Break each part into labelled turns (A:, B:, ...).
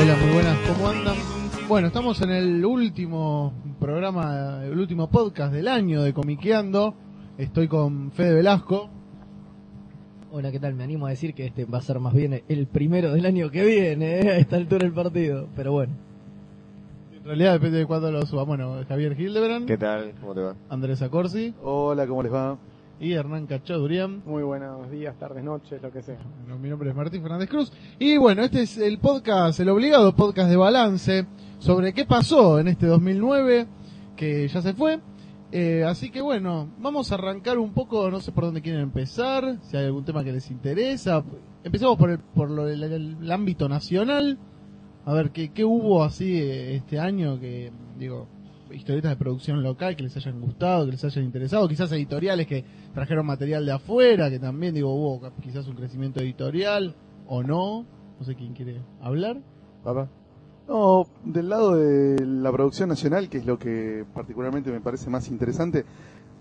A: Hola, muy buenas, ¿cómo andan? Bueno, estamos en el último programa, el último podcast del año de Comiqueando. Estoy con Fede Velasco.
B: Hola, ¿qué tal? Me animo a decir que este va a ser más bien el primero del año que viene, ¿eh? a esta altura del partido. Pero bueno,
A: En realidad depende de cuándo lo suba. Bueno, Javier Hildebrand,
C: ¿Qué tal? ¿Cómo te va?
A: Andrés Acorsi
D: Hola, ¿cómo les va?
A: Y Hernán Cachadurian.
E: Muy buenos días, tardes, noches, lo que sea.
A: Bueno, mi nombre es Martín Fernández Cruz. Y bueno, este es el podcast, el obligado podcast de balance sobre qué pasó en este 2009 que ya se fue. Eh, así que bueno, vamos a arrancar un poco, no sé por dónde quieren empezar, si hay algún tema que les interesa. Empecemos por el, por lo el ámbito nacional. A ver, ¿qué, qué hubo así eh, este año que, digo, historietas de producción local que les hayan gustado, que les hayan interesado, quizás editoriales que trajeron material de afuera, que también, digo, hubo quizás un crecimiento editorial o no. No sé quién quiere hablar.
D: Papá. No, del lado de la producción nacional, que es lo que particularmente me parece más interesante,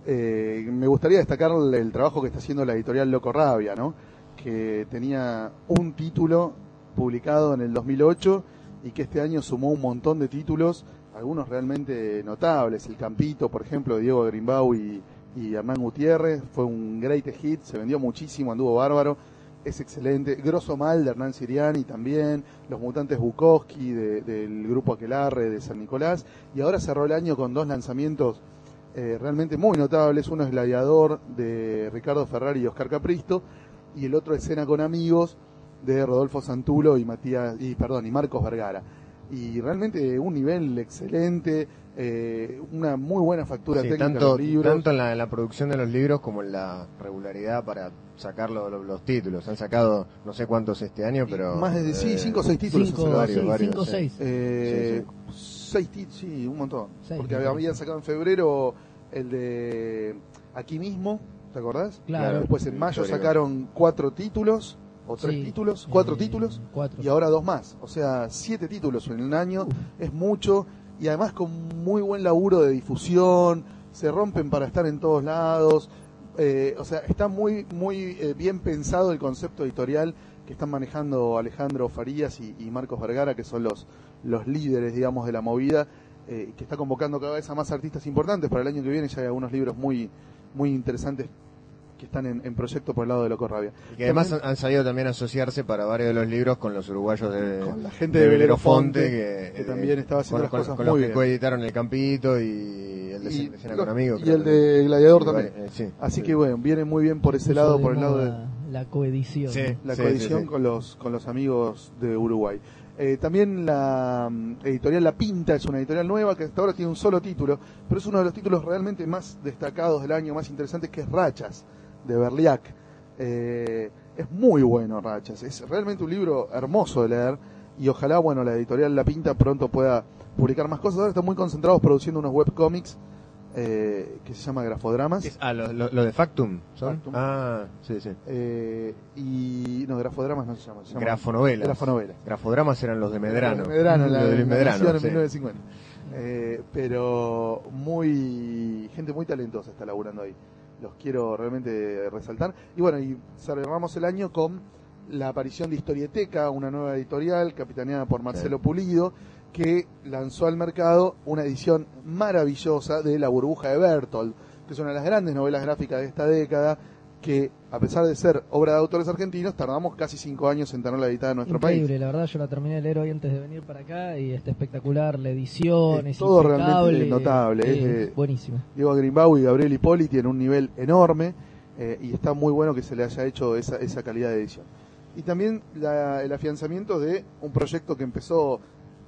D: eh, me gustaría destacar el, trabajo que está haciendo la editorial Loco Rabia, ¿no? Que tenía un título publicado en el 2008 y que este año sumó un montón de títulos, algunos realmente notables. El Campito, por ejemplo, de Diego Grimbau y, y Hernán Gutiérrez, fue un great hit, se vendió muchísimo, anduvo bárbaro es excelente. Grosso Mal de Hernán Siriani también. Los Mutantes Bukowski de- del grupo Aquelarre de San Nicolás. Y ahora cerró el año con dos lanzamientos eh, realmente muy notables. Uno es Gladiador de Ricardo Ferrari y Oscar Capristo. Y el otro es Cena con Amigos de Rodolfo Santulo y Matías, y perdón, y Marcos Vergara. Y realmente un nivel excelente, eh, una muy buena factura
C: Sí,
D: técnica de
C: tanto,
D: los libros.
C: tanto en la, en la producción de los libros como en la regularidad para sacar lo- lo- los títulos. Han sacado no sé cuántos este año, pero...
D: Más de sí,
C: eh,
D: cinco o seis títulos.
B: cinco,
C: varios,
B: seis,
C: varios,
B: cinco,
C: sí.
B: seis.
D: Eh, seis títulos, sí, un montón.
B: Seis,
D: Porque habían sacado en febrero el de aquí mismo, ¿te acordás?
B: Claro.
D: Después en mayo sacaron cuatro títulos, o tres
B: Sí,
D: títulos, cuatro
B: eh,
D: títulos,
B: Cuatro.
D: y ahora dos más. O sea, siete títulos en un año, es mucho, y además con muy buen laburo de difusión, se rompen para estar en todos lados. eh, o sea, está muy, muy eh, bien pensado el concepto editorial que están manejando Alejandro Farías y, y Marcos Vergara, que son los, los líderes, digamos, de la movida, eh, que está convocando cada vez a más artistas importantes. Para el año que viene ya hay algunos libros muy, muy interesantes que están en, en proyecto por el lado de Loco Rabia.
C: Y que además
D: También-
C: han, salido también a asociarse para varios de los libros con los uruguayos de,
D: Con la gente de
C: Belerofonte,
D: Belerofonte, que también estaba haciendo
C: con,
D: las cosas
C: con
D: muy
C: los
D: bien.
C: que coeditaron El Campito y el de
D: Y,
C: Cena con Amigos.
D: y el de Gladiador
C: y
D: también.
C: eh, sí.
D: Así
C: Sí.
D: que bueno, viene muy bien por ese lado,
B: de
D: por el lado de
B: La coedición.
C: Sí.
D: la
C: sí,
D: coedición
C: sí, sí.
D: con los con los amigos de Uruguay. Eh, también la mm, editorial La Pinta es una editorial nueva que hasta ahora tiene un solo título, pero es uno de los títulos realmente más destacados del año, más interesantes, que es Rachas, de Berliac. Eh, es muy bueno Rachas, es realmente un libro hermoso de leer y ojalá, bueno, la editorial La Pinta pronto pueda publicar más cosas. Ahora están muy concentrados produciendo unos webcomics eh, que se llama Grafodramas.
C: Es- ah, lo, lo- lo de Factum. ¿son?
D: Factum.
C: Ah, sí, sí.
D: Eh, y no, Grafodramas no se llama. se llama
C: Grafonovelas.
D: Grafonovelas.
C: Grafodramas eran los de Medrano.
D: Los de Medrano, la,
C: de Medrano,
D: nación en
C: sí.
D: 1950. Eh, pero muy gente muy talentosa está laburando ahí. Los quiero realmente resaltar. Y bueno, y cerramos el año con la aparición de Historieteca, una nueva editorial capitaneada por Marcelo Pulido, que lanzó al mercado una edición maravillosa de La burbuja de Bertolt, que es una de las grandes novelas gráficas de esta década, que a pesar de ser obra de autores argentinos, tardamos casi cinco años en tenerla editada en nuestro país.
B: Increíble, la verdad yo la terminé de leer hoy antes de venir para acá y está espectacular, la edición
D: Es
B: es,
D: todo realmente notable,
B: eh,
D: es
B: buenísimo.
D: Diego Grimbau y Gabriel Hipóliti tienen un nivel enorme eh, y está muy bueno que se le haya hecho esa, esa calidad de edición. Y también la- el afianzamiento de un proyecto que empezó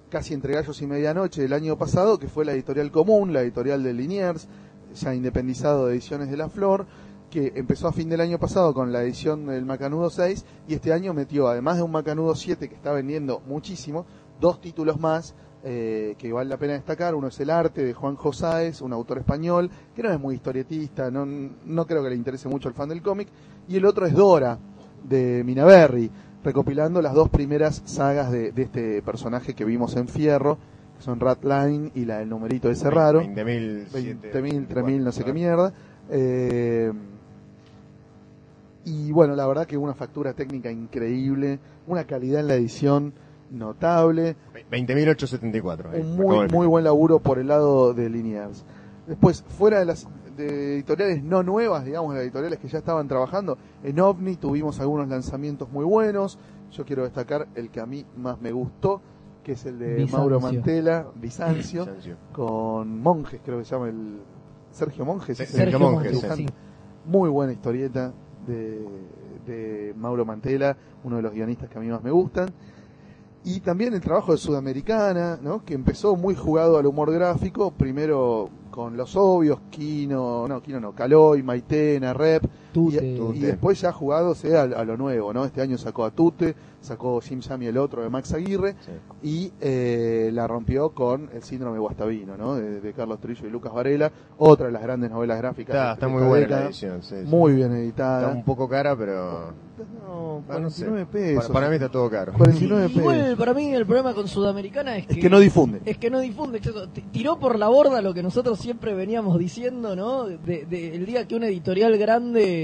D: casi entre gallos y medianoche del año pasado, que fue la editorial común, la editorial de Liniers, ya independizado de Ediciones de la Flor, que empezó a fin del año pasado con la edición del Macanudo 6 y este año metió, además de un Macanudo 7 que está vendiendo muchísimo, dos títulos más eh, que vale la pena destacar. Uno es El Arte de Juan Josáez, un autor español, que no es muy historietista, no, no creo que le interese mucho al fan del cómic. Y el otro es Dora, de Minaberry, recopilando las dos primeras sagas de, de este personaje que vimos en Fierro, que son Ratline y la del numerito ese raro.
C: 20.000,
D: 20.000, 3.000, no sé qué mierda. Eh, y bueno, la verdad que una factura técnica increíble, una calidad en la edición notable,
C: 20.874. ahí,
D: un muy muy buen laburo por el lado de Liniers. Después, fuera de las de editoriales no nuevas, digamos, las editoriales que ya estaban trabajando, en OVNI tuvimos algunos lanzamientos muy buenos. Yo quiero destacar el que a mí más me gustó, que es el de
B: Bizancio.
D: Mauro Mantela, Bizancio,
C: Bizancio.
D: con Monjes, creo que se llama el Sergio Monjes. El
C: Sergio Monjes,
B: sí.
D: Muy buena historieta de, Mauro Mantela, uno de los guionistas que a mí más me gustan. Y también el trabajo de Sudamericana, ¿no? que empezó muy jugado al humor gráfico, primero con los obvios, Kino, no, Kino no, Caloy, Maitena, Rep,
B: Tute.
D: y,
C: Tute.
D: y después ya jugándose a, a lo nuevo, ¿no? Este año sacó a Tute, sacó Jim Sam y el otro de Max Aguirre,
C: Sí.
D: y eh, la rompió con El síndrome Guastavino, ¿no? De, de Carlos Trillo y Lucas Varela, otra de las grandes novelas gráficas.
C: Está, está muy buena la edición. sí, sí.
D: Muy bien
C: Está
D: editada.
C: un poco cara, pero.
D: No,
C: Ah, no sé.
D: 49 pesos.
C: Para, para mí está todo caro.
D: 49 pesos.
B: Igual para mí el problema con Sudamericana es que,
D: Es que no difunde.
B: es que no difunde, tiró por la borda lo que nosotros siempre veníamos diciendo, ¿no? De, de- el día que una editorial grande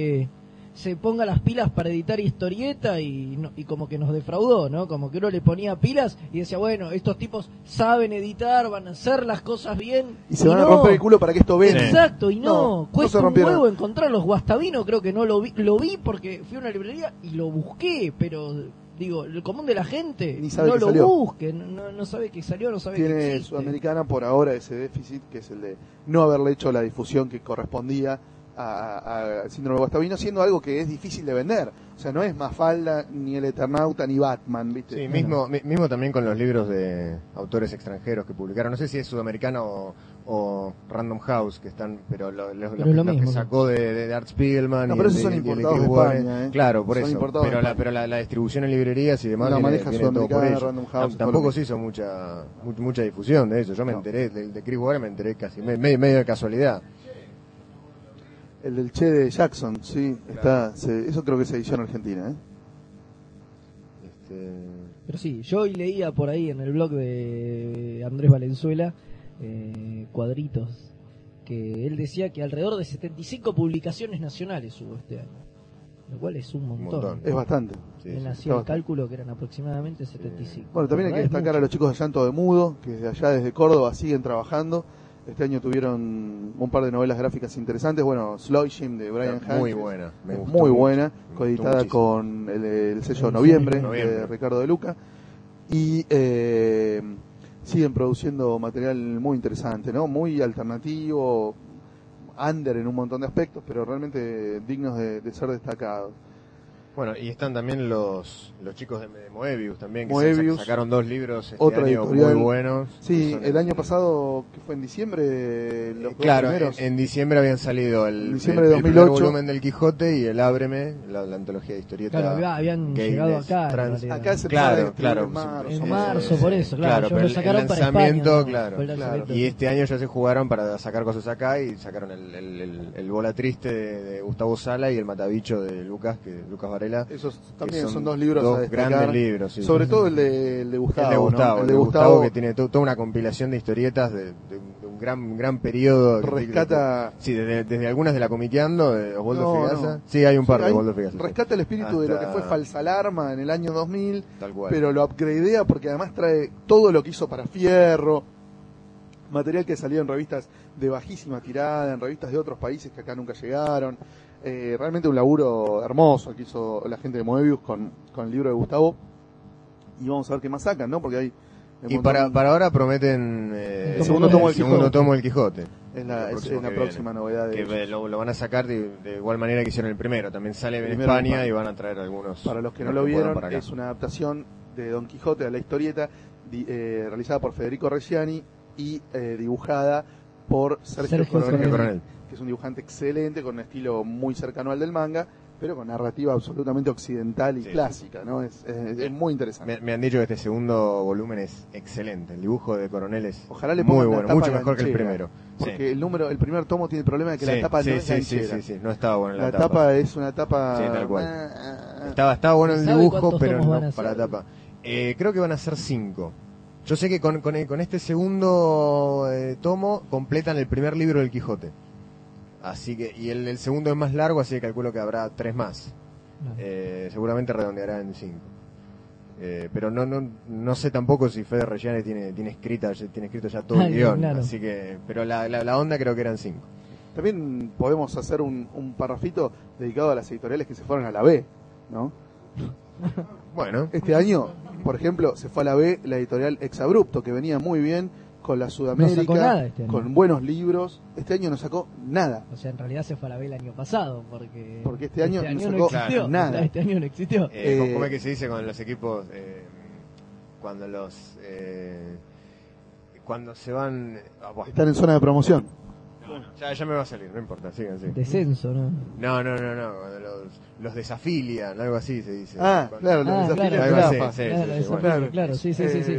B: se ponga las pilas para editar historieta y, no- y como que nos defraudó, ¿no? Como que uno le ponía pilas y decía, bueno, estos tipos saben editar, van a hacer las cosas bien.
D: Y se van a romper el culo para que esto venda.
B: Exacto, y no, cuesta un huevo encontrarlos. Guastavino creo que no lo vi, lo vi porque fui a una librería y lo busqué, pero digo, el común de la gente
D: Ni sabe
B: no
D: que
B: lo
D: salió.
B: busque, no, sabe que salió, no sabe que
D: Tiene
B: existe.
D: Sudamericana por ahora ese déficit, que es el de no haberle hecho la difusión que correspondía a- a- síndrome de Guastavino, siendo algo que es difícil de vender. O sea, no es Mafalda, ni el Eternauta, ni Batman, ¿viste?
C: Sí, mismo, mi- mismo también con los libros de autores extranjeros que publicaron. No sé si es Sudamericana o, o Random House, que están, pero lo, lo-
B: Pero
C: lo que- lo
B: mismo,
C: que sacó de, de Art Spiegelman.
D: No,
C: y
D: pero
C: el
D: esos
C: de-
D: son
C: y de
D: importados
C: Chris
D: de. España, ¿eh?
C: Claro, por
D: Son
C: eso.
D: importados
C: Pero,
D: de
C: la, pero la, la distribución en librerías y demás
D: La
C: viene,
D: maneja
C: viene todo por.
D: Random House,
C: Tampoco se hizo mucha mu- mucha difusión de eso. Yo me
D: No.
C: enteré del de Chris Warren, me enteré casi me- medio, medio de casualidad.
D: El del Che de Jackson, sí, está, se- eso creo que es edición argentina, ¿eh?
C: Este,
B: Pero sí, yo hoy leía por ahí en el blog de Andrés Valenzuela eh, cuadritos que él decía que alrededor de 75 publicaciones nacionales hubo este año, lo cual es un montón.
C: montón.
D: Es bastante.
C: sí,
B: Él
C: sí.
B: hacía el
D: bastante.
B: cálculo que eran aproximadamente 75.
D: Bueno, también hay que destacar a los chicos de Llanto de Mudo, que desde allá, desde Córdoba, siguen trabajando. Este año tuvieron un par de novelas gráficas interesantes. Bueno, Sloishim de Brian
C: Está muy buena. Me
D: es
C: gustó
D: muy buena, coeditada con el, el sello
B: El
D: Noviembre,
B: sello
C: Noviembre.
D: de Ricardo de Luca. Y eh, siguen produciendo material muy interesante, ¿no? Muy alternativo, under en un montón de aspectos, pero realmente dignos de, de ser destacados.
C: Bueno, y están también los, los chicos de, de Moebius también, que
D: Moebius.
C: sa- sacaron dos libros este
D: Otra
C: año
D: editorial.
C: muy buenos.
D: Sí, el año pasado, que fue en diciembre, los dos
C: Claro, en,
D: primeros.
C: en diciembre habían salido el,
D: diciembre
C: el-
D: de
C: el primer
D: 2008.
C: volumen del Quijote y el Ábreme, la, la antología de historieta.
B: Claro, había- habían llegado acá.
C: trans.
D: Acá se
C: Claro, claro,
D: en marzo.
B: En marzo, por eso, claro.
C: Claro, pero
B: lo
C: el-
B: sacaron
C: el
B: para
C: lanzamiento,
B: España, ¿no?
C: claro,
D: claro.
C: Y este año ya se jugaron para sacar cosas acá y sacaron el, el, el, el Bola Triste de, de Gustavo Sala y el Matabicho de Lucas, que Lucas Varela.
D: Esos
C: que
D: también son, dos libros
C: dos
D: a destacar.
C: grandes libros, sí.
D: Sobre todo el de, el de Gustavo.
C: el de
D: ¿no?
C: Gustavo,
D: El de Gustavo,
C: que tiene to- toda una compilación de historietas de, de- de un gran gran periodo. que-
D: rescata,
C: Sí, desde, desde algunas de la Comiqueando, de Osvaldo
D: No, no.
C: Sí, hay un par de
D: hay-
C: Osvaldo Figaza. sí.
D: rescata el espíritu de lo que
C: Hasta-
D: fue Falsa Alarma en el año 2000,
C: Tal cual.
D: pero lo upgradea porque además trae todo lo que hizo para Fierro, material que salió en revistas de bajísima tirada, en revistas de otros países que acá nunca llegaron. Eh, realmente un laburo hermoso que hizo la gente de Moebius con, con el libro de Gustavo. Y vamos a ver qué más sacan, ¿no? Porque hay...
C: Y para, para ahora prometen eh,
B: El segundo tomo
D: del
C: segundo
D: Quijote.
C: tomo del Quijote.
D: es la, es la
C: que
D: próxima
C: viene.
D: novedad de
C: Que lo, lo van a sacar de, de igual manera que hicieron el primero. También sale en España y van a traer algunos.
D: Para los que no lo vieron, es una adaptación de Don Quijote a la historieta, di- eh, realizada por Federico Reggiani y eh, dibujada por Sergio,
B: Sergio
D: Coronel,
C: Sergio Coronel.
D: Que es un dibujante excelente, con un estilo muy cercano al del manga, pero con narrativa absolutamente occidental y
C: Sí,
D: clásica, ¿no? Es, es- es muy interesante.
C: Me, me han dicho que este segundo volumen es excelente. El dibujo de Coronel es
D: Ojalá le
C: muy bueno, mucho mejor que el primero.
D: Porque
C: Sí.
D: el número, el primer tomo tiene el problema de que la tapa
C: sí,
D: no es
C: sí, sí,
D: ganchera.
C: sí, sí, no estaba buena
D: La
C: la,
D: tapa es una tapa...
C: Sí, tal cual.
D: Ah,
C: Estaba, estaba bueno el
B: ¿Sabe
C: dibujo, pero no
B: a
C: para la tapa. Eh, creo que van a ser cinco. Yo sé que con, con, con este segundo eh, tomo completan el primer libro del Quijote. Así que, y el, el segundo es más largo, así que calculo que habrá tres más. Eh, seguramente redondeará en cinco. Eh, pero no, no, no sé tampoco si Fede Reggiani tiene, tiene escrita, tiene escrito ya todo el guion,
B: claro.
C: así que, pero la, la, la onda creo que eran cinco.
D: También podemos hacer un, un parrafito dedicado a las editoriales que se fueron a la B, ¿no?
C: Bueno,
D: Este año, por ejemplo, se fue a la B la editorial Exabrupto, que venía muy bien con la Sudamérica,
B: sacó nada este año.
D: con buenos libros. Este año no sacó nada.
B: O sea, en realidad se fue a la B el año pasado, porque...
D: Porque este año no
B: no
D: sacó
B: existió.
D: nada.
B: Este año no existió.
C: Eh,
D: Eh,
C: ¿Cómo es que se dice con los equipos? eh, cuando los. eh, cuando se van. ah, buah,
D: Están en zona de promoción.
C: ya, ya me va a salir, no importa, sigan, sigan.
B: Descenso, ¿no?
C: No, no, no, no, cuando los, los desafilian, algo así se dice.
D: Ah,
C: Cuando-
D: claro, los
B: Ah,
D: desafíos
B: claro, Claro,
C: sí, sí, bueno.
B: sí,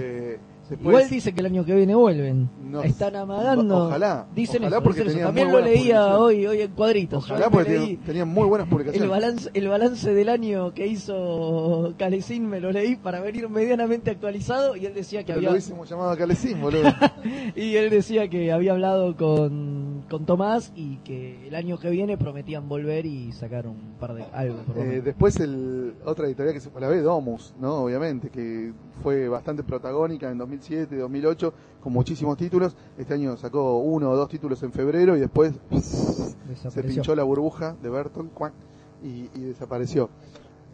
B: Igual dice que el año que viene vuelven.
D: No
B: Están amagando.
D: Ojalá,
B: Dicen
D: ojalá
B: eso,
D: porque
B: eso. También lo leía hoy, hoy en cuadritos.
D: Ojalá porque
B: leí
D: tenían, muy buenas
B: el
D: publicaciones.
B: balance, el balance del año que hizo Calecín me lo leí para venir medianamente actualizado y él decía que
D: Pero
B: había
D: lo hubiésemos llamado a Calecín, boludo.
B: y él decía que había hablado con, con Tomás y que el año que viene prometían volver y sacar un par de algo por
D: Eh, después el, otra editorial que se fue la B, Domus, ¿no? Obviamente, que fue bastante protagónica en 2007, 2008, con muchísimos títulos. Este año sacó uno o dos títulos en febrero y después se pinchó la burbuja de Bertolt y, y desapareció.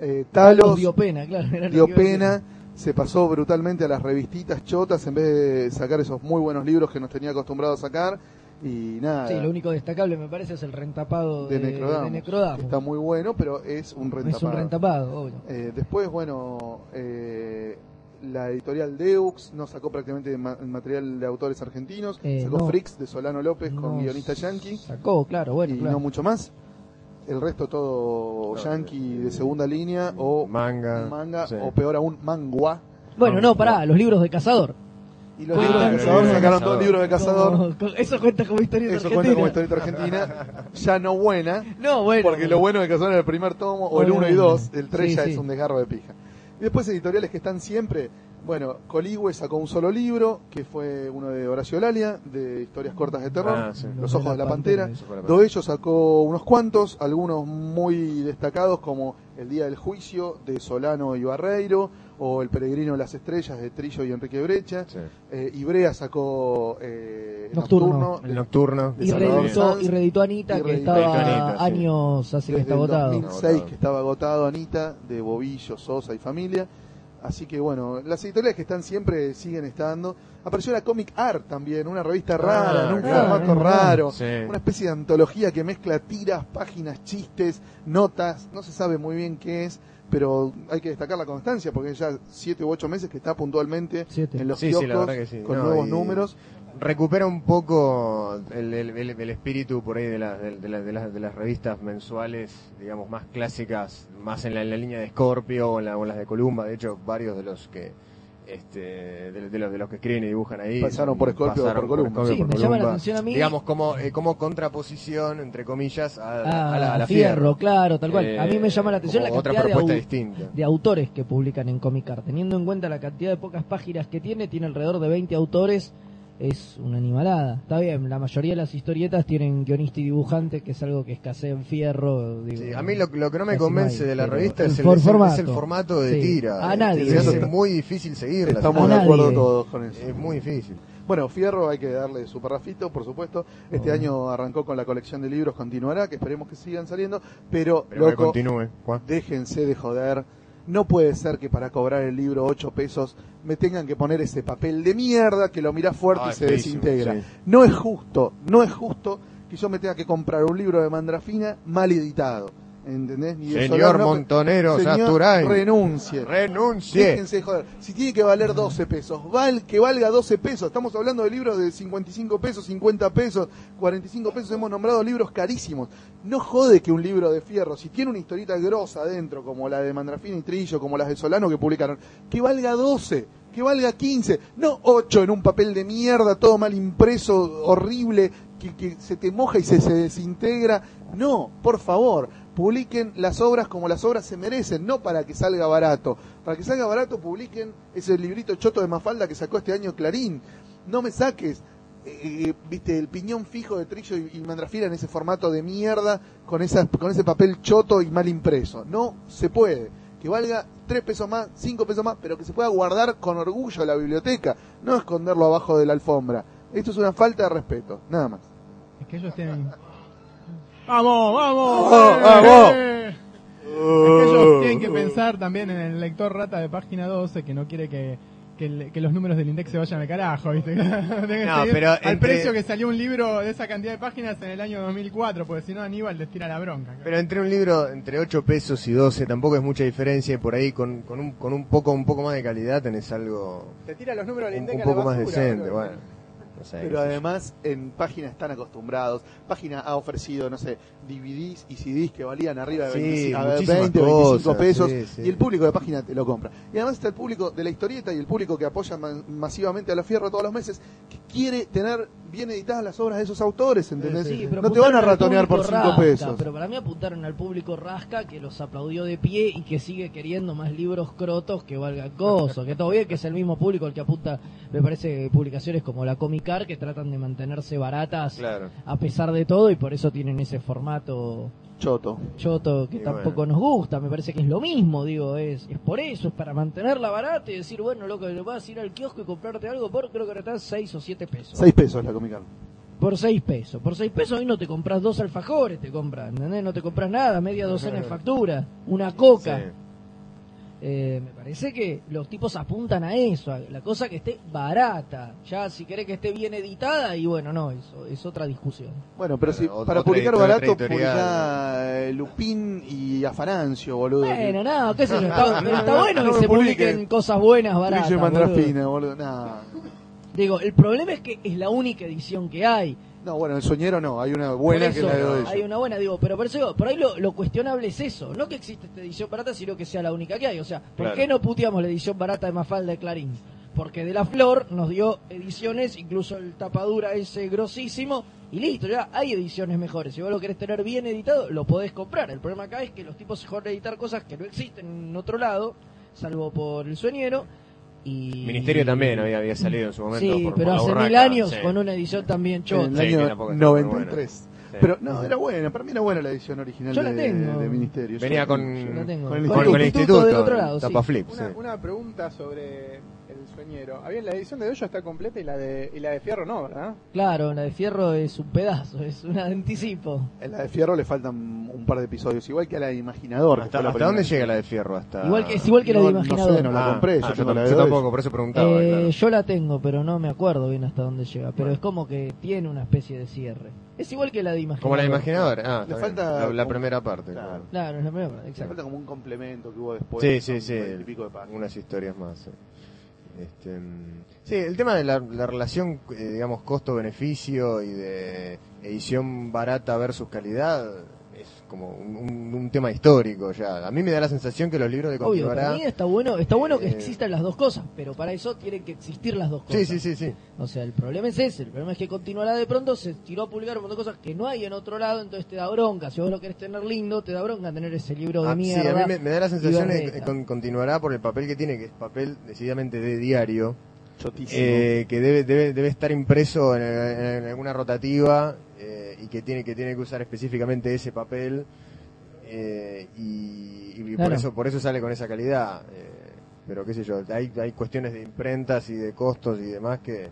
D: Eh,
B: Talos dio pena, claro.
D: dio pena, se pasó brutalmente a las revistitas chotas en vez de sacar esos muy buenos libros que nos tenía acostumbrado a sacar. Y nada,
B: Sí, lo único destacable me parece es el rentapado
D: de
B: de,
D: Necrodamus,
B: de Necrodamus.
D: que está muy bueno, pero es un rentapado.
B: Es un rentapado, obvio.
D: Eh, después, bueno, eh, la editorial Deux no sacó prácticamente ma- material de autores argentinos,
B: Eh,
D: sacó
B: no.
D: Fricks de Solano López con guionista yankee
B: Sacó, claro, bueno,
D: y
B: claro.
D: no mucho más. El resto todo
C: No,
D: yankee
C: eh,
D: de segunda línea o
C: Manga.
D: manga
C: sí.
D: o peor aún mangua.
B: Bueno, no, pará, los libros de Cazador.
D: Y los
B: Ah,
D: libros de
B: pero
D: Cazador
C: de
D: sacaron dos libros de Cazador.
B: Como- eso cuenta como historia
D: Eso
B: argentina.
D: cuenta como historieta argentina, ya no buena,
B: No, bueno.
D: porque lo bueno de Cazador era el primer tomo, o el 1 y
B: Obviamente.
D: 2, el 3
B: Sí,
D: ya
B: sí.
D: es un desgarro de pija. Y después editoriales que están siempre, bueno, Coligüe sacó un solo libro, que fue uno de Horacio Lalia, de historias cortas de terror,
C: Ah, sí.
D: Los ojos de la pantera.
C: De la
D: Doello sacó unos cuantos, algunos muy destacados como El Día del Juicio de Solano y Barreiro, o El Peregrino de las Estrellas de Trillo y Enrique Brecha.
C: Sí.
D: Eh, Ibrea sacó eh,
B: Nocturno.
D: Nocturno,
C: El nocturno.
D: de
B: Y reeditó, y Anita,
D: Y
B: que
D: reeditó
B: estaba
C: Anita, sí.
B: años así que está agotado.
D: 2006
C: Agotado.
D: que estaba agotado Anita, de Bobillo, Sosa y familia. Así que bueno, las editoriales que están siempre siguen estando. Apareció la Comic Art también, una revista rara, en un
C: claro.
D: formato
B: Ah,
D: raro.
C: Sí.
D: Una especie de antología que mezcla tiras, páginas, chistes, notas. No se sabe muy bien qué es, pero hay que destacar la constancia porque ya siete u ocho meses que está puntualmente
B: Siete.
D: en los
C: Sí, sí, la
D: kioscos
C: verdad que sí.
D: con
C: No,
D: nuevos números.
C: recupera un poco el, el- el- el espíritu por ahí de, la- de, de la- de las, de las revistas mensuales, digamos, más clásicas, más en la, en la línea de Scorpio o en, la- o en las de Columba. De hecho, varios de los que este, de, de los, de los que escriben y dibujan ahí
D: Pasaron por Scorpio o
C: pasaron
D: por Columba.
C: Scorpio,
B: Sí,
C: por
B: me llama la
C: Columba.
B: atención a mí.
C: Digamos, como, eh, como contraposición, entre comillas, a,
B: Ah,
C: a la, a la
B: fierro, claro, tal cual.
C: Eh,
B: a mí me llama la atención la
C: otra
B: cantidad de,
C: distinta.
B: de autores que publican en Comic Art. Teniendo en cuenta la cantidad de pocas páginas que tiene, tiene alrededor de 20 autores. Es una animalada. Está bien, la mayoría de las historietas tienen guionista y dibujante, que es algo que escasea en fierro. digo.
C: Sí, a mí lo, lo que no me convence
B: no hay,
C: de la revista
B: el
C: es el, es el- es el
B: formato.
C: de
B: Sí.
C: tira.
B: A
C: Eh,
B: nadie.
C: Se hace
D: Está-
C: muy difícil seguirla.
D: Estamos de acuerdo todos con eso.
C: Es muy difícil.
D: Bueno, Fierro hay que darle su parrafito, por supuesto. Este
B: Oh.
D: año arrancó con la colección de libros, continuará, que esperemos que sigan saliendo, pero,
C: Pero que
D: loco,
C: continúe. Juan.
D: déjense de joder. No puede ser que para cobrar el libro 8 pesos me tengan que poner ese papel de mierda que lo mirás fuerte
C: Ah,
D: y se
C: feísimo,
D: desintegra.
C: sí.
D: No es justo, no es justo que yo me tenga que comprar un libro de Mandrafina mal editado. ¿Entendés? Y
C: Señor
D: no-
C: Montonero
D: Señor, renuncie.
C: Renuncie.
D: Déjense joder. Si tiene que valer 12 pesos, val, que valga 12 pesos. Estamos hablando de libros de 55 pesos, 50 pesos, 45 pesos. Hemos nombrado libros carísimos. No jode que un libro de fierro, si tiene una historieta grosa adentro, como la de Mandrafina y Trillo, como las de Solano que publicaron, que valga 12, que valga 15, no 8 en un papel de mierda, todo mal impreso, horrible, que, que se te moja y se, se desintegra. No, por favor, publiquen las obras como las obras se merecen, no para que salga barato. Para que salga barato, publiquen ese librito choto de Mafalda que sacó este año Clarín. No me saques, eh, eh, viste, el piñón fijo de Trillo y, y en ese formato de mierda, con, esas, con ese papel choto y mal impreso. No se puede. Que valga tres pesos más, cinco pesos más, pero que se pueda guardar con orgullo la biblioteca, no esconderlo abajo de la alfombra. Esto es una falta de respeto, nada más.
F: Es que ellos tienen. ¡Vamos, vamos!
D: ¡Vamos, vamos!
F: ¡Eh! Es que ellos tienen que pensar también en el lector rata de página 12 que no quiere que, que, el- que los números del index se vayan al carajo, ¿viste?
C: No, pero
F: al
C: entre-
F: precio que salió un libro de esa cantidad de páginas en el año 2004, porque si no Aníbal les tira la bronca.
C: Pero entre un libro entre 8 pesos y 12 tampoco es mucha diferencia y por ahí con, con, un, con un poco un poco más de calidad tenés algo
E: Te tira los números del
C: un,
E: INDEC
C: un
E: a la
C: poco más decente, bueno. No sé, qué
D: Pero además en página están acostumbrados. Página ha ofrecido, no sé, DVDs y CDs que valían arriba de
C: Sí,
D: 20, a ver,
C: muchísimas
D: 20 25
C: cosas,
D: pesos
C: sí, sí.
D: y el público de página te lo compra. Y además está el público de la historieta y el público que apoya ma- masivamente a la Fierro todos los meses que quiere tener bien editadas las obras de esos autores, ¿entendés?
B: Sí,
D: no te van a ratonear por
B: público
D: 5
B: rasca,
D: pesos.
B: Pero para mí apuntaron al público rasca que los aplaudió de pie y que sigue queriendo más libros crotos que valgan cosas. Que todo bien que es el mismo público el que apunta, me parece, publicaciones como la Comicar que tratan de mantenerse baratas
C: Claro.
B: a pesar de todo y por eso tienen ese formato
D: Choto.
B: choto que
C: Y
B: tampoco
C: bueno.
B: nos gusta. Me parece que es lo mismo, digo, es, es por eso, es para mantenerla barata y decir, bueno, loco, vas a ir al kiosco y comprarte algo por, creo que ahora está 6 o 7 pesos.
D: 6 pesos la Comic Con.
B: Por 6 pesos. Por 6 pesos hoy no te compras dos alfajores, te compras, ¿entendés? No te compras nada, media docena de factura, una coca.
C: Sí.
B: Eh, me parece que los tipos apuntan a eso, a la cosa que esté barata. Ya si querés que esté bien editada, y bueno, no, eso es otra discusión.
D: Bueno, pero si para publicar barato, publicá eh, Lupín y Afanancio, boludo.
B: Bueno, no, qué sé yo, está,
D: No,
B: está
D: no,
B: bueno
D: no
B: que se
D: publiquen.
B: publiquen cosas buenas, baratas. Boludo.
D: Boludo. Nah.
B: Digo, el problema es que es la única edición que hay.
D: No, bueno, el soñero no, hay una buena que
B: eso,
D: es la de
B: hay una buena, digo, pero por eso por ahí lo, lo cuestionable es eso, no que existe esta edición barata, sino que sea la única que hay. O sea, ¿por
C: Claro.
B: qué no puteamos la edición barata de Mafalda de Clarín? Porque de la Flor nos dio ediciones, incluso el tapadura ese grosísimo, y listo, ya hay ediciones mejores. Si vos lo querés tener bien editado, lo podés comprar. El problema acá es que los tipos se joden a editar cosas que no existen en otro lado, salvo por el sueñero. Y...
C: Ministerio también había, había salido en su momento.
B: Sí,
C: por-
B: pero
C: por
B: hace
C: urraca,
B: mil años
C: sí.
B: con una edición también chota.
D: en el año
C: tampoco está muy
D: 93.
C: Sí.
D: Pero no, era buena, para mí era buena la edición original
B: Yo la
D: de,
B: tengo.
D: de Ministerio. Yo
C: Venía
D: la
C: con.
D: Con el
C: con- con el
D: instituto
C: instituto,
B: del otro lado,
C: tapa
B: sí.
C: flip.
E: Una,
C: sí.
E: una pregunta sobre sueñero. Había la edición de Doyo está completa y la de y la de Fierro no, ¿verdad?
B: Claro, la de Fierro es un pedazo, es un anticipo.
D: En la de Fierro le faltan un par de episodios, igual que a la de Imaginador.
C: ¿Hasta, hasta
D: primera.
C: dónde llega la de Fierro? Hasta...
B: Igual que, es igual que la de
D: No, no
B: Imaginador.
D: sé, no la
C: Ah,
D: compré, yo
C: ah,
D: tengo la
C: yo tampoco, por eso preguntaba.
B: Eh,
C: claro.
B: Yo la tengo, pero no me acuerdo bien hasta dónde llega. Pero es como que tiene una especie de cierre. Es igual que la de Imaginador.
C: Como la de Imaginador. Ah,
D: Le falta
C: la, la
D: como-
C: primera parte.
D: Claro.
C: claro.
B: Claro, es la primera,
D: Le
B: exacto.
D: falta como un complemento que hubo después.
C: Sí, sí, sí.
D: pico de.
C: Unas historias más. sí. Este, sí, el tema de la, la relación, eh, digamos, costo-beneficio y de edición barata versus calidad como un, tema histórico ya. A mí me da la sensación que los libros de
B: Obvio, para mí está bueno, está bueno que
C: Eh,
B: existan las dos cosas, pero para eso tienen que existir las dos cosas.
C: Sí, sí, sí, sí.
B: O sea, el problema es ese, el problema es que continuará de pronto, se tiró a publicar un montón de cosas que no hay en otro lado, entonces te da bronca. Si vos lo querés tener lindo, te da bronca tener ese libro de
C: Ah, sí,
B: mierda.
C: a mí me, me da la sensación de que con- continuará por el papel que tiene, que es papel decididamente de diario, eh, que debe, debe, debe estar impreso en, en alguna rotativa y que tiene, que tiene que usar específicamente ese papel eh, y, y por
B: Claro.
C: eso por eso sale con esa calidad. eh, pero qué sé yo, hay, hay cuestiones de imprentas y de costos y demás que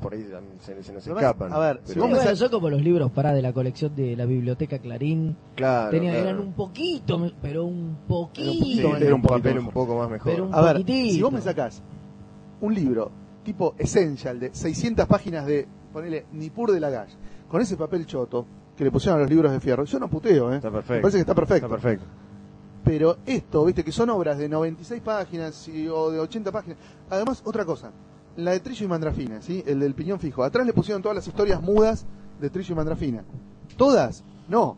C: por ahí se, se nos escapan.
D: a ver, si
C: Pero-
D: vos
B: Sí,
D: me
B: bueno, son como los libros para de la colección de la biblioteca Clarín.
C: claro,
B: Tenían,
C: claro.
B: eran un poquito, pero un poquito.
C: Sí,
D: Era un
C: era un papel
D: mejor.
C: un poco más mejor.
B: Pero un
D: A ver,
B: poquitito.
D: si vos me sacás un libro tipo Essential de 600 páginas de, ponele, Nipur de la Galle, con ese papel choto, que le pusieron a los libros de Fierro. Yo no puteo, ¿eh?
C: Está
D: Me
C: perfecto.
D: parece que está perfecto.
C: Está perfecto.
D: Pero esto, viste, que son obras de 96 páginas y- o de 80 páginas. Además, otra cosa, la de Trillo y Mandrafina, ¿sí? El del piñón fijo. Atrás le pusieron todas las historias mudas de Trillo y Mandrafina. ¿Todas? No.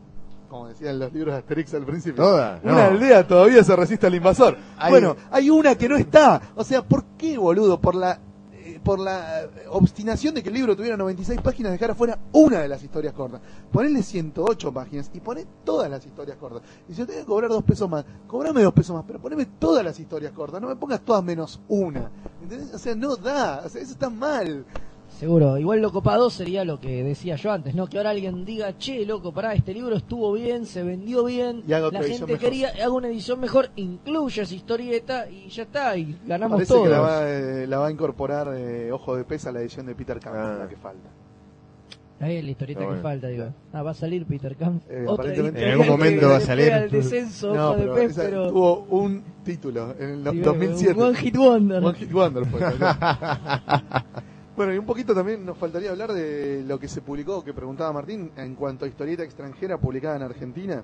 D: Como decían los libros de Asterix al principio.
C: Todas, no.
D: Una aldea todavía se resiste al invasor.
C: Hay-
D: Bueno, hay una que no está. O sea, ¿por qué, boludo? Por la por la obstinación de que el libro tuviera 96 páginas, dejar afuera una de las historias cortas. Ponele 108 páginas y poné todas las historias cortas. Y si yo tengo que cobrar dos pesos más, cobrame dos pesos más, pero poneme todas las historias cortas, no me pongas todas menos una. ¿Entendés? O sea, no da, o sea, eso está mal.
B: Seguro, igual lo copado sería lo que decía yo antes, ¿no? Que ahora alguien diga, che, loco, pará, este libro estuvo bien, se vendió bien,
D: Y haga
B: la
D: otra edición
B: gente
D: mejor.
B: quería, haga una edición mejor, incluya esa historieta y ya está, y ganamos
D: Parece
B: todos.
D: que la va, eh, la va a incorporar eh, Ojo de Pesa a la edición de Peter Campbell,
C: Ah.
D: la que falta.
B: Ahí es la historieta
C: Está
B: que
C: bueno.
B: falta, digo. Ah, va a salir Peter Camp.
D: Eh, aparentemente-
C: En algún momento va a salir.
B: el descenso,
D: No,
B: ojo de
D: pero
B: pez,
D: esa
B: pero...
D: tuvo un título en el
B: Sí, un
D: 2007.
B: One Hit Wonder.
D: One Hit Wonder fue. bueno, y un poquito también nos faltaría hablar de lo que se publicó, que preguntaba Martín, en cuanto a historieta extranjera publicada en Argentina.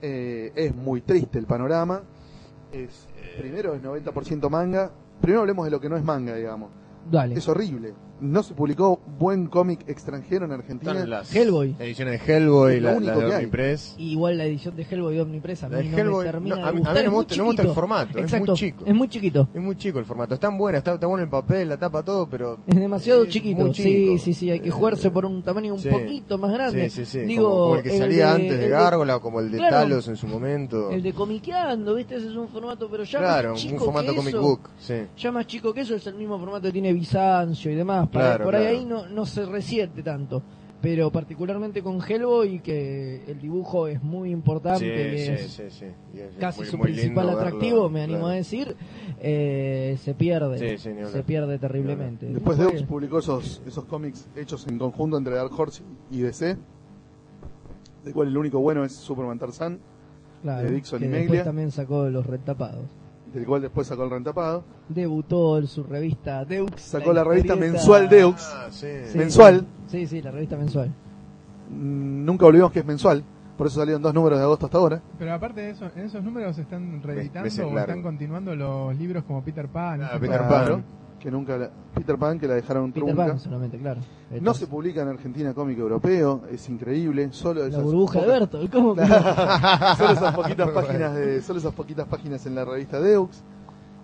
D: Eh, es muy triste el panorama. Es, primero es 90% manga. Primero hablemos de lo que no es manga, digamos.
B: Dale.
D: Es horrible. No se publicó buen cómic extranjero en Argentina.
C: Están las
B: Hellboy.
C: ediciones de Hellboy, la, la de. Omnipress.
B: Igual la edición de Hellboy de Omnipress a mí
C: La
B: no
C: Hellboy,
B: me termina
C: no,
B: de
C: a mí- a
B: gustar.
C: mí
B: es
C: me
B: muy
C: gusta- me gusta el formato, es muy chico.
B: Es muy chiquito.
C: Es muy chico el formato. Es tan buena, está, está bueno el papel, la tapa, todo, pero...
B: Es demasiado
C: es
B: chiquito.
C: muy
B: Sí,
C: chico.
B: sí, sí. Hay que jugarse por un tamaño un
C: Sí.
B: poquito más grande.
C: Sí, sí, sí.
B: Digo,
C: como, como el que salía antes de Gárgola, como el de
B: Claro.
C: Talos en su momento.
B: El de comiqueando, ¿viste? Ese es un formato, pero ya
C: claro,
B: más chico
C: un formato
B: que
C: comic
B: eso,
C: book. Sí.
B: Ya más chico que eso es el mismo formato que tiene Bizancio y demás. Para-
C: Claro,
B: por ahí,
C: claro.
B: ahí no, no se resiente tanto. Pero particularmente con Hellboy, que el dibujo es muy importante y
C: Sí,
B: es
C: sí, sí, sí. Y es
B: casi
C: muy-
B: su
C: muy
B: principal atractivo,
C: verlo,
B: me animo
C: claro.
B: a decir, eh, se pierde. Se pierde terriblemente.
D: Después Deux publicó esos, esos cómics hechos en conjunto entre Dark Horse y DC, del cual el único bueno es Superman Tarzan,
B: claro,
D: de Dixon
B: que
D: y
B: después
D: Meglia.
B: también sacó los retapados.
D: Del cual después sacó el rentapado.
B: Debutó en su revista Deux.
D: Sacó la revista mensual Deux,
C: Ah, sí.
D: Mensual.
B: Sí, sí, la revista mensual.
D: Mm, nunca olvidemos que es mensual, por eso salieron dos números de agosto hasta ahora.
F: Pero aparte de eso, en esos números se están reeditando o están continuando los libros como Peter Pan.
C: Ah, Peter
F: cosas.
C: Pan.
D: Que nunca la- Peter Pan, que la dejaron
B: Peter
D: trunca.
B: Pan solamente, claro.
D: No se publica en Argentina cómic europeo, es increíble, solo
B: La
D: esas
B: burbuja de Bertolt, ¿cómo que
D: solo esas poquitas páginas de solo esas poquitas páginas en la revista Deux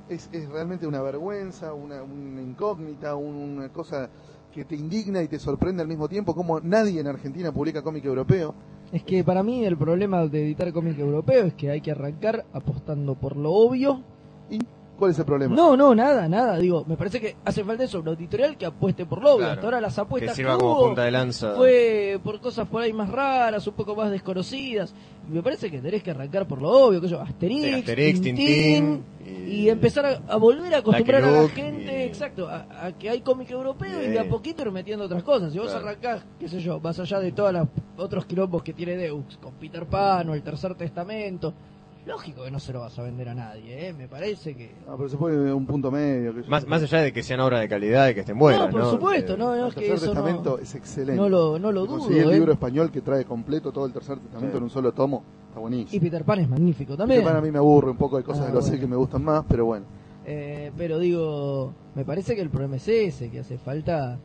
D: es, es realmente una vergüenza una, una incógnita una cosa que te indigna y te sorprende al mismo tiempo como nadie en Argentina publica cómic europeo
B: Es que para mí el problema de editar cómic europeo es que hay que arrancar apostando por lo obvio.
D: y cuál es el problema
B: No, no, nada, nada. Digo, me parece que hace falta eso, una editorial que apueste por lo obvio.
C: Claro.
B: Hasta ahora las
C: Que
B: apuestas
C: sirva
B: que
C: como
B: hubo
C: punta de lanza.
B: fue por cosas por ahí más raras, un poco más desconocidas. Y me parece que tenés que arrancar por lo obvio, que yo, Asterix,
C: Sí, Asterix,
B: Tintín,
C: Tintín,
B: y,
C: y-
B: empezar a, a volver a acostumbrar a la gente,
C: y-
B: exacto, a, a que hay cómic europeo y de a poquito ir metiendo otras cosas. Si vos
C: Claro.
B: arrancás, qué sé yo, más allá de todos los otros quilombos que tiene Deux, con Peter Pan o el Tercer Testamento, lógico que no se lo vas a vender a nadie, ¿eh? Me parece que...
D: Ah, pero se puede un punto medio que
C: Más, más allá de que sean obras de calidad y que estén buenas,
B: no, por
C: ¿no?
B: supuesto,
C: Eh,
B: no, no,
D: el
B: es que
D: tercer
B: eso
D: testamento
B: no,
D: es excelente
B: no lo, no lo dudo.
D: el
B: ¿eh?
D: libro español que trae completo todo el tercer testamento
C: Sí.
D: en un solo tomo está
B: Y
D: buenísimo
B: Peter Pan es magnífico también.
D: Peter Pan a mí me aburre un poco hay cosas
B: Ah,
D: de los
B: bueno.
D: que me gustan más pero bueno
B: Eh, pero digo, me parece que el problema es ese, que hace falta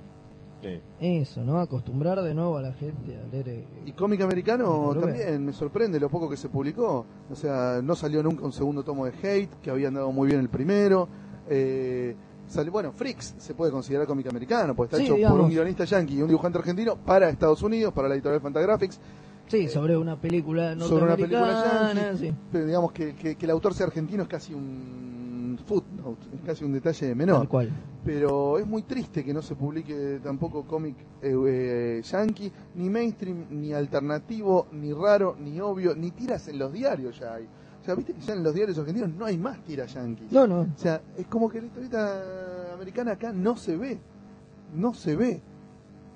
C: sí.
B: eso, ¿no? Acostumbrar de nuevo a la gente a leer. eh,
D: Y cómic americano también me sorprende lo poco que se publicó. O sea, no salió nunca un segundo tomo de Hate, que habían dado muy bien el primero. Eh, salió, bueno, Freaks se puede considerar cómic americano, porque está
B: Sí,
D: hecho por un guionista yankee y un dibujante argentino para Estados Unidos, para la editorial Fantagraphics.
B: Sí, sobre una película
D: sobre una película yankee.
B: sí.
D: Pero digamos que, que- que el autor sea argentino es casi un footnote, es casi un detalle menor.
B: Tal cual.
D: Pero es muy triste que no se publique tampoco cómic eh, eh, yankee, ni mainstream, ni alternativo, ni raro, ni obvio, ni tiras en los diarios ya hay. O sea, viste que ya en los diarios argentinos no hay más tiras yankees.
B: No, no.
D: O sea, es como que la historieta americana acá no se ve. No se ve.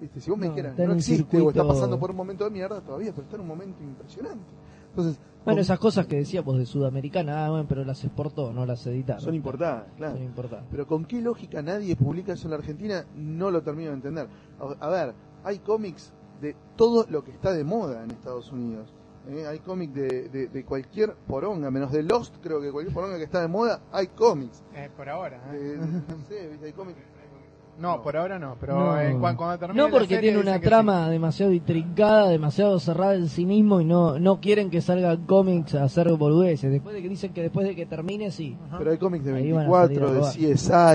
D: Viste, si vos me
B: No,
D: dijeras, no existe o está pasando por un momento de mierda todavía, pero está en un momento impresionante. Entonces,
B: Bueno, esas cosas que decíamos de Sudamericana, ah, bueno, pero las exportó, no las editaron.
D: son importadas, claro.
B: Son importadas.
D: Pero con qué lógica nadie publica eso en la Argentina, no lo termino de entender. A, a ver, hay cómics de todo lo que está de moda en Estados Unidos. ¿eh? Hay cómics de, de, de cualquier poronga, menos de Lost, creo que cualquier poronga que está de moda, hay cómics.
E: Eh, por ahora. ¿eh?
D: De- no sé, hay cómics.
E: No, por ahora no, pero
B: No.
E: en cuan- cuando termine
B: No
E: la
B: porque
E: serie
B: tiene
E: dicen
B: una
E: que
B: trama demasiado intrincada, demasiado cerrada en sí mismo y no no quieren que salgan cómics a hacer boludeces. Después de que dicen que después de que termine, sí.
D: Pero hay cómics de
B: Ahí van a salir
D: 24,
B: a
D: de
B: robar.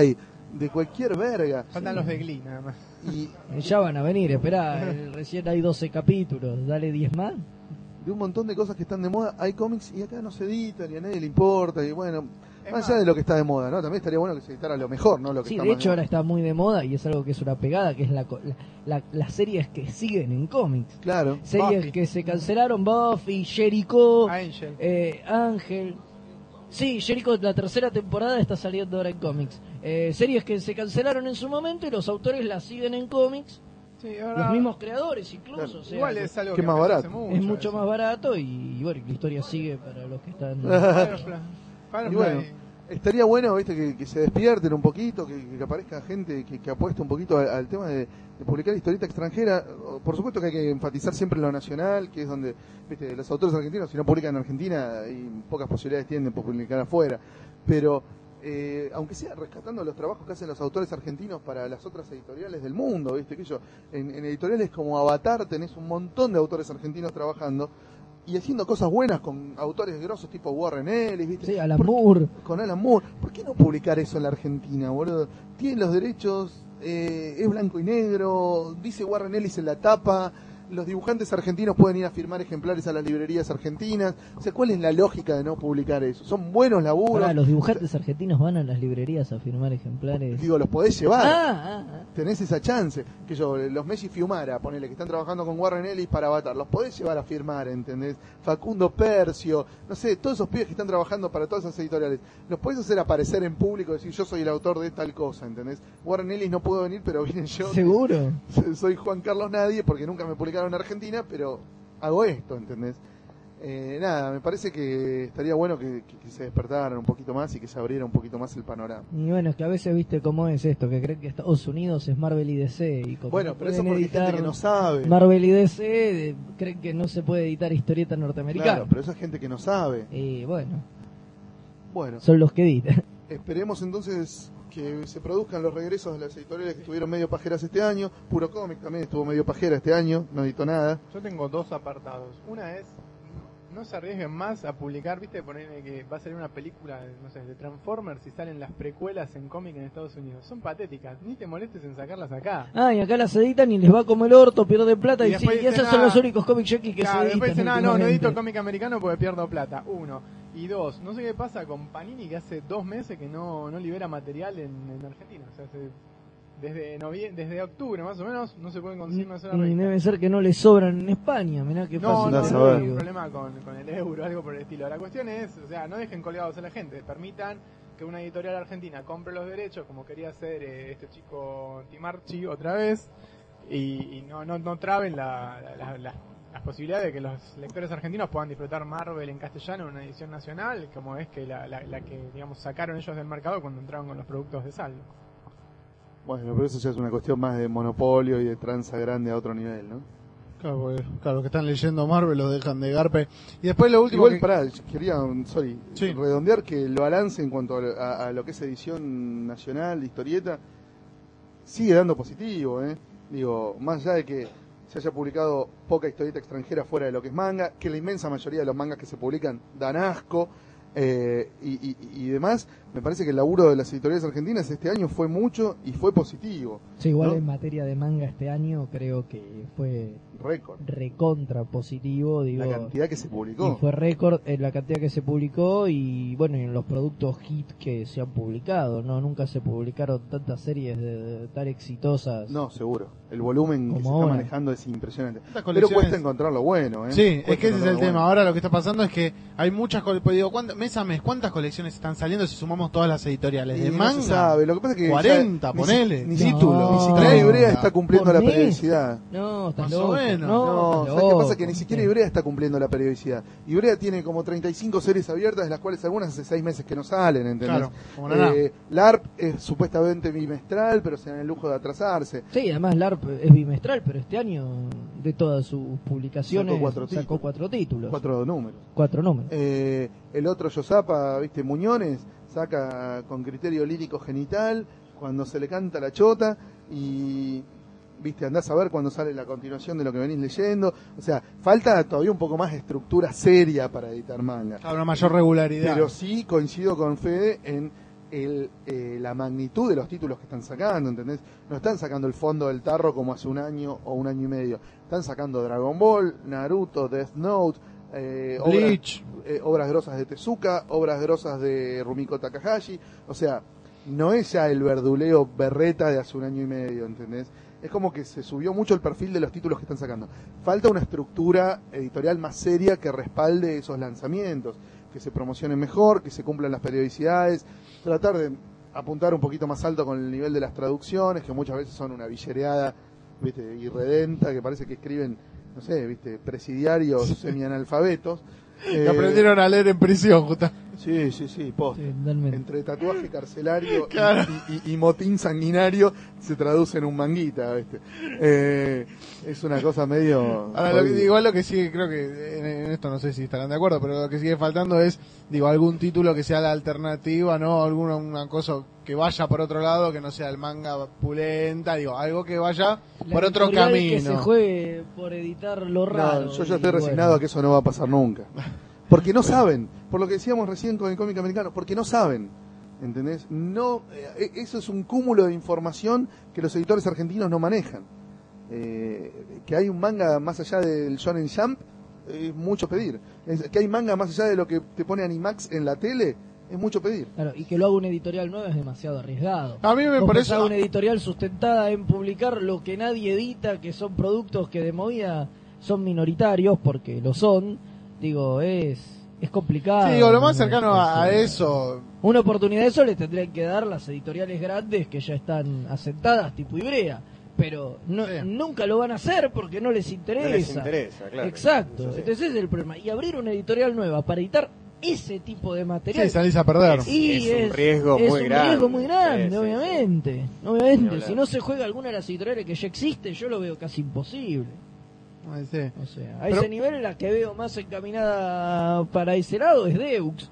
D: CSI, de cualquier verga.
E: sí. Faltan los de Glee nada más.
D: Y
B: Ya van a venir, espera, recién hay 12 capítulos, dale 10 más.
D: de un montón de cosas que están de moda, hay cómics y acá no se editan y a nadie le importa. Y bueno,
E: Es
D: más allá de lo que está de moda, ¿no? También estaría bueno que se editara lo mejor, ¿no? Lo que
B: Sí,
D: está
B: de hecho ahora está muy de moda y es algo que es una pegada, que es la, co- la- la- las series que siguen en cómics.
D: Claro.
B: Series
E: Buffy.
B: que se cancelaron, Buffy, Jericho,
E: Angel.
B: eh, Ángel. Sí, Jericho, la tercera temporada está saliendo ahora en cómics. Eh, series que se cancelaron en su momento y los autores las siguen en cómics.
E: Sí,
B: Los
E: ahora-
B: mismos creadores incluso.
D: Claro.
B: o sea,
E: Igual es algo
D: que
E: que
D: más barato.
E: mucho,
B: es mucho
E: eso.
B: más barato y, y bueno, la historia sigue para los que están...
E: Firefly.
D: Y bueno, estaría bueno, viste, que, que se despierten un poquito, que, que aparezca gente que, que apueste un poquito al, al tema de, de publicar historieta extranjera. Por supuesto que hay que enfatizar siempre lo nacional, que es donde, viste, los autores argentinos, si no publican en Argentina, hay pocas posibilidades tienen de publicar afuera. Pero, eh, aunque sea rescatando los trabajos que hacen los autores argentinos para las otras editoriales del mundo, viste, que yo, en, en editoriales como Avatar tenés un montón de autores argentinos trabajando. Y haciendo cosas buenas con autores grosos tipo Warren Ellis, ¿viste?
B: Sí, Alan
D: ¿Por-
B: Moore.
D: con Alan Moore. ¿Por qué no publicar eso en la Argentina, boludo? Tienen los derechos, eh, es blanco y negro, dice Warren Ellis en la tapa, los dibujantes argentinos pueden ir a firmar ejemplares a las librerías argentinas. O sea, ¿cuál es la lógica de no publicar eso? Son buenos laburos.
B: Pará, los dibujantes argentinos van a las librerías a firmar ejemplares.
D: Digo, los podés llevar.
B: Ah, ah, ah.
D: Tenés esa chance. Que yo, los Messi Fiumara, ponele, que están trabajando con Warren Ellis para Avatar, los podés llevar a firmar, ¿entendés? Facundo Percio, no sé, todos esos pibes que están trabajando para todas esas editoriales, los podés hacer aparecer en público, decir yo soy el autor de tal cosa, ¿entendés? Warren Ellis no puedo venir, pero vine yo.
B: ¿Seguro?
D: Soy Juan Carlos Nadie, porque nunca me publicaron en Argentina, pero hago esto, ¿entendés? Eh, nada, me parece que estaría bueno que, que- que se despertaran un poquito más y que se abriera un poquito más el panorama.
B: Y bueno, es que a veces viste cómo es esto, que creen que Estados Unidos es Marvel y DC. Y como
D: Bueno,
B: no
D: pero eso porque hay gente que no sabe.
B: Marvel y DC, creen que no se puede editar historieta norteamericana.
D: Claro, pero esa gente que no sabe.
B: Y bueno,
D: Bueno,
B: son los que editan.
D: Esperemos entonces que se produzcan los regresos de las editoriales que estuvieron medio pajeras este año. Puro Cómic también estuvo medio pajera este año, no editó nada.
E: Yo tengo dos apartados. Una es, no se arriesguen más a publicar, viste, ponerle que va a salir una película, no sé, de Transformers y salen las precuelas en cómic en Estados Unidos. Son patéticas, ni te molestes en sacarlas acá.
B: Ah, y acá las editan y les va como el orto, pierden plata.
E: Y
B: Y, sí,
E: después
B: y esos son
E: ah,
B: los únicos cómics yankees que
E: Claro,
B: se
E: después
B: editan.
E: dicen, ah, no, no
B: últimamente".
E: edito cómic americano porque pierdo plata. Uno. Y dos, no sé qué pasa con Panini que hace dos meses que no, no libera material en, en Argentina. O sea, hace- desde novie- desde octubre más o menos no se pueden conseguir sola
B: Y debe ser que no les sobran en España, mirá qué
E: No,
B: fácil.
E: no, no, hay un problema con, con el euro, algo por el estilo. La cuestión es, o sea, no dejen colgados a la gente, permitan que una editorial argentina compre los derechos, como quería hacer eh, este chico Timarchi otra vez, y, y no, no, no traben la, la- la- la- las posibilidades de que los lectores argentinos puedan disfrutar Marvel en castellano en una edición nacional, como es que la, la- la que, digamos, sacaron ellos del mercado cuando entraron con los productos de saldo.
D: Bueno, pero eso ya es una cuestión más de monopolio y de tranza grande a otro nivel, ¿no?
A: Claro, porque, claro, los que están leyendo Marvel los dejan de garpe. Y después lo último
D: Igual,
A: que-
D: pará, quería, sorry,
A: Sí.
D: redondear que el balance en cuanto a, a- a lo que es edición nacional de historieta sigue dando positivo, ¿eh? Digo, más allá de que se haya publicado poca historieta extranjera fuera de lo que es manga, que la inmensa mayoría de los mangas que se publican dan asco eh, y, y- y demás, me parece que el laburo de las editoriales argentinas este año fue mucho y fue positivo,
B: Sí, igual
D: ¿no?
B: en materia de manga este año creo que fue
D: récord.
B: recontra positivo, digo.
D: La cantidad que se
B: Y
D: publicó.
B: fue récord en la cantidad que se publicó y bueno, y en los productos hit que se han publicado, no nunca se publicaron tantas series de, de- tan exitosas.
D: No, seguro. El volumen que se está manejando es impresionante. Pero cuesta encontrar lo bueno, ¿eh?
A: Sí, es que ese es el tema. Ahora lo que está pasando es que hay muchas colecciones. Digo, ¿cuántas- mes a mes, ¿cuántas colecciones están saliendo si sumamos todas las editoriales?
D: Y
A: De
D: no
A: manga.
D: se sabe. Lo que pasa es que
A: 40,
D: ya ni si-
A: ponele.
D: Ni,
B: No.
D: título, ni siquiera. Ibrea está cumpliendo la periodicidad.
B: No, estás
A: Más o
B: loco.
A: menos.
D: No,
B: estás
D: ¿sabes qué pasa? Que ni siquiera Ibrea está cumpliendo la periodicidad. Ibrea tiene como 35 series abiertas, de las cuales algunas hace 6 meses que no salen, ¿entendés?
A: Claro.
D: Eh, LARP es supuestamente bimestral, pero se dan el lujo de atrasarse.
B: Sí, además LARP es bimestral, pero este año de todas sus publicaciones
D: Sacó cuatro
B: sacó
D: títulos.
B: cuatro títulos, cuatro,
D: Cuatro números.
B: números.
D: Eh, el otro Yosapa, viste, Muñones, saca con criterio lírico genital, cuando se le canta la chota, y viste, andás a ver cuando sale la continuación de lo que venís leyendo. O sea, falta todavía un poco más de estructura seria para editar manga.
A: A una mayor regularidad.
D: Pero sí coincido con Fede en el, eh, la magnitud de los títulos que están sacando, ¿entendés? No están sacando el fondo del tarro como hace un año o un año y medio. Están sacando Dragon Ball, Naruto, Death Note, eh, obras-
A: Bleach.
D: eh, obras grosas de Tezuka, obras grosas de Rumiko Takahashi. O sea, no es ya el verduleo berreta de hace un año y medio, ¿entendés? Es como que se subió mucho el perfil de los títulos que están sacando. Falta una estructura editorial más seria que respalde esos lanzamientos, que se promocionen mejor, que se cumplan las periodicidades, tratar de apuntar un poquito más alto con el nivel de las traducciones, que muchas veces son una villereada, viste, irredenta, que parece que escriben, no sé, viste, presidiarios semianalfabetos.
A: Que
D: Eh,
A: aprendieron a leer en prisión, justa.
D: Sí, sí, sí,
B: totalmente.
D: Entre tatuaje carcelario y-
A: Claro.
D: y, y- y motín sanguinario se traduce en un manguita, ¿viste? Eh, es una cosa medio...
A: Ahora, lo que- igual lo que sigue, creo que en, en esto no sé si estarán de acuerdo, pero lo que sigue faltando es, digo, algún título que sea la alternativa, ¿no? Alguna una cosa que vaya por otro lado, que no sea el manga pulenta, digo, algo que vaya
B: La
A: por otro camino.
B: Que se juegue por editar lo raro.
D: No, yo ya estoy
B: bueno.
D: resignado a que eso no va a pasar nunca. Porque no saben, por lo que decíamos recién con el cómic americano, porque no saben. ¿Entendés? No, eh, eso es un cúmulo de información que los editores argentinos no manejan. Eh, que hay un manga más allá del Shonen Jump es mucho pedir. Es- que hay manga más allá de lo que te pone Animax en la tele es mucho pedir.
B: Claro, y que lo haga un editorial nuevo es demasiado arriesgado.
A: A mí me parece...
B: una editorial sustentada en publicar lo que nadie edita, que son productos que de movida son minoritarios, porque lo son, digo, es, es complicado.
A: Sí, digo, lo más cercano a, eso,
B: Una oportunidad de eso le tendrían que dar las editoriales grandes que ya están asentadas, tipo Ibrea. Pero no,
A: Sí.
B: nunca lo van a hacer porque no les interesa.
C: No les interesa, claro.
B: Exacto. Entonces ese es el problema. Y abrir una editorial nueva para editar ese tipo de material.
A: sí, salís a perder.
B: Y
C: Es un riesgo
B: es
C: muy
B: un
C: grande.
B: riesgo muy grande,
C: Sí, sí,
B: obviamente. Obviamente, si no se juega alguna de las editoriales que ya existe, yo lo veo casi imposible.
A: Ay, sí.
B: O sea, a
A: Pero-
B: ese nivel la que veo más encaminada para ese lado es Deux.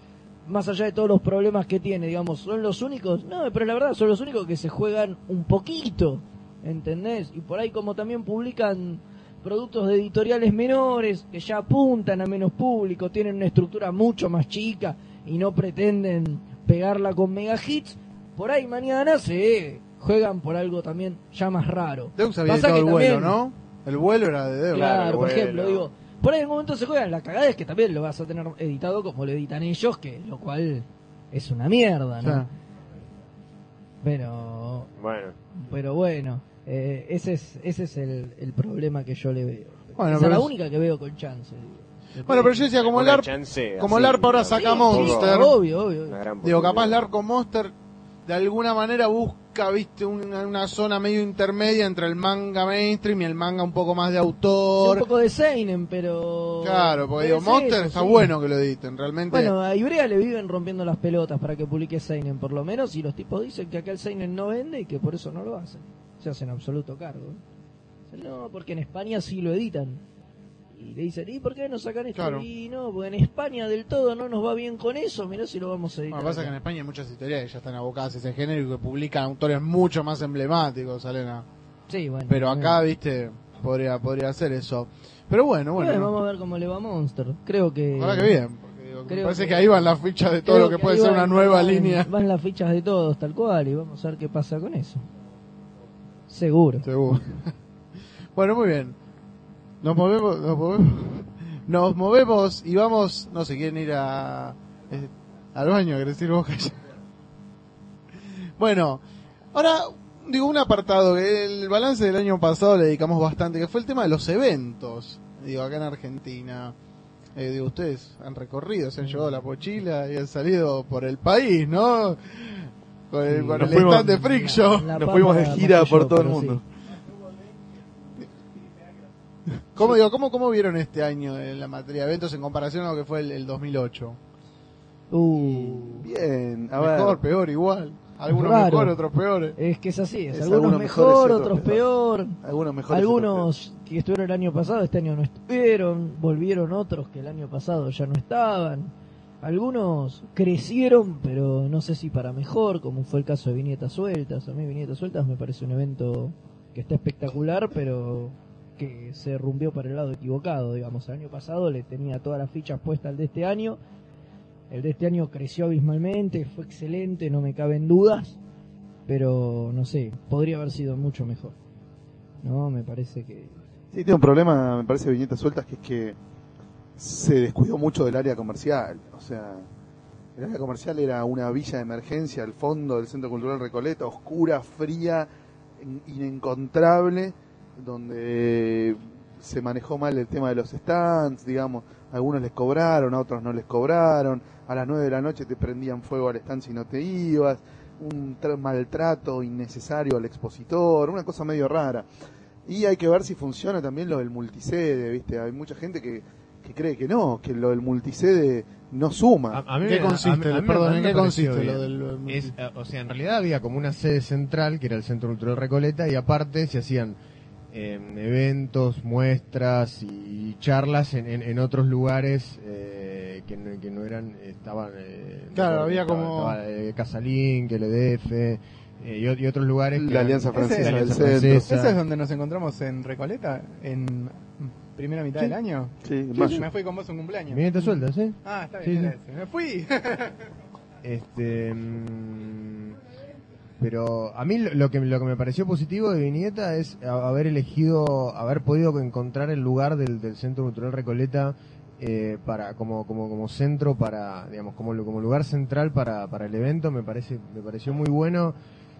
B: Más allá de todos los problemas que tiene, digamos, son los únicos, no, pero la verdad son los únicos que se juegan un poquito, ¿entendés? Y por ahí como también publican productos de editoriales menores que ya apuntan a menos público, tienen una estructura mucho más chica y no pretenden pegarla con mega hits, por ahí mañana se juegan por algo también ya más raro.
A: Deux había
B: Pasa
A: editado el
B: que
A: vuelo,
B: también-
A: ¿no? El vuelo era de Deux.
B: Claro, por
C: vuelo.
B: ejemplo, digo, por ahí en un momento se juegan, la cagada es que también lo vas a tener editado como lo editan ellos, que lo cual es una mierda,
A: O
B: ¿no?
A: sea,
B: Pero,
C: Bueno,
B: pero bueno, eh, ese es ese es el, el problema que yo le veo.
A: Bueno,
B: Esa
A: pero
B: es la
A: es-
B: única que veo con chance.
A: Bueno, pero yo decía, como el
C: una
A: ARP,
C: chance
A: como
C: así,
A: el ARP ahora saca
C: un
A: Monster.
B: obvio, obvio.
A: Digo, capaz el Arco Monster de alguna manera busca, viste, una, una zona medio intermedia entre el manga mainstream y el manga un poco más de
B: Sí,
A: autor.
B: un poco de Seinen, pero...
A: Claro, porque digo, Monster
B: eso,
A: está
B: sí.
A: bueno que lo editen, realmente.
B: Bueno, a Ibrea le viven rompiendo las pelotas para que publique Seinen, por lo menos, y los tipos dicen que acá el Seinen no vende y que por eso no lo hacen. Se hacen absoluto cargo. Dicen, no, porque en España sí lo editan. Y le dicen, ¿y por qué no sacan esto?
A: Claro.
B: Y no, porque en España del todo no nos va bien con eso, mirá si lo vamos a editar.
A: Bueno, pasa que en
B: acá".
A: España hay muchas historias que ya están abocadas a ese género y que publican autores mucho más emblemáticos, Alena.
B: Sí, bueno.
A: Pero acá,
B: bueno.
A: viste, podría podría hacer eso. Pero bueno, bueno.
B: Bueno,
A: ¿no?
B: vamos a ver cómo le va a Monster. Creo que...
A: Ojalá que bien. digo,
B: creo
A: parece
B: que-
A: que, ahí van las fichas de todo lo que, puede ser una nueva
B: van-
A: línea.
B: Van las fichas de todos, tal cual, y vamos a ver qué pasa con eso. Seguro.
A: Seguro. bueno, muy bien. Nos movemos, nos movemos, y vamos, no sé, quieren ir a, eh, al baño, ¿querés decir vos? Bueno, ahora digo un apartado que el balance del año pasado le dedicamos bastante, que fue el tema de los eventos, digo, acá en Argentina. Eh, digo, ustedes han recorrido, se han llevado la mochila y han salido por el país, ¿no? Con el,
D: Sí,
A: con
D: nos
A: el
D: fuimos-
A: stand de Freak Show.
B: La
D: Nos fuimos de gira por
B: yo,
D: todo el mundo.
A: ¿Cómo, digo, cómo, ¿Cómo vieron este año en la materia de eventos en comparación a lo que fue el, el 2008?
B: sí. Uh,
D: Bien, a
A: Mejor,
D: ver.
A: peor, igual. Algunos
B: Raro.
A: mejor, otros peores.
B: Es que es así, es,
D: Es
B: algunos,
D: algunos
B: mejor,
D: mejores
B: otros peor.
D: Algunos mejores.
B: Algunos que estuvieron el año pasado, este año no estuvieron. Volvieron otros que el año pasado ya no estaban. Algunos crecieron, pero no sé si para mejor, como fue el caso de Viñetas Sueltas. A mí Viñetas Sueltas me parece un evento que está espectacular, pero que se rumbió para el lado equivocado, digamos. El año pasado le tenía todas las fichas puestas al de este año. El de este año creció abismalmente, fue excelente, no me caben dudas, pero no sé, podría haber sido mucho mejor. No, me parece que
D: Sí, tiene un problema, me parece, viñetas sueltas, que es que se descuidó mucho del área comercial. O sea, el área comercial era una villa de emergencia al fondo del Centro Cultural Recoleta, oscura, fría, in- inencontrable, donde se manejó mal el tema de los stands, digamos, algunos les cobraron, a otros no les cobraron, a las 9 de la noche te prendían fuego al stand si no te ibas, un tra- maltrato innecesario al expositor, una cosa medio rara. Y hay que ver si funciona también lo del multisede, ¿viste? Hay mucha gente que, que cree que no, que lo del multisede no suma.
C: A- a mí
A: ¿Qué
C: me-
A: consiste?
C: a mí- a mí
A: Perdón,
C: me
A: ¿en qué
C: pareció
A: consiste
C: bien.
A: lo del
C: Es, eh, o sea, en realidad había como una sede central que era el Centro Cultural Recoleta y aparte se hacían eh, eventos, muestras y charlas en, en, en otros lugares eh, que, no, que no eran, estaban... eh,
A: Claro, había
C: estaba-
A: como-
C: estaba, eh, Casalín, que el EDF eh, y, o- y otros lugares... que
D: La
C: eran-
D: Alianza Francesa
C: la Alianza
D: del Centro.
C: Francesa.
E: ¿Ese es donde nos encontramos en Recoleta? ¿En primera mitad del año?
D: Sí, en
E: Sí,
D: mayo.
E: me fui con vos un cumpleaños.
C: Viñeta suelta, ¿sí?
E: Ah, está bien,
C: sí.
E: era ese. me fui.
C: Este, mm, pero a mí lo lo que lo que me pareció positivo de Viñeta es a- haber elegido, haber podido encontrar el lugar del, del Centro Cultural Recoleta eh, para como como como centro para digamos como lu- como lugar central para, para el evento me parece me pareció muy bueno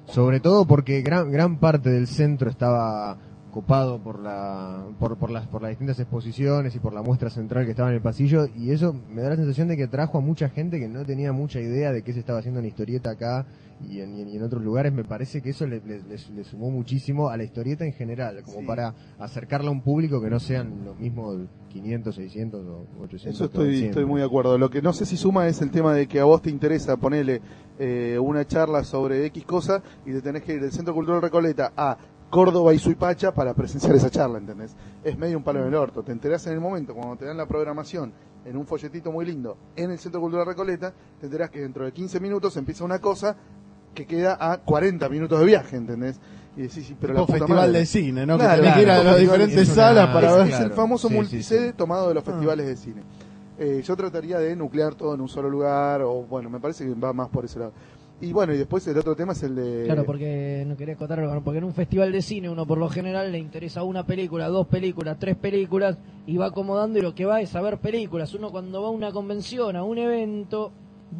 C: sobre todo porque gran gran parte del centro estaba copado por la por, por las por las distintas exposiciones y por la muestra central que estaba en el pasillo y eso me da la sensación de que trajo a mucha gente que no tenía mucha idea de qué se estaba haciendo en historieta acá y en, y en- otros lugares me parece que eso le, le- le- le sumó muchísimo a la historieta en general como
D: Sí.
C: para acercarla a un público que no sean los mismos 500 600 o 800
D: Eso estoy muy de acuerdo. Lo que no sé si suma es el tema de que a vos te interesa ponerle eh, una charla sobre X cosa y te tenés que ir del Centro Cultural Recoleta a Córdoba y Suipacha para presenciar esa charla, ¿entendés? Es medio un palo en el orto. Te enterás en el momento, cuando te dan la programación en un folletito muy lindo en el Centro Cultural Recoleta, te enterás que dentro de 15 minutos empieza una cosa que queda a 40 minutos de viaje, ¿entendés? Y decís, sí, pero la
A: festival
D: madre.
A: de cine, ¿no?
D: Claro,
A: que que ir a
D: claro,
A: las diferentes salas para ver.
D: es el
C: Claro.
D: famoso
C: Sí,
D: multisede
C: sí.
D: tomado de los
A: Ah.
D: festivales de cine. Eh, yo trataría de nuclear todo en un solo lugar, o bueno, me parece que va más por ese lado. Y bueno, y después el otro tema es el de...
B: Claro, porque no quería acotar algo, porque en un festival de cine uno por lo general le interesa una película, dos películas, tres películas y va acomodando y lo que va es a ver películas. Uno cuando va a una convención, a un evento,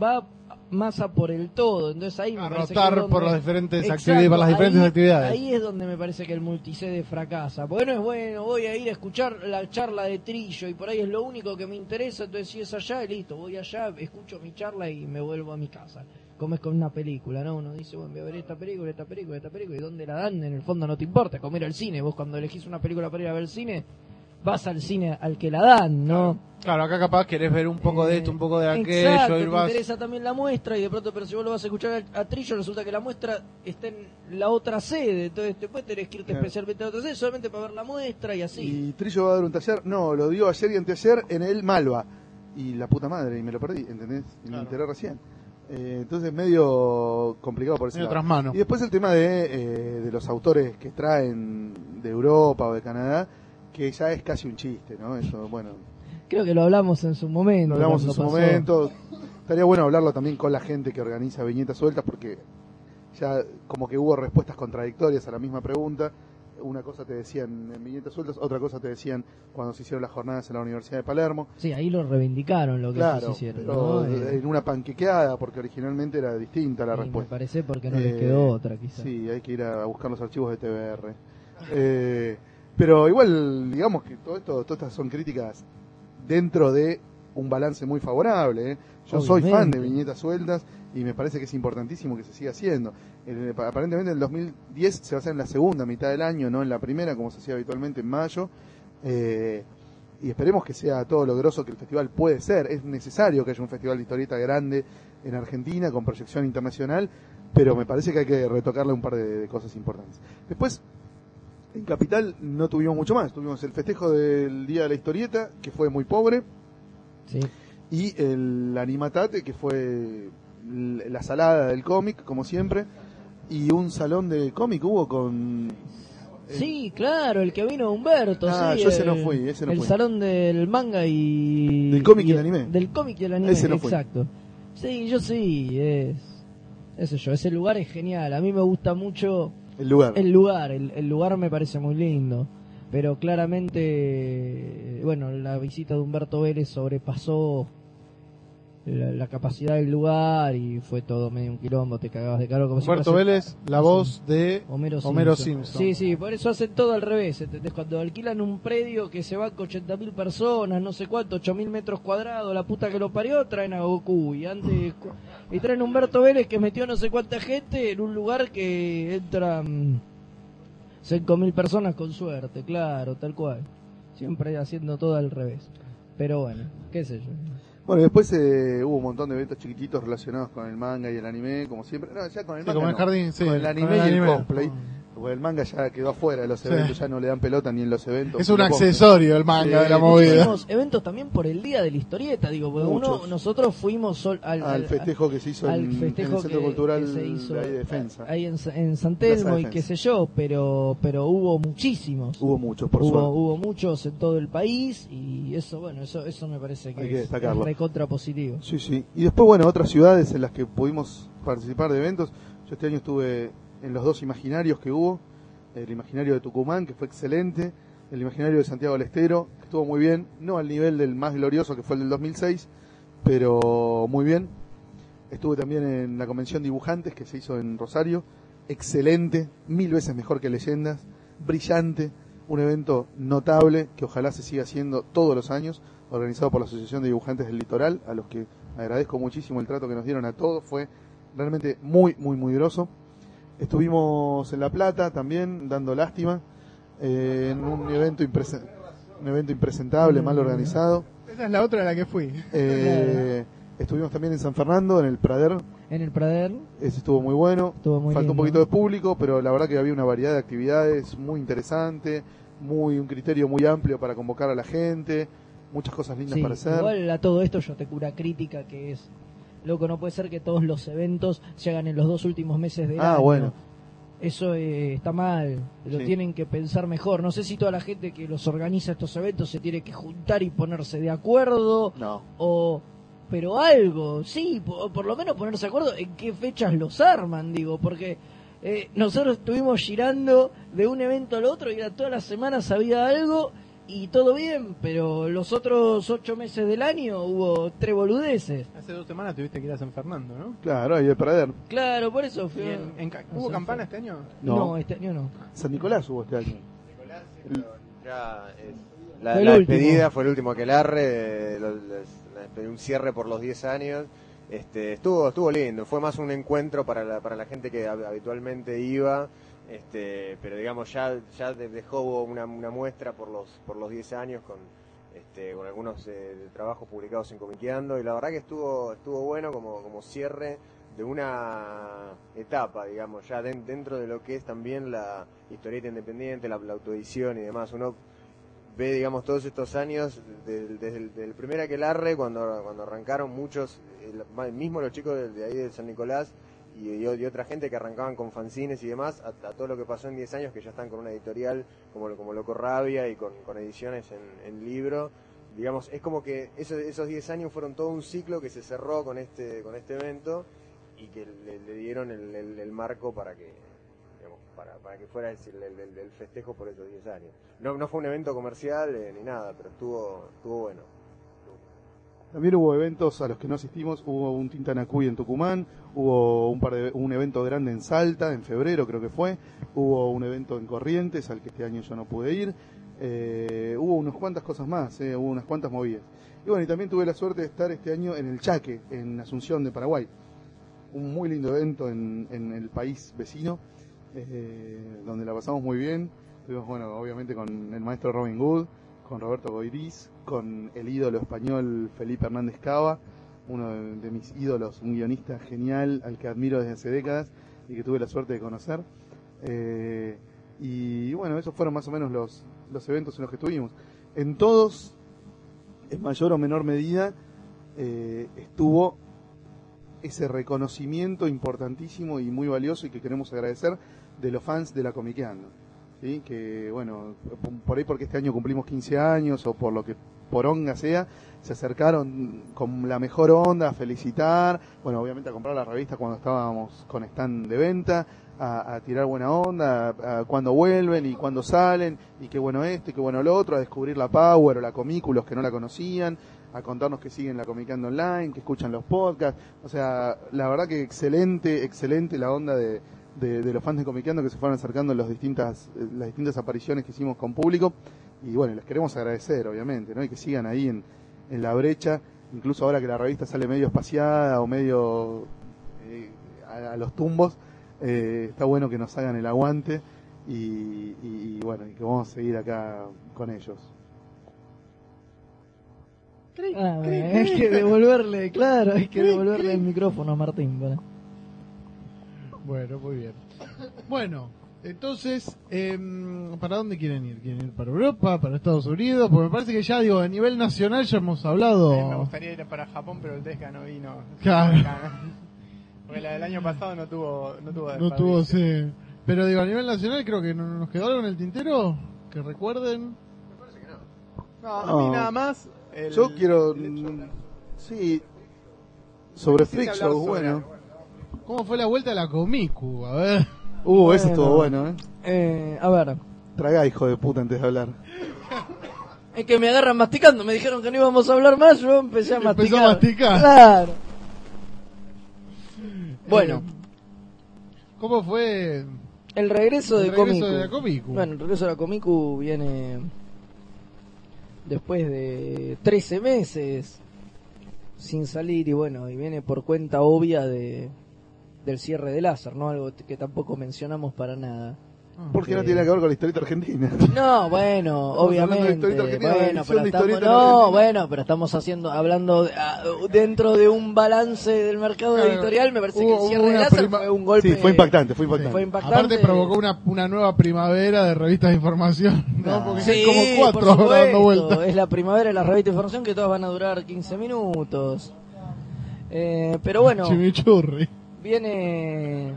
B: va más a por el todo. Entonces ahí me
A: A
B: parece que
A: rotar
B: es donde-
A: por las diferentes
B: Exacto,
A: actividades, por las diferentes
B: ahí-
A: actividades.
B: Ahí es donde me parece que el multisede fracasa. Porque no es bueno, voy a ir a escuchar la charla de Trillo y por ahí es lo único que me interesa, entonces si es allá, listo, voy allá, escucho mi charla y me vuelvo a mi casa. Como es con una película, ¿no? Uno dice, bueno, voy a ver esta película, esta película, esta película, y dónde la dan, en el fondo no te importa, como ir al cine. Vos cuando elegís una película para ir a ver el cine, vas al cine al que la dan, ¿no?
A: Claro, acá capaz querés ver un poco de esto, un poco de aquello,
B: Exacto,
A: ir
B: te
A: vas...
B: interesa también la muestra y de pronto, pero si vos lo vas a escuchar a, a Trillo, resulta que la muestra está en la otra sede, entonces después tenés que irte
D: Claro.
B: especialmente a otra sede solamente para ver la muestra y así.
D: Y Trillo va a dar un taller, no, lo dio ayer y anteayer en el Malva. Y la puta madre, y me lo perdí, ¿entendés? Y me enteré recién. Eh, entonces medio complicado por ese
A: Medio
D: lado. Y después el tema de, eh, de los autores que traen de Europa o de Canadá, que ya es casi un chiste, ¿no? Eso, bueno,
B: Creo que lo hablamos en su momento.
D: lo hablamos en su
B: pasó.
D: momento. Estaría bueno hablarlo también con la gente que organiza viñetas sueltas, porque ya como que hubo respuestas contradictorias a la misma pregunta. Una cosa te decían en viñetas sueltas, otra cosa te decían cuando se hicieron las jornadas en la Universidad de Palermo.
B: Sí, ahí lo reivindicaron lo que
D: Claro,
B: ellos hicieron.
D: pero
B: ¿no? Eh,
D: en una panquequeada, porque originalmente era distinta la
B: y me
D: respuesta.
B: parece porque no les
D: Eh,
B: quedó otra, quizás.
D: Sí, hay que ir a buscar los archivos de TBR. Eh, pero igual, digamos que todo esto, todas estas son críticas dentro de un balance muy favorable. ¿eh? Yo soy fan de viñetas sueltas y me parece que es importantísimo que se siga haciendo. El- aparentemente el 2010 se va a hacer en la segunda mitad del año, no en la primera, como se hacía habitualmente en mayo. Eh, y esperemos que sea todo lo grosso que el festival puede ser. Es necesario que haya un festival de historieta grande en Argentina con proyección internacional pero me parece que hay que retocarle un par de, de cosas importantes. Después, en Capital no tuvimos mucho más. Tuvimos el festejo del Día de la Historieta, que fue muy pobre,
B: Sí.
D: y el Animatate, que fue la salada del cómic, como siempre, y un salón de cómic hubo con...
B: Sí, claro, el que vino Humberto.
D: Ah,
B: sí,
D: yo ese no
B: el-
D: fui, ese no
B: El
D: fui.
B: salón del manga y.
D: Del cómic y el
B: el-
D: anime.
B: Del cómic y el anime,
D: Ese no fui.
B: exacto. Sí, yo sí, es. Ese yo, ese lugar es genial. A mí me gusta mucho
D: El lugar.
B: el lugar, el, el lugar me parece muy lindo. Pero claramente, bueno, la visita de Humberto Vélez sobrepasó la, la capacidad del lugar y fue todo medio un quilombo, te cagabas de caro como si
A: Humberto
B: fuese-
A: Vélez, la voz de
B: Homero,
A: Homero
B: Simpson.
A: Simpson.
B: Sí, sí, por eso hacen todo al revés. ¿entendés? Cuando alquilan un predio que se va con 80.000 personas, no sé cuánto, 8.000 metros cuadrados, la puta que lo parió, traen a Goku. Y antes y traen a Humberto Vélez que metió no sé cuánta gente en un lugar que entran 5.000 personas con suerte, claro, tal cual. Siempre haciendo todo al revés. Pero bueno, qué sé yo.
D: Bueno, después eh, hubo un montón de eventos chiquititos relacionados con el manga y el anime, como siempre. No, ya con el
A: Sí,
D: manga.
A: como el
D: no.
A: jardín, sí,
D: Con el
A: con
D: anime
A: el
D: y el
A: anime.
D: cosplay. Porque el manga ya quedó afuera de los
A: Sí.
D: eventos, ya no le dan pelota ni en los eventos.
A: Es un accesorio el manga
D: Sí,
A: de la movida.
B: Tuvimos eventos también por el día de la historieta, digo, porque uno, nosotros fuimos sol- al,
D: Al festejo que se hizo
B: al
D: en, en
B: festejo
D: el Centro
B: que-
D: Cultural
B: que se hizo
D: de Defensa.
B: ahí en, en San Telmo y qué sé yo, pero pero hubo muchísimos.
D: Hubo muchos, por
B: hubo,
D: suerte.
B: hubo muchos en todo el país y eso bueno, eso eso me parece que,
D: Hay que
B: es, es recontra positivo.
D: Sí, sí. Y después, bueno, otras ciudades en las que pudimos participar de eventos. Yo este año estuve en los dos imaginarios que hubo. El imaginario de Tucumán, que fue excelente. El imaginario de Santiago del Estero, que estuvo muy bien. No al nivel del más glorioso, que fue el del 2006, pero muy bien. Estuve también en la convención Dibujantes, que se hizo en Rosario. Excelente, mil veces mejor que Leyendas. Brillante, un evento notable que ojalá se siga haciendo todos los años, organizado por la Asociación de Dibujantes del Litoral, a los que agradezco muchísimo el trato que nos dieron a todos. Fue realmente muy, muy, muy groso. Estuvimos en La Plata también, dando lástima, eh, en un evento, imprese- un evento impresentable, mal organizado.
F: Esa es la otra a la que fui.
D: Eh, estuvimos también en San Fernando, en el Prader,
B: En el Prader
D: ese estuvo muy bueno.
B: estuvo muy
D: Faltó un poquito de público, pero la verdad que había una variedad de actividades muy interesante, muy un criterio muy amplio para convocar a la gente, muchas cosas lindas
B: Sí,
D: para hacer.
B: igual a todo esto yo te cura crítica que es loco, no puede ser que todos los eventos se hagan en los dos últimos meses del
D: Ah,
B: año.
D: bueno.
B: Eso eh, está mal, lo
D: Sí.
B: tienen que pensar mejor. No sé si toda la gente que los organiza estos eventos se tiene que juntar y ponerse de acuerdo
D: No.
B: o pero algo, sí, por, por lo menos ponerse de acuerdo en qué fechas los arman, digo, porque eh, nosotros estuvimos girando de un evento al otro y era todas las semanas había algo y todo bien, pero los otros ocho meses del año hubo tres boludeces.
E: Hace dos semanas tuviste que ir a San Fernando, ¿no?
D: Claro, ahí el Prader.
B: Claro, por eso
E: ¿Y
B: fui.
E: en- en ca-
B: no
E: ¿Hubo campana este año?
B: No.
D: No.
B: este año no.
D: San Nicolás hubo este año.
C: Ya es- la,
B: Fue el
C: la
B: último.
C: despedida fue el último que larre, un cierre por los 10 años. Este, estuvo estuvo lindo, fue más un encuentro para la, para la gente que hab- habitualmente iba, este, pero digamos ya ya de- dejó una, una muestra por los por los 10 años con este, con algunos eh, trabajos publicados en Comiqueando y la verdad que estuvo estuvo bueno como como cierre de una etapa, digamos, ya den- dentro de lo que es también la historieta independiente, la, la autoedición y demás. Uno ve, digamos, todos estos años, desde el primer aquelarre, cuando, cuando arrancaron muchos, el- mismo los chicos de ahí de San Nicolás y, otra gente que arrancaban con fanzines y demás, a, todo lo que pasó en 10 años, que ya están con una editorial como, como Loco Rabia y con, con ediciones en, en libro. Digamos, es como que eso- esos 10 años fueron todo un ciclo que se cerró con este, con este evento y que le, dieron el, marco para que para, que fuera el festejo por esos 10 años. No, no fue un evento comercial eh, ni nada, pero estuvo estuvo bueno.
D: También hubo eventos a los que no asistimos, hubo un Tintanacuy en Tucumán, hubo un, par de, un evento grande en Salta, en febrero creo que fue, hubo un evento en Corrientes, al que este año yo no pude ir, eh, hubo unas cuantas cosas más, eh, hubo unas cuantas movidas. Y bueno, y también tuve la suerte de estar este año en el Chaque, en Asunción de Paraguay, un muy lindo evento en, en el país vecino, eh, donde la pasamos muy bien, estuvimos, bueno, obviamente con el maestro Robin Good, con Roberto Goiriz, con el ídolo español Felipe Hernández Cava, uno de, mis ídolos, un guionista genial al que admiro desde hace décadas y que tuve la suerte de conocer. Eh, y bueno, esos fueron más o menos los, los eventos en los que estuvimos. En todos, en mayor o menor medida, eh, estuvo ese reconocimiento importantísimo y muy valioso y que queremos agradecer de los fans de la Comiqueando. ¿Sí? Que bueno, por ahí porque este año cumplimos 15 años o por lo que poronga sea, se acercaron con la mejor onda a felicitar, bueno, obviamente a comprar la revista cuando estábamos con stand de venta, a, tirar buena onda, a, a cuando vuelven y cuando salen, y qué bueno esto y qué bueno lo otro, a descubrir la Power o la Comículos que no la conocían, a contarnos que siguen la Comicando Online, que escuchan los podcasts, o sea, la verdad que excelente, excelente la onda de, de, de los fans de Comicando que se fueron acercando en los distintas, eh, las distintas apariciones que hicimos con público, y bueno, les queremos agradecer, obviamente, ¿no? Y que sigan ahí en, en la brecha, incluso ahora que la revista sale medio espaciada o medio eh, a, a los tumbos, eh, está bueno que nos hagan el aguante y, y- y bueno, y que vamos a seguir acá con ellos.
B: Ah, hay que devolverle, claro, hay que devolverle el micrófono a Martín. para-
A: Bueno, muy bien. Bueno, entonces, em, ¿para dónde quieren ir? ¿Quieren ir para Europa, para Estados Unidos? Porque me parece que ya, digo, a nivel nacional ya hemos
E: mí me
A: hablado.
E: gustaría ir para Japón, pero el Desga no vino.
A: Claro.
E: Porque la del año pasado no tuvo no tuvo
A: No tuvo, sí. Pero digo, a nivel nacional creo que no- nos quedó algo en el tintero. Que recuerden.
E: No, a mí
D: No.
E: nada más. el-
D: Yo quiero,
E: el
D: sí, sobre Freak Show, bueno.
A: ¿Cómo fue la vuelta a la Comicu? A ver.
D: Uh, eso
B: Bueno.
D: estuvo bueno, ¿eh?
B: Eh, a ver,
D: Tragá, hijo de puta, antes de hablar.
B: es que me agarran masticando, me dijeron que no íbamos a hablar más, yo empecé a masticar.
A: Empezó a masticar.
B: Claro. Bueno,
A: Eh, ¿Cómo fue
B: el regreso de
A: el regreso
B: Comicu.
A: de la Comicu?
B: Bueno, el regreso de la Comicu viene después de 13 meses sin salir y bueno, y viene por cuenta obvia de del cierre de láser, ¿no? Algo que tampoco mencionamos para nada.
A: Ah.
D: Porque no tiene que ver con la historieta argentina.
B: No, bueno,
D: hablando de
B: obviamente.
D: historieta argentina,
B: Bueno, pero
D: de
B: estamos, no,
D: argentina.
B: bueno, pero estamos haciendo, hablando de- ah, dentro de un balance del mercado
A: Claro,
B: editorial, me parece que el cierre de láser
A: prima-
B: fue un golpe.
D: Sí, fue impactante, fue impactante.
B: Fue impactante.
A: Aparte provocó una, una nueva primavera de revistas de información, ¿no? Porque
B: Sí,
A: hay como cuatro
B: supuesto,
A: dando vueltas.
B: Es la primavera de la revista de información que todas van a durar 15 minutos. Eh, pero bueno,
A: Chimichurri.
B: Viene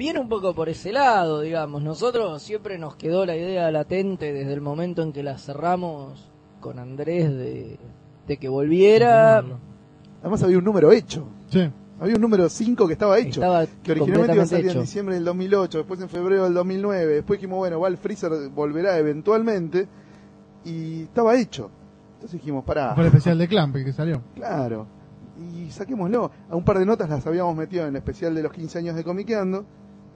B: viene un poco por ese lado, digamos. Nosotros siempre nos quedó la idea latente desde el momento en que la cerramos con Andrés de, de que volviera.
D: Además había un número hecho.
A: Sí.
D: Había un número 5 que estaba hecho.
B: Estaba
D: que originalmente iba a salir en diciembre del 2008, después en febrero del 2009. Después dijimos, bueno, Val Freezer volverá eventualmente. Y estaba hecho. Entonces dijimos, pará.
A: Fue el especial de Clamp el que salió.
D: Claro. Y saquémoslo. A un par de notas las habíamos metido en el especial de los 15 años de Comiqueando.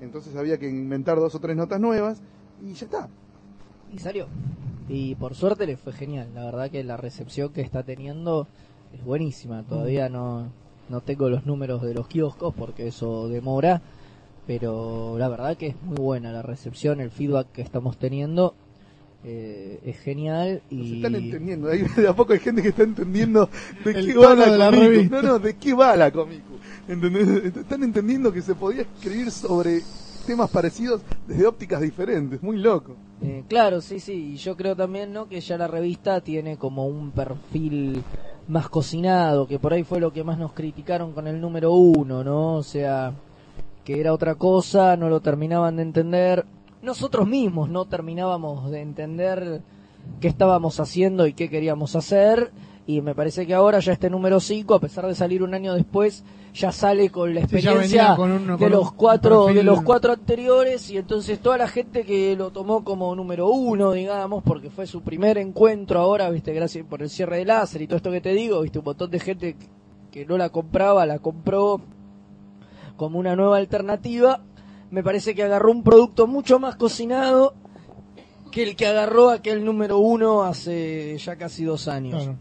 D: Entonces había que inventar dos o tres notas nuevas. Y ya está.
B: Y salió. Y por suerte le fue genial. La verdad que la recepción que está teniendo es buenísima. Todavía no, no tengo los números de los kioscos porque eso demora. Pero la verdad que es muy buena la recepción, el feedback que estamos teniendo. Eh, es genial y
D: están entendiendo. Hay, de a poco hay gente que está entendiendo de qué va la,
A: de la.
D: No, no, de qué va la Comicu. ¿Entendés? Están entendiendo que se podía escribir sobre temas parecidos desde ópticas diferentes. Muy loco.
B: Eh, claro, sí, sí. Y yo creo también, ¿no? Que ya la revista tiene como un perfil más cocinado, que por ahí fue lo que más nos criticaron con el número uno, ¿no? O sea, que era otra cosa, no lo terminaban de entender. Nosotros mismos no terminábamos de entender qué estábamos haciendo y qué queríamos hacer. Y me parece que ahora ya este número 5, a pesar de salir un año después, ya sale con la experiencia
A: venía con un-
B: de los cuatro
A: perfil-
B: de los cuatro anteriores y entonces toda la gente que lo tomó como número uno, digamos, porque fue su primer encuentro ahora, viste, gracias por el cierre de láser y todo esto que te digo, viste, un montón de gente que no la compraba, la compró como una nueva alternativa. Me parece que agarró un producto mucho más cocinado que el que agarró aquel número uno hace ya casi dos años.
A: Claro.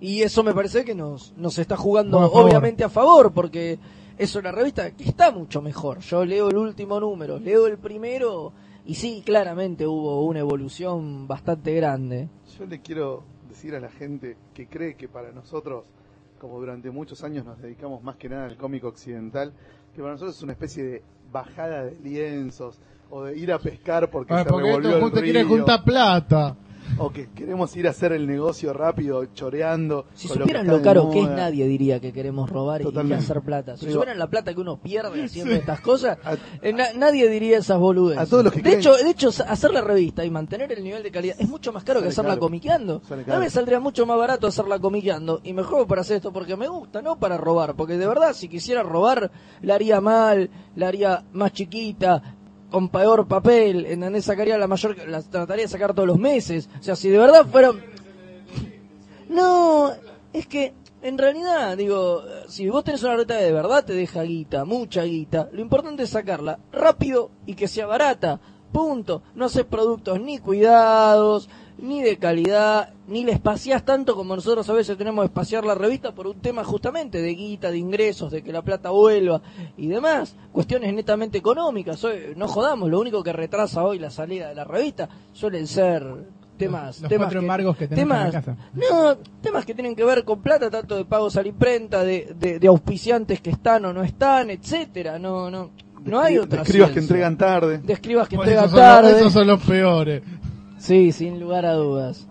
B: Y eso me parece que nos, nos está jugando
A: a
B: obviamente a favor, porque es una revista que está mucho mejor. Yo leo el último número, leo el primero, y sí, claramente hubo una evolución bastante grande.
D: Yo le quiero decir a la gente que cree que para nosotros como durante muchos años nos dedicamos más que nada al cómic occidental, que para nosotros es una especie de bajada de lienzos o de ir a pescar porque
A: Ah,
D: se
A: porque
D: revolvió
A: esto
D: el
A: quiere
D: río,
A: juntar plata.
D: O que queremos ir a hacer el negocio rápido choreando.
B: Si supieran
D: que
B: lo caro que es, nadie diría que queremos robar y- hacer plata. Si
D: Digo-
B: supieran la plata que uno pierde haciendo estas cosas,
D: A-
B: eh, na- nadie diría esas boludeces.
D: A todos los que
B: de
D: creen-
B: hecho, de hecho, hacer la revista y mantener el nivel de calidad es mucho más caro que hacerla
D: caro.
B: comiqueando. A mí saldría mucho más barato hacerla comiqueando y mejor para hacer esto porque me gusta, no para robar. Porque de verdad, si quisiera robar, la haría mal, la haría más chiquita, con peor papel, ¿entendés? Sacaría la mayor, la trataría de sacar todos los meses. O sea, si de verdad fuera... No, es que en realidad, digo, si vos tenés una que de verdad te deja guita, mucha guita, lo importante es sacarla rápido y que sea barata. Punto. No haces productos ni cuidados, ni de calidad, ni le espaciás tanto como nosotros a veces tenemos que espaciar la revista por un tema justamente de guita, de ingresos, de que la plata vuelva y demás. Cuestiones netamente económicas. Hoy, no jodamos, lo único que retrasa hoy la salida de la revista suelen ser temas,
F: Los
B: temas
F: cuatro embargos que tenemos en
B: temas,
F: la casa.
B: no, temas que tienen que ver con plata, tanto de pagos a la imprenta, de, de, de auspiciantes que están o no están, etcétera. No, no, no hay
D: De
B: otra.
D: escribas que entregan tarde.
B: De escribas que
A: Por
B: entregan
A: los-
B: tarde.
A: esos son los peores.
B: Sí, sin lugar a dudas.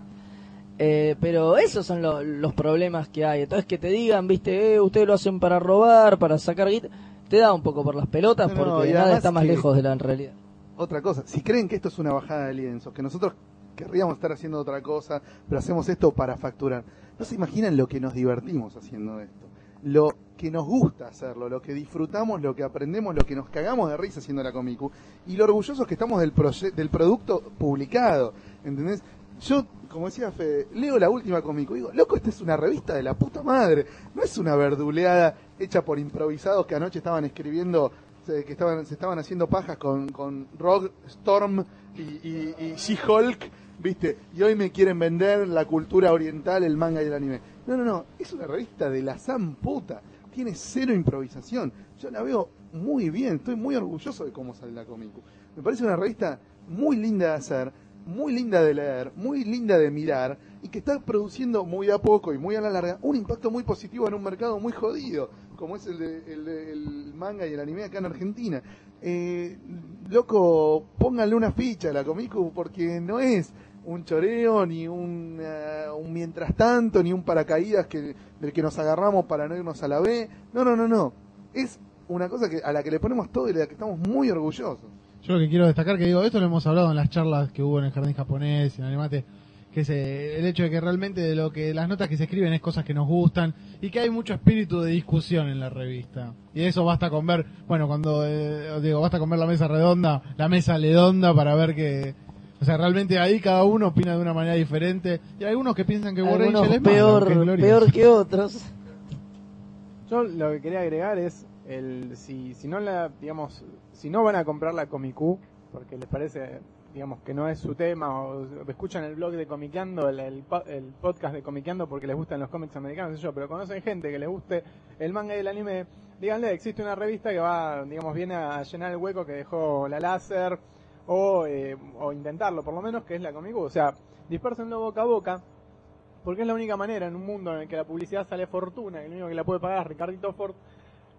B: Eh, pero esos son lo- los problemas que hay. Entonces que te digan, viste, eh, ustedes lo hacen para robar, para sacar guita, te da un poco por las pelotas
D: No,
B: porque nada está más lejos de la realidad.
D: Otra cosa, si creen que esto es una bajada de lienzos, que nosotros querríamos estar haciendo otra cosa, pero hacemos esto para facturar, no se imaginan lo que nos divertimos haciendo esto, lo que nos gusta hacerlo, lo que disfrutamos, lo que aprendemos, lo que nos cagamos de risa haciendo la Comicu, y lo orgullosos que estamos del, del producto publicado, ¿entendés? Yo, como decía Fede, leo la última Comicu y digo, loco, esta es una revista de la puta madre, no es una verduleada hecha por improvisados que anoche estaban escribiendo que estaban, se estaban haciendo pajas con, con Rogue, Storm y, y, y She-Hulk, ¿viste? Y hoy me quieren vender la cultura oriental, el manga y el anime. No, no, no, es una revista de la san puta. Tiene cero improvisación. Yo la veo muy bien, estoy muy orgulloso de cómo sale la Comicu. Me parece una revista muy linda de hacer, muy linda de leer, muy linda de mirar y que está produciendo muy a poco y muy a la larga un impacto muy positivo en un mercado muy jodido como es el, de- manga y el anime acá en Argentina. Eh, loco, pónganle una ficha a la Comicu porque no es un choreo ni un, eh, un mientras tanto ni un paracaídas que, del que nos agarramos para no irnos a la B. No, no, no, no. Es una cosa que a la que le ponemos todo y de la que estamos muy orgullosos.
A: Yo lo que quiero destacar, que digo, esto lo hemos hablado en las charlas que hubo en el jardín japonés, en Alemate, que es eh, el hecho de que realmente de lo que las notas que se escriben es cosas que nos gustan y que hay mucho espíritu de discusión en la revista. Y eso basta con ver, bueno, cuando eh, digo, basta con ver la mesa redonda, la mesa redonda para ver que, o sea, realmente ahí cada uno opina de una manera diferente y hay algunos que piensan que Warren
B: Algunos
A: Angel es malo,
B: peor,
A: que es
B: peor que otros.
E: Yo lo que quería agregar es el si si no la digamos si no van a comprar la Comicu porque les parece digamos que no es su tema o escuchan el blog de Comiqueando el, el, po- el podcast de Comiqueando porque les gustan los cómics americanos yo pero conocen gente que les guste el manga y el anime díganle existe una revista que va digamos viene a llenar el hueco que dejó la láser o, eh, o intentarlo por lo menos que es la Comicu o sea dispersenlo boca a boca porque es la única manera en un mundo en el que la publicidad sale fortuna, y el único que la puede pagar es Ricardito Ford,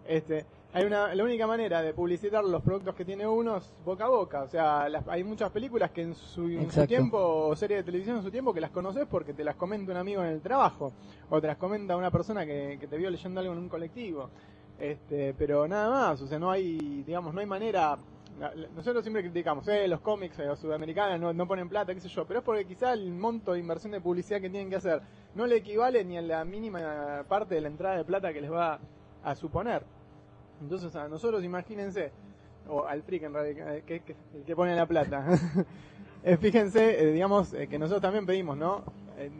E: este, hay una, la única manera de publicitar los productos que tiene uno es boca a boca. O sea, las- hay muchas películas que en su, en su
B: Exacto.
E: tiempo, o series de televisión en su tiempo, que las conoces porque te las comenta un amigo en el trabajo, o te las comenta una persona que, que te vio leyendo algo en un colectivo. Este, pero nada más, o sea, no hay, digamos, no hay manera. Nosotros siempre criticamos, eh, los cómics eh, sudamericanos no, ponen plata, qué sé yo, pero es porque quizá el monto de inversión de publicidad que tienen que hacer no le equivale ni a la mínima parte de la entrada de plata que les va a suponer. Entonces, a nosotros, imagínense, o al freak en realidad, que, que, el que pone la plata. Eh, fíjense, eh, digamos, eh, que nosotros también pedimos, ¿no? Eh,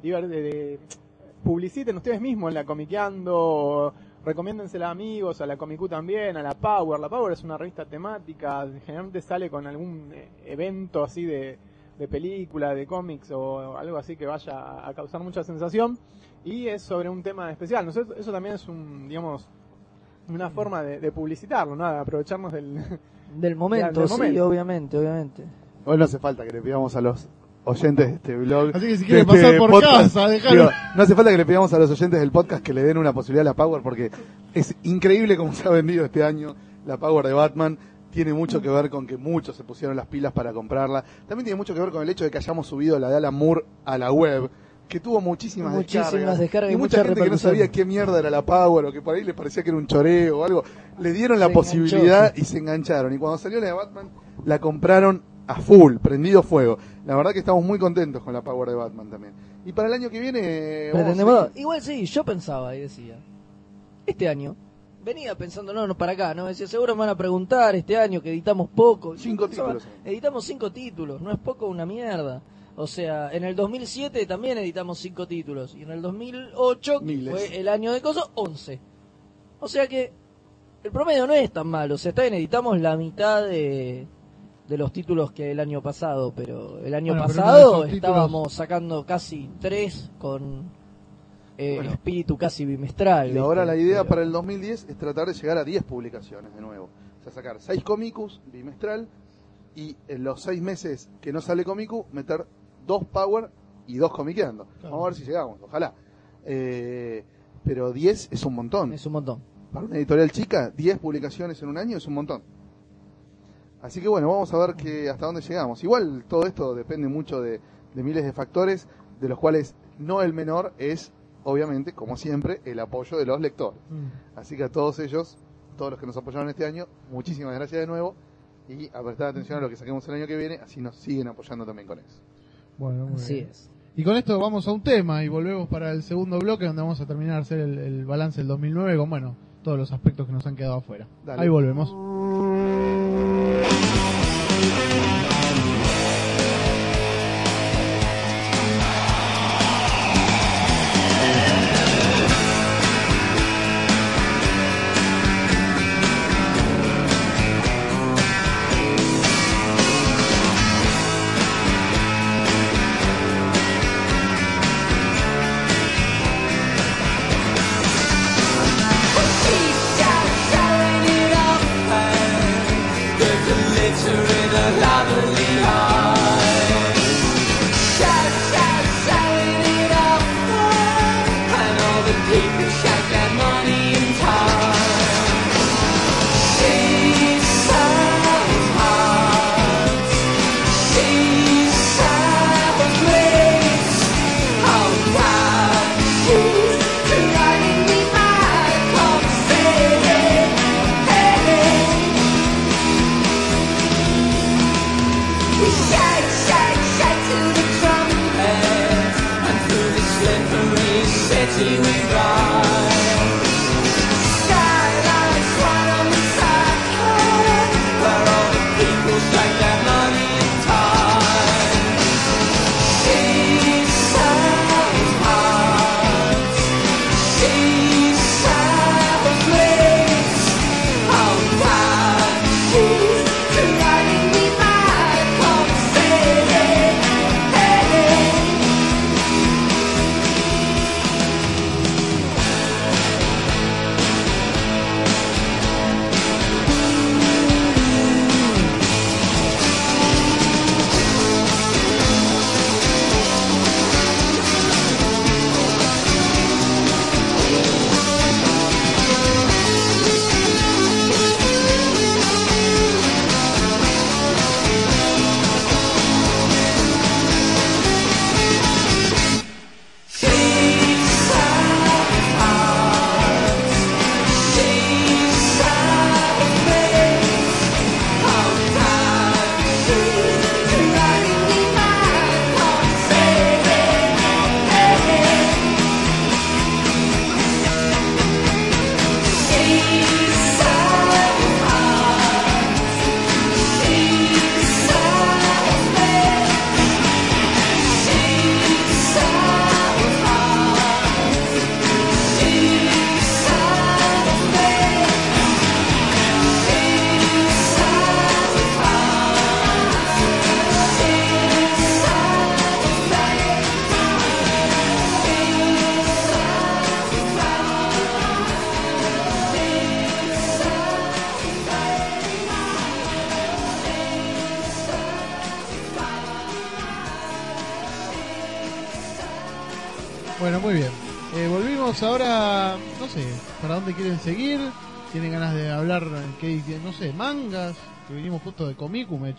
E: de- de- publiciten ustedes mismos la Comiqueando, recomiéndensela a amigos, a la Comicu también, a la Power. La Power es una revista temática, generalmente sale con algún eh, evento así de, de película, de cómics o algo así que vaya a causar mucha sensación. Y es sobre un tema especial. Nosotros, eso también es un, digamos, una forma de, de publicitarlo, ¿no? De aprovecharnos del...
B: Del momento,
E: del
B: sí,
E: momento.
B: obviamente, obviamente.
D: Hoy no hace falta que le pidamos a los oyentes de este blog.
G: Así que si quieren
D: este
G: pasar por
D: podcast,
G: casa, dejalo.
D: digo, no hace falta que le pidamos a los oyentes del podcast que le den una posibilidad a la Power porque es increíble cómo se ha vendido este año la Power de Batman. Tiene mucho que ver con que muchos se pusieron las pilas para comprarla. También tiene mucho que ver con el hecho de que hayamos subido la de Alan Moore a la web, que tuvo muchísimas,
B: Muchísimas
D: descargas.
B: descargas y
D: y mucha
B: mucha
D: gente que no sabía qué mierda era la Power o que por ahí les parecía que era un choreo o algo. Le dieron la
B: enganchó,
D: posibilidad y se engancharon. Y cuando salió la de Batman, la compraron a full, prendido fuego. La verdad que estamos muy contentos con la Power de Batman también. Y para el año que viene... vamos.
B: Igual sí, yo pensaba y decía, este año, venía pensando, no, no, para acá, no, decía, seguro me van a preguntar este año que editamos poco.
D: Cinco
B: pensaba,
D: títulos.
B: Editamos cinco títulos, no es poco una mierda. O sea, en el 2007 también editamos cinco títulos. Y en el 2008, que fue el año de cosas, 11. O sea que el promedio no es tan malo. O sea, está bien, editamos la mitad de, de los títulos que el año pasado. Pero el año
G: Bueno,
B: pasado estábamos sacando casi tres con eh,
D: Bueno.
B: espíritu casi bimestral.
D: Y ahora la idea
B: Pero-
D: para el 2010 es tratar de llegar a 10 publicaciones de nuevo. O sea, sacar 6 cómicos bimestral y en los 6 meses que no sale cómico, meter 2 Power y 2 comiqueando.
G: Claro.
D: Vamos a ver si llegamos, ojalá. Eh, pero 10 es un montón.
B: Es un montón.
D: Para una editorial chica, 10 publicaciones en un año es un montón. Así que bueno, vamos a ver que hasta dónde llegamos. Igual todo esto depende mucho de, de miles de factores, de los cuales no el menor es, obviamente, como siempre, el apoyo de los lectores.
G: Mm.
D: Así que a todos ellos, todos los que nos apoyaron este año, muchísimas gracias de nuevo y a prestar atención a lo que saquemos el año que viene, así nos siguen apoyando también con eso.
G: Bueno, muy
B: Así
G: bien.
B: es.
G: Y con esto vamos a un tema y volvemos para el segundo bloque donde vamos a terminar de hacer el, el balance del 2009 con, bueno, todos los aspectos que nos han quedado afuera.
D: Dale.
G: Ahí volvemos.
A: Bueno,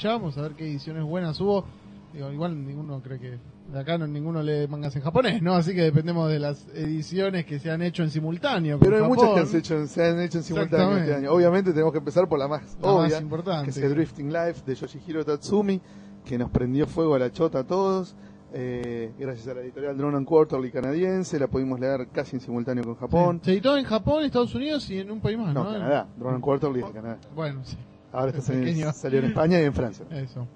A: A ver qué ediciones buenas hubo. Digo, igual ninguno cree que de acá no, ninguno lee mangas en japonés, ¿no? Así que dependemos de las ediciones que se han hecho en simultáneo.
D: Pero hay muchas que hecho, se han hecho en simultáneo este año. Obviamente tenemos que empezar por la más
A: La más
D: obvia,
A: importante.
D: que es el Drifting Life de Yoshihiro Tatsumi, que nos prendió fuego a la chota a todos. Eh, gracias a la editorial Drone and Quarterly canadiense, la pudimos leer casi en simultáneo con Japón.
A: Se editó en Japón, Estados Unidos y en un país más, ¿no?
D: No, Canadá. Drone and Quarterly es de Canadá.
A: Bueno, sí,
D: Ahora está saliendo- salió en España y en Francia.
A: eso.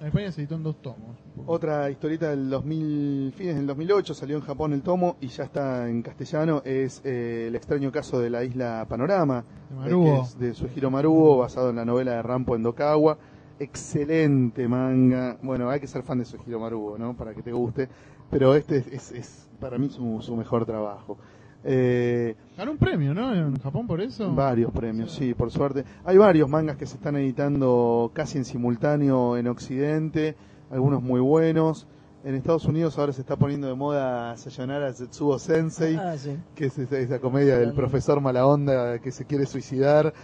A: En España se editó en dos tomos.
D: Otra historieta del 2000, fines del 2008, salió en Japón el tomo y ya está en castellano, es eh, El extraño caso de la isla Panorama,
A: De
D: eh,
A: Maruo.
D: que es de Suehiro Maruo, basado en la novela de Rampo Endokawa. Excelente manga. Bueno, hay que ser fan de Suehiro Maruo, ¿no? Para que te guste. Pero este es, es- es para mí su, su mejor trabajo. Eh,
A: Ganó un premio, ¿no? En Japón por eso.
D: Varios premios, sí, por suerte. Hay varios mangas que se están editando casi en simultáneo en Occidente, algunos muy buenos. En Estados Unidos ahora se está poniendo de moda Sayonara Setsuo Sensei,
B: Ah, sí.
D: que es esa, esa comedia del profesor mala onda que se quiere suicidar.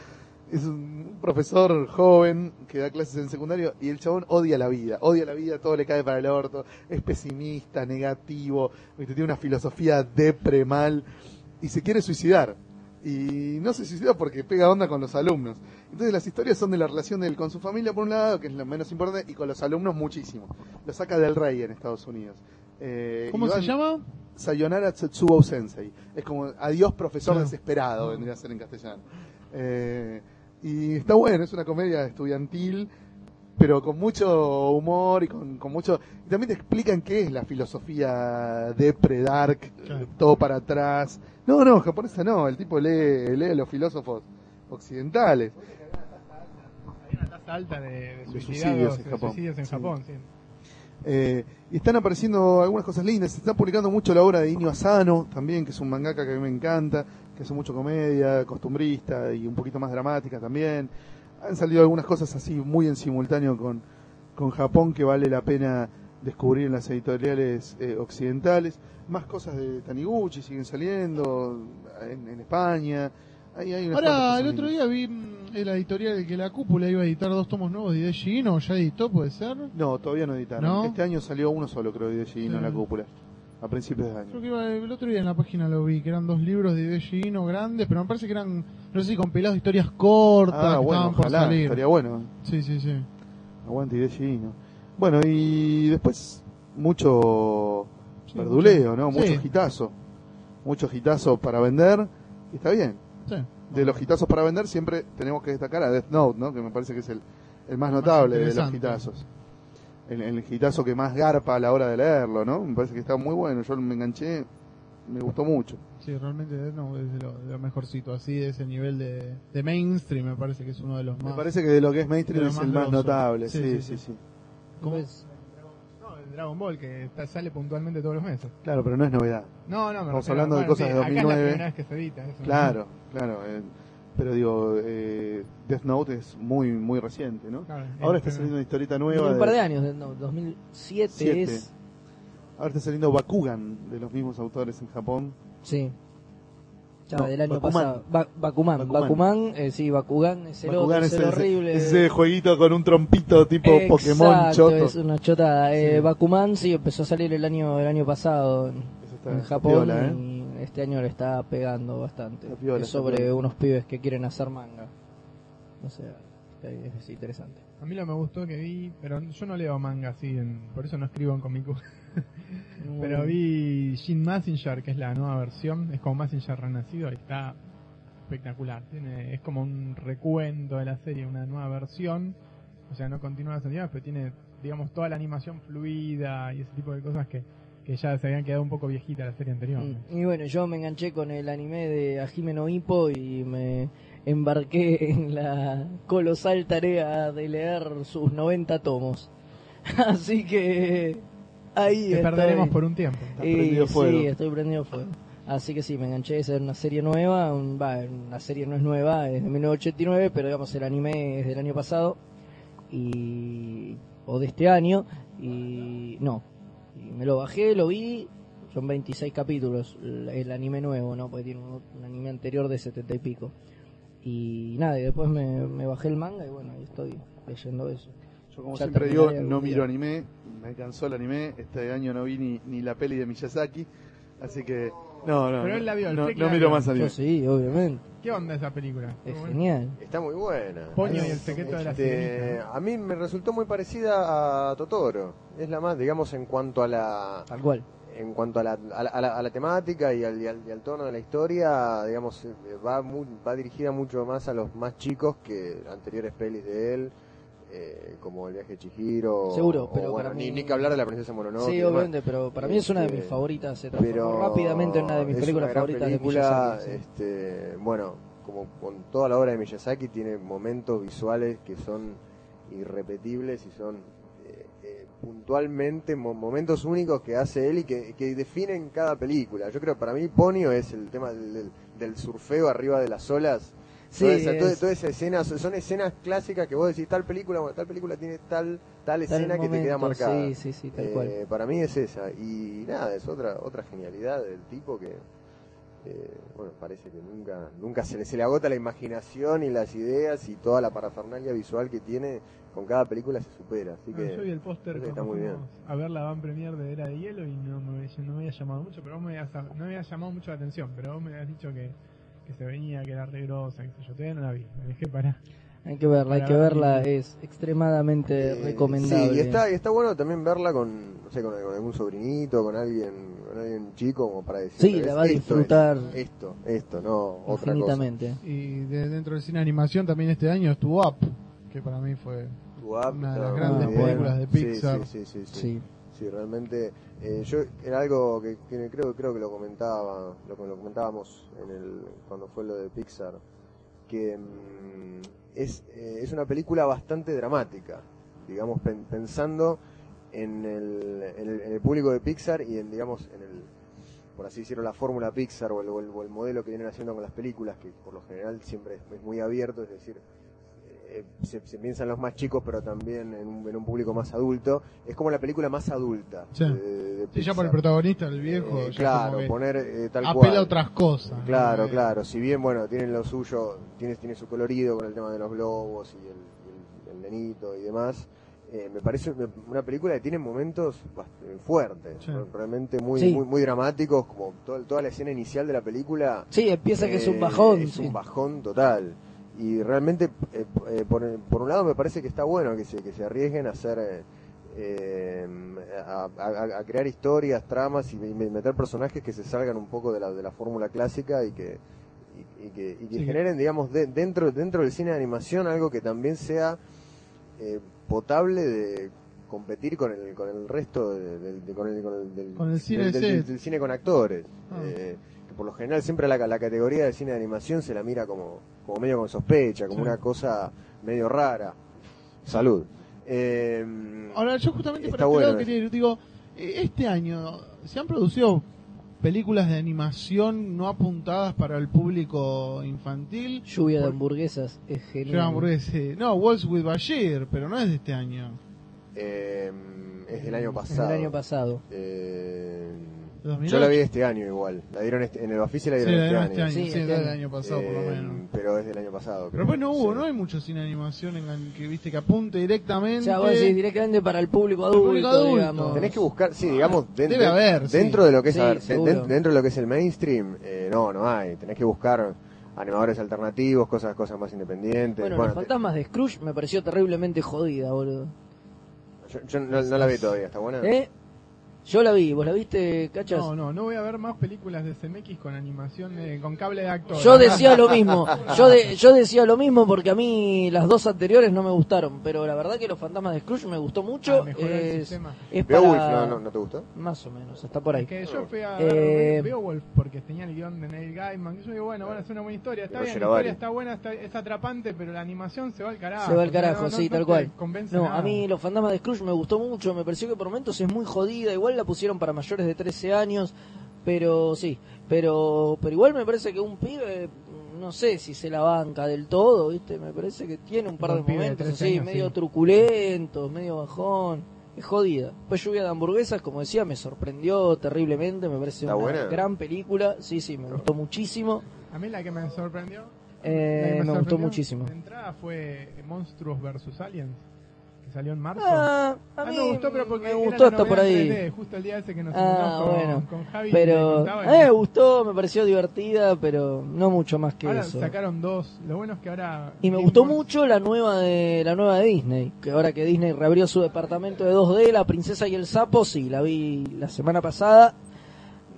D: Es un profesor joven que da clases en secundario y el chabón odia la vida, odia la vida, todo le cae para el orto, es pesimista, negativo, tiene una filosofía depre mal y se quiere suicidar. Y no se suicida porque pega onda con los alumnos. Entonces las historias son de la relación de él con su familia por un lado, que es lo menos importante, y con los alumnos muchísimo. Lo saca del rey en Estados Unidos. Eh,
A: ¿Cómo se llama?
D: Sayonara Tetsuo Sensei. Es como adiós profesor
A: Claro.
D: desesperado, vendría a ser en castellano. Eh, y está bueno, es una comedia estudiantil, pero con mucho humor y con, con mucho... Y también te explican qué es la filosofía de Predark,
A: Claro.
D: todo para atrás. No, no, japonesa no, el tipo lee, lee a los filósofos occidentales.
F: Hay una tasa alta de, suicidios,
D: en
F: de
D: Japón.
F: suicidios en
D: Sí.
F: Japón, sí.
D: Eh, y están apareciendo algunas cosas lindas. Se está publicando mucho la obra de Inyo Asano, también, que es un mangaka que a mí me encanta, que hace mucho comedia, costumbrista y un poquito más dramática también. Han salido algunas cosas así muy en simultáneo con, con Japón que vale la pena descubrir en las editoriales eh, occidentales. Más cosas de Taniguchi siguen saliendo en, en España. Ahí hay
A: Ahora, el otro día vi mm, en la editorial de que la cúpula iba a editar dos tomos nuevos de Hideshi Ino, ¿ya editó, puede ser?
D: No, todavía no editaron.
A: ¿No?
D: Este año salió uno solo, creo, de Gino en la
A: Sí.
D: cúpula. A principios de año.
A: que iba- el otro día en la página lo vi, que eran dos libros de Hideshi Ino grandes, pero me parece que eran, no sé si compilados de historias cortas,
D: Ah,
A: que
D: bueno,
A: estaban por
D: ojalá,
A: salir.
D: estaría bueno.
A: Sí, sí, sí.
D: Aguante Gino. Bueno, y después mucho
A: Sí,
D: verduleo, ¿no?
A: sí.
D: Mucho gitazo. Mucho gitazo para vender. Y está bien.
A: Sí.
D: De los gitazos para vender siempre tenemos que destacar a Death Note, ¿no? Que me parece que es el, el más notable de los gitazos. El, el gitazo que más garpa a la hora de leerlo, ¿no? Me parece que está muy bueno. Yo me enganché, me gustó mucho.
A: Sí, realmente no, es de lo, de lo mejorcito, así de ese nivel de, de mainstream, me parece que es uno de los más.
D: Me parece que de lo que es mainstream es
A: más
D: el más
A: grosso.
D: notable.
A: Sí,
D: Sí,
A: sí,
D: sí,
A: sí.
D: sí.
A: ¿Cómo?
F: No, el Dragon Ball, que está- sale puntualmente todos los meses.
D: Claro, pero no es novedad.
F: No, no, me
D: Estamos
F: refiero-
D: hablando de cosas
F: sí,
D: de
F: Acá es la
D: 2009.
F: primera vez que se edita. eso.
D: Claro, claro. eh, pero digo, eh, Death Note es muy muy reciente, ¿no?
F: Claro,
D: Ahora
F: es
D: está
F: el
D: saliendo una historieta nueva.
B: un par
D: de-
B: de años, no, 2007
D: Siete.
B: es.
D: Ahora está saliendo Bakugan, de los mismos autores en Japón.
B: Sí. Ya,
D: No,
B: del año
D: Bakuman.
B: pasado. Ba- Bakuman.
D: Bakuman.
B: Bakuman, eh, sí, Bakugan es el
D: Bakugan
B: otro,
D: es
B: es el
D: ese,
B: horrible.
D: ese jueguito con un trompito tipo Pokémon
B: Exacto,
D: choto.
B: es una chota. Eh,
D: Sí.
B: Bakuman sí empezó a salir el año el año pasado en, en Japón
D: piola, ¿eh?
B: y este año le está pegando bastante.
D: Piola,
B: es sobre unos pibes que quieren hacer manga. O sea, es, es interesante.
F: A mí lo me gustó que vi, pero yo no leo manga así, en- por eso no escribo en Comic Pero vi Shin Messenger, que es la nueva versión, es como Messenger renacido y está espectacular. Tiene, es como un recuento de la serie, una nueva versión. O sea, no continúa las animaciones, pero tiene, digamos, toda la animación fluida y ese tipo de cosas que, que ya se habían quedado un poco viejitas la serie anterior.
B: Mm, Y bueno, yo me enganché con el anime de Hajime no Ippo y me embarqué en la colosal tarea de leer sus 90 tomos. Así que ahí
F: Te
B: estoy.
F: perderemos por un tiempo.
D: Estás
B: Y
D: prendido fuego.
B: Sí, estoy prendido fuego. Así que sí, me enganché a hacer una serie nueva. un- Va, una serie no es nueva, es de 1989, pero digamos el anime es del año pasado y o de este año y no. Me lo bajé, lo vi son 26 capítulos el, anime nuevo, ¿no? Porque tiene un, un anime anterior de 70 y pico. Y nada, y después me, me bajé el manga y bueno, ahí estoy leyendo eso.
D: Yo como
B: Ya
D: siempre digo, no
B: día.
D: miro anime, me cansó el anime, este año no vi ni, ni la peli de Miyazaki, así que no, no,
F: Pero
D: no,
F: él la vio, el
D: no, no miro más anime.
B: Yo sí, obviamente.
F: ¿Qué onda esa película?
B: Es
F: Muy
B: genial.
C: Está muy buena.
F: Poño y el secreto de la
C: este,
F: sirenita,
C: A mí me resultó muy parecida a Totoro. Es la más, digamos, en cuanto a la
B: Tal cual.
C: en cuanto a la, a la, a la- a la temática y al, y, al, y al tono de la historia, digamos, eh, va, mu- va dirigida mucho más a los más chicos que anteriores pelis de él, eh, como El viaje de Chihiro.
B: Seguro,
C: o,
B: pero
C: bueno, ni, ni que hablar de la princesa Mononoke.
B: sí, obviamente, pero para mí es una de mis
C: Este,
B: favoritas. Se transformó
C: pero
B: rápidamente en una de mis películas favoritas
C: película,
B: de Miyazaki. sí.
C: este, bueno, como con toda la obra de Miyazaki tiene momentos visuales que son irrepetibles y son eh, eh, puntualmente mo- momentos únicos que hace él y que, que definen cada película. Yo creo que para mí Ponio es el tema del- del surfeo arriba de las olas.
B: Sí,
C: toda, esa, toda-
B: es-
C: toda esa escena, son escenas clásicas que vos decís tal película, bueno, tal película tiene tal tal escena que te queda marcada.
B: Sí, sí, sí, tal
C: Eh,
B: cual.
C: Para mí es esa. Y nada, es otra otra genialidad del tipo que, eh, bueno, parece que nunca nunca se le, se le agota la imaginación y las ideas y toda la parafernalia visual que tiene con cada película se supera. Así que
F: yo vi el póster
C: está muy bien.
F: a ver la van premier de Era de Hielo y no me, había- no me había llamado mucho, pero vos me habías, no me había llamado mucho la atención, pero vos me habías dicho que, que se venía, que era re grosa, que yo, todavía no la vi, me dejé para...
B: Hay que verla, hay que
F: ver
B: verla, es extremadamente
C: Eh,
B: recomendable.
C: Sí, y está, y está bueno también verla con, no sé, con, con algún sobrinito, con alguien, con alguien chico, como para decir.
B: Sí, la va a disfrutar
C: Esto, esto, no otra cosa.
B: infinitamente.
A: Y de- dentro del cine de animación también este año estuvo Up, que para mí fue
C: app
A: Una de las
B: grandes
C: bien.
A: películas de Pixar.
C: Sí, sí, sí. sí.
B: Sí.
C: Sí, realmente. eh, yo era algo que, que creo creo que lo comentaba, lo, que lo comentábamos en el cuando fue lo de Pixar, que mm, es eh, es una película bastante dramática, digamos pen- pensando en el, en el en el público de Pixar y en digamos en el por así decirlo la fórmula Pixar o el, o el- modelo que vienen haciendo con las películas que por lo general siempre es muy abierto, es decir eh, se, se piensa en los más chicos, pero también en un, en un público más adulto. Es como la película más adulta.
A: Sí.
C: de- de
A: Sí, ya por el protagonista, el viejo,
C: Eh,
A: ya
C: claro,
A: como
C: poner eh, tal
A: apela
C: cual.
A: a otras cosas.
C: Claro,
A: Eh,
C: claro. Si bien, bueno, tienen lo suyo, tiene, tiene su colorido con el tema de los globos y el, el- el nenito y demás. eh, me parece una- película que tiene momentos bast- fuertes,
A: Sí.
C: realmente muy,
B: Sí.
C: muy muy dramáticos, como todo- toda la escena inicial de la película.
B: Sí, empieza que es un bajón.
C: Es
B: sí.
C: un bajón total. Y realmente, eh, eh, por, por un lado, me parece que está bueno que se, que se arriesguen a hacer. eh, eh, a, a- a crear historias, tramas y me- meter personajes que se salgan un poco de la, de la fórmula clásica y que, y, y que, y que
A: Sí.
C: generen, digamos, de- dentro, dentro del cine de animación algo que también sea eh, potable de competir con el, con el resto de- del- de- con el, con el- del,
A: Con el cine
C: con actores.
A: Ah.
C: Eh, por lo general siempre la, la categoría de cine de animación se la mira como, como medio con sospecha, como
A: Sí.
C: una cosa medio rara. Salud. Eh,
A: Ahora, yo justamente para este
C: bueno
A: lado quería ir, digo, eh, este año se han producido películas de animación no apuntadas para el público infantil.
B: Lluvia de hamburguesas es genial.
A: hamburguesa, sí. No, Walls with Bashir, pero no es de este año.
C: eh, es del año
B: Es
C: pasado.
B: del año pasado.
C: Eh,
A: ¿De 2008?
C: yo la vi este año igual. La dieron este- en el Bafisi la
A: Sí,
C: dieron
A: la
C: este,
A: de
C: año.
A: este año,
B: Sí,
A: sí,
B: este año.
A: pasado por lo
C: Eh,
A: menos.
C: Pero es del año pasado.
A: Pero después no hubo,
C: Sí.
A: no hay mucho cine de animación en el que viste que apunte directamente.
B: O sea, vos decís directamente para el público
A: El
B: adulto,
A: público adulto.
B: digamos.
C: Tenés que buscar, sí, digamos,
A: Debe haber,
C: dentro de lo que es,
B: Sí,
C: a ver,
B: seguro.
C: den- dentro de lo que es el mainstream, eh, no, no hay. Tenés que buscar animadores alternativos, cosas, cosas más independientes.
B: Bueno,
C: Bueno,
B: los
C: te-
B: fantasmas de Scrooge me pareció terriblemente jodida, boludo.
C: yo, yo no, no la vi todavía, ¿está buena?
B: ¿Eh? Yo la vi, ¿vos la viste, cachas?
F: No, no, no voy a ver más películas de CMX con animación, eh, con cable de actor.
B: Yo decía lo mismo, yo, de- yo decía lo mismo porque a mí las dos anteriores no me gustaron, pero la verdad que los fantasmas de Scrooge me gustó mucho.
F: Ah, mejoró el
B: es,
F: sistema.
B: es
C: Beowulf,
B: para-
C: no, no, ¿no te gustó?
B: Más o menos, está por ahí.
F: Es que yo fui a
B: Eh,
F: Beowulf porque tenía el guion de Neil Gaiman. Y yo digo, bueno, bueno, es una buena historia. Está bien, la historia está buena, está, es atrapante, pero la animación se va al carajo.
B: Se va al carajo,
F: no-
B: sí,
F: no
B: tal cual. No,
F: nada.
B: a mí los fantasmas de Scrooge me gustó mucho, me pareció que por momentos es muy jodida, igual la pusieron para mayores de 13 años, pero sí, pero pero igual me parece que un pibe, no sé si se la banca del todo, ¿viste? Me parece que tiene un par de
F: Un pibe de
B: momentos
F: 13
B: así,
F: años,
B: medio
F: sí.
B: truculentos, medio bajón. es jodida. Pues lluvia de hamburguesas, como decía, me sorprendió terriblemente, me parece
C: ¿Está
B: una
C: buena?
B: gran película. Sí, sí, me gustó muchísimo.
F: A mí la que me sorprendió.
B: Eh,
F: la que
B: me gustó
F: sorprendió
B: muchísimo.
F: De entrada fue Monstruos vs Aliens, que salió en marzo.
B: Ah, a mí
F: me gustó, pero porque
B: me
F: era
B: gustó
F: la
B: hasta por ahí.
F: 3D, justo el día ese que nos
B: Ah,
F: con,
B: bueno.
F: con Javi.
B: Pero a mí me
F: que-
B: gustó, me pareció divertida, pero no mucho más que
F: Ahora
B: eso.
F: sacaron dos. Lo bueno es que ahora.
B: Y me
F: Game
B: gustó mucho la nueva de la nueva de Disney, que ahora que Disney reabrió su departamento de 2D, La princesa y el sapo, sí, la vi la semana pasada.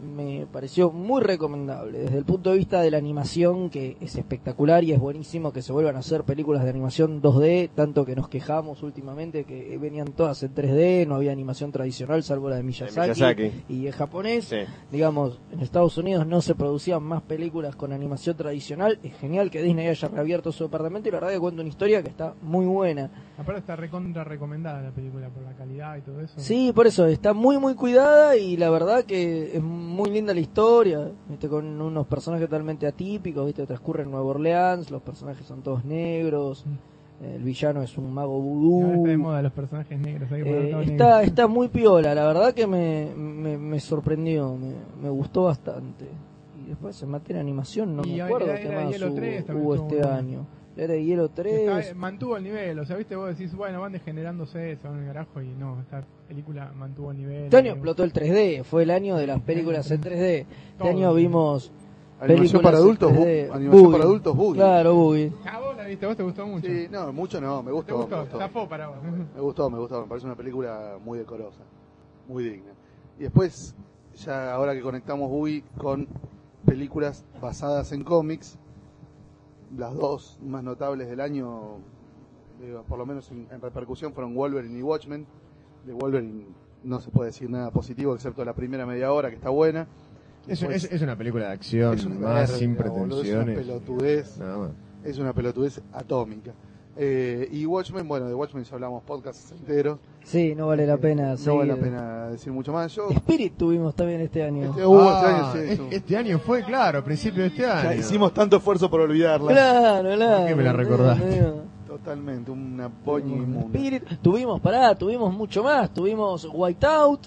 B: Me pareció muy recomendable desde el punto de vista de la animación, que es espectacular y es buenísimo que se vuelvan a hacer películas de animación 2D, tanto que nos quejamos últimamente que venían todas en 3D, no había animación tradicional salvo la de Miyazaki,
C: Miyazaki.
B: y es japonés
C: Sí.
B: digamos, en Estados Unidos no se producían más películas con animación tradicional. Es genial que Disney haya reabierto su departamento y la verdad que cuenta una historia que está muy buena.
F: Aparte está recontra recomendada la película por la calidad y todo eso.
B: Sí, por eso está muy muy cuidada y la verdad que es muy linda la historia, ¿viste? con unos personajes totalmente atípicos, ¿viste? transcurre en Nueva Orleans, los personajes son todos negros, el villano es un mago
F: ahora está de
B: vudú.
F: moda los personajes negros. Hay que poner
B: Eh, está, está muy piola, la verdad que me, me, me sorprendió, me, me gustó bastante. Y después en materia de animación no
F: Y
B: me acuerdo qué más
F: Hielo
B: hubo,
F: 3 también
B: hubo
F: estuvo
B: este
F: bueno.
B: año. Era de Hielo 3.
F: Está- mantuvo el nivel, o sea, viste, vos decís, bueno, van degenerándose, se van al carajo y no, esta película mantuvo el nivel.
B: Este año
F: Eh,
B: explotó el 3D, fue el año de las películas en 3D. Este
F: Todo.
B: año vimos
D: Animación para adultos,
B: 3D.
D: Bu- animación
B: Boogie.
D: para adultos, Boogie.
B: Claro, Boogie.
F: Ah, vos la viste, vos te gustó mucho.
D: Sí, no, mucho no, me
F: ¿Te
D: gustó.
F: gustó?
D: Me gustó.
F: Zafó para vos.
D: Me gustó, me gustó, me parece una película muy decorosa, muy digna. Y después, ya ahora que conectamos Boogie con películas basadas en cómics, las dos más notables del año, digo, por lo menos en, en repercusión, fueron Wolverine y Watchmen. De Wolverine no se puede decir nada positivo, excepto la primera media hora, que está buena.
C: Es,
D: Después-
C: es- es una película de acción,
D: es una
C: más sin
D: boludo,
C: pretensiones.
D: Es una pelotudez.
C: Nada más.
D: Es una pelotudez atómica. Eh, y Watchmen, bueno, de Watchmen ya hablamos podcasts enteros.
B: Sí, no vale la pena.
D: No vale la pena decir mucho más. Yo,
B: Spirit tuvimos también este año.
D: este, uh, este
C: Ah,
D: año sí,
C: este año fue, claro, a principio de este año.
D: Ya hicimos tanto esfuerzo por olvidarla.
B: Claro, claro.
C: ¿Por qué me la recordaste?
B: Eh,
D: Totalmente, una boña inmunda.
B: Spirit. Tuvimos, pará, tuvimos mucho más. Tuvimos Whiteout.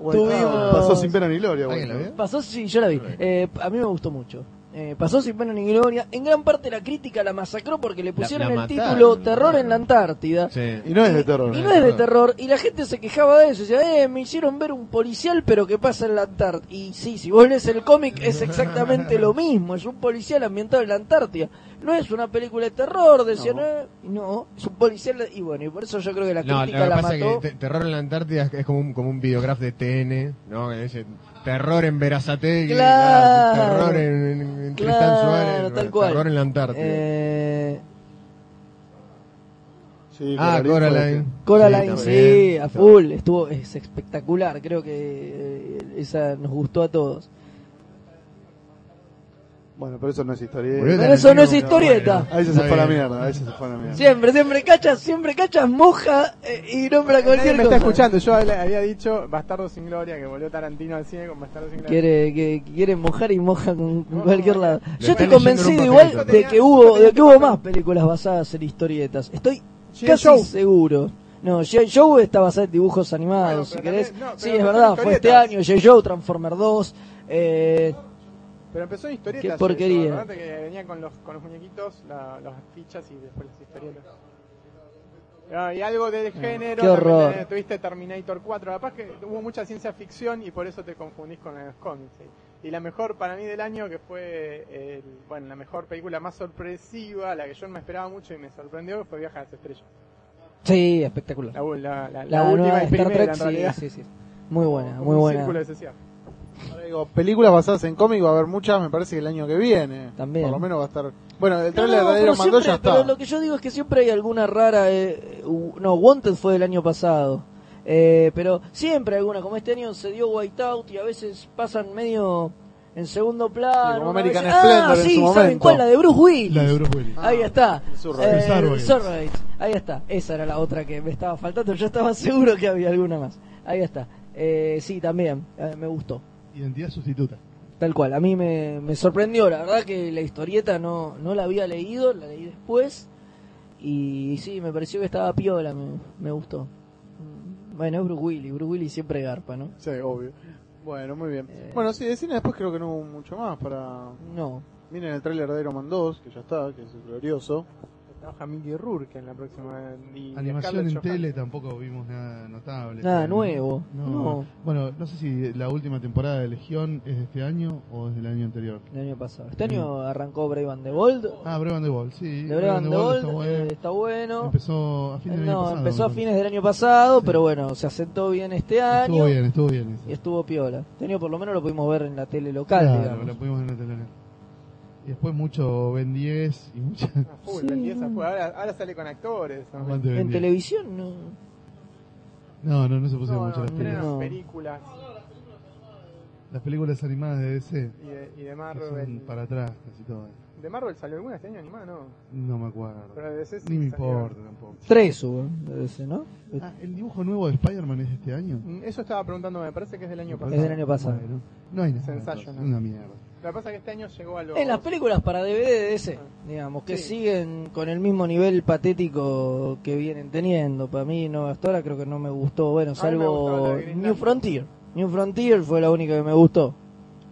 D: Bueno,
B: tuvimos-
D: Pasó sin pena ni gloria.
C: ¿Alguien
D: bueno.
C: la vio?
B: Pasó, sí, yo la vi. Eh, a mí me gustó mucho. Eh, pasó sin pena ni gloria. En gran parte la crítica la masacró porque le pusieron
C: la
B: el
C: mataron,
B: título Terror en la. Antártida.
C: Sí.
D: Y no es de terror.
B: Y no es de terror, y la gente se quejaba de eso, decía, eh, me hicieron ver un policial pero que pasa en la Antártida. Y sí, si vos lees el cómic es exactamente lo mismo, es un policial ambientado en la Antártida. No es una película de terror, decían,
D: No.
B: No, es un policial, y bueno, y por eso yo creo que la
C: No, lo
B: crítica
C: que
B: la
C: pasa es
B: mató.
C: que te- Terror en la Antártida es, como un, como un videograf de TN, ¿no? Que dice Terror en Verazategui,
B: Claro.
C: Terror en, en, en Tristán
B: Claro,
C: Suárez,
B: tal cual.
C: Terror en la Antártida.
B: Eh,
D: Sí,
C: ah, Coraline.
B: Coraline,
C: Sí,
B: sí, a full, estuvo, es espectacular, creo que eh, esa nos gustó a todos.
D: Bueno, pero eso no es historia.
C: Boludo,
B: Pero eso no es historieta.
D: Ahí se fue a la mierda, ahí se fue a la mierda.
B: Siempre, siempre cachas, siempre cachas, moja eh, y nombra
E: Nadie
B: cualquier
E: me
B: cosa.
E: está escuchando. Yo había dicho Bastardo sin Gloria, que volvió Tarantino al cine con Bastardo sin Gloria.
B: quiere que quiere mojar y moja con,
E: No,
B: cualquier
E: no,
B: lado. Yo estoy convencido igual de que hubo de que hubo más películas basadas en historietas. Estoy casi seguro. No. Joe está basada en dibujos animados,
E: Bueno,
B: si querés.
E: también- no,
B: sí, es verdad, fue este año. Joe, Transformer 2, eh,
E: Pero empezó en historietas.
B: Qué porquería.
E: Que venía con los, con los muñequitos, la- las fichas y después las historietas. Ah, y algo del género.
B: qué horror.
E: tenés- Tuviste Terminator 4. Capaz que hubo mucha ciencia ficción y por eso te confundís con los cómics. ¿sí? Y la mejor para mí del año, que fue el- bueno, la mejor película más sorpresiva, la que yo no me esperaba mucho y me sorprendió, fue Viaje a las Estrellas.
B: sí, espectacular.
E: La, la, la, la última y
B: Star
E: primera,
B: Trek,
E: en
B: sí,
E: realidad.
B: sí, sí. Muy buena, muy buena.
E: círculo de.
A: Ahora digo, películas basadas en cómic va a haber muchas, me parece que el año que viene.
B: También.
A: Por lo menos va a estar. Bueno, el trailer
B: no,
A: de Iron Man 2 ya
B: siempre-
A: está.
B: pero lo que yo digo es que siempre hay alguna rara. eh, no, Wanted fue del año pasado. Eh, pero siempre hay alguna. Como este año se dio Whiteout y a veces pasan medio en segundo plano.
A: Sí, como American
B: vez-
A: Splendor
B: ah,
A: en
B: sí,
A: su
B: ¿saben cuál? La de Bruce Willis.
F: La de Bruce Willis.
B: Ahí está.
D: Surrogates.
B: Eh. Ahí está. Esa era la otra que me estaba faltando. Yo estaba seguro que había alguna más. Ahí está. Eh, sí, también. eh, me gustó.
F: Identidad sustituta.
B: Tal cual, a mí me, me sorprendió, la verdad que la historieta no, no la había leído, la leí después y sí, me pareció que estaba piola, me, me gustó. Mm, Bueno, es Bruce Willis. Bruce Willis siempre garpa, ¿no?
A: Sí, obvio. Bueno, muy bien.
B: Eh.
A: Bueno, sí, de cine después creo que no hubo mucho más para...
B: No.
A: Miren el tráiler de Iron Man 2, que ya está, que es glorioso.
E: Trabaja Mickey Rourke en la próxima. Y
D: Animación en
E: Johansson.
D: tele tampoco vimos nada notable.
B: Nada
D: Pero-
B: nuevo.
D: No.
B: No.
D: Bueno, no sé si la última temporada de Legión es de este año o es del año anterior.
B: El año pasado. Este año arrancó Brave and the Bold.
D: Ah, Brave and the Ball, sí.
B: de Brave and the Bold
D: está bueno.
B: eh, está bueno.
D: Empezó a fines del año
B: No,
D: pasado.
B: empezó a fines del año pasado, pero bueno, se asentó bien este año.
D: Estuvo bien, estuvo bien. eso.
B: Y estuvo piola. Este año por lo menos lo pudimos ver en la tele local,
D: Claro,
B: digamos.
D: la pudimos ver en la tele. Y después mucho Ben 10 y mucha...
E: Ah, full,
B: Sí.
E: Ben 10 a full. ahora, ahora sale con actores.
B: En
D: 10.
B: televisión no.
D: No, no, no se pusieron
E: No,
D: mucho
E: no,
D: las películas.
B: No.
E: películas
D: Las películas animadas de DC
E: y de, y de Marvel.
D: son para atrás, casi todas.
E: ¿De Marvel salió alguna este año animada? No.
D: No me acuerdo.
E: Pero de DC sí
D: Ni me importa tampoco.
B: Tres hubo, debe ser, ¿no?
D: Ah, ¿el dibujo nuevo de Spider-Man es de este año?
E: Mm, Eso estaba preguntando, me parece que es del año pasado.
B: Es del año pasado.
D: Bueno, no hay nada. Entonces, Una mierda.
E: Lo que pasa es que este año llegó a los...
B: En las películas para DVD de ese, digamos, que
E: Sí.
B: siguen con el mismo nivel patético que vienen teniendo. Para mí, no, hasta ahora creo que no me gustó. Bueno,
E: me
B: salvo
E: la de Green
B: New
E: Lantern.
B: Frontier. New Frontier fue la única que me gustó.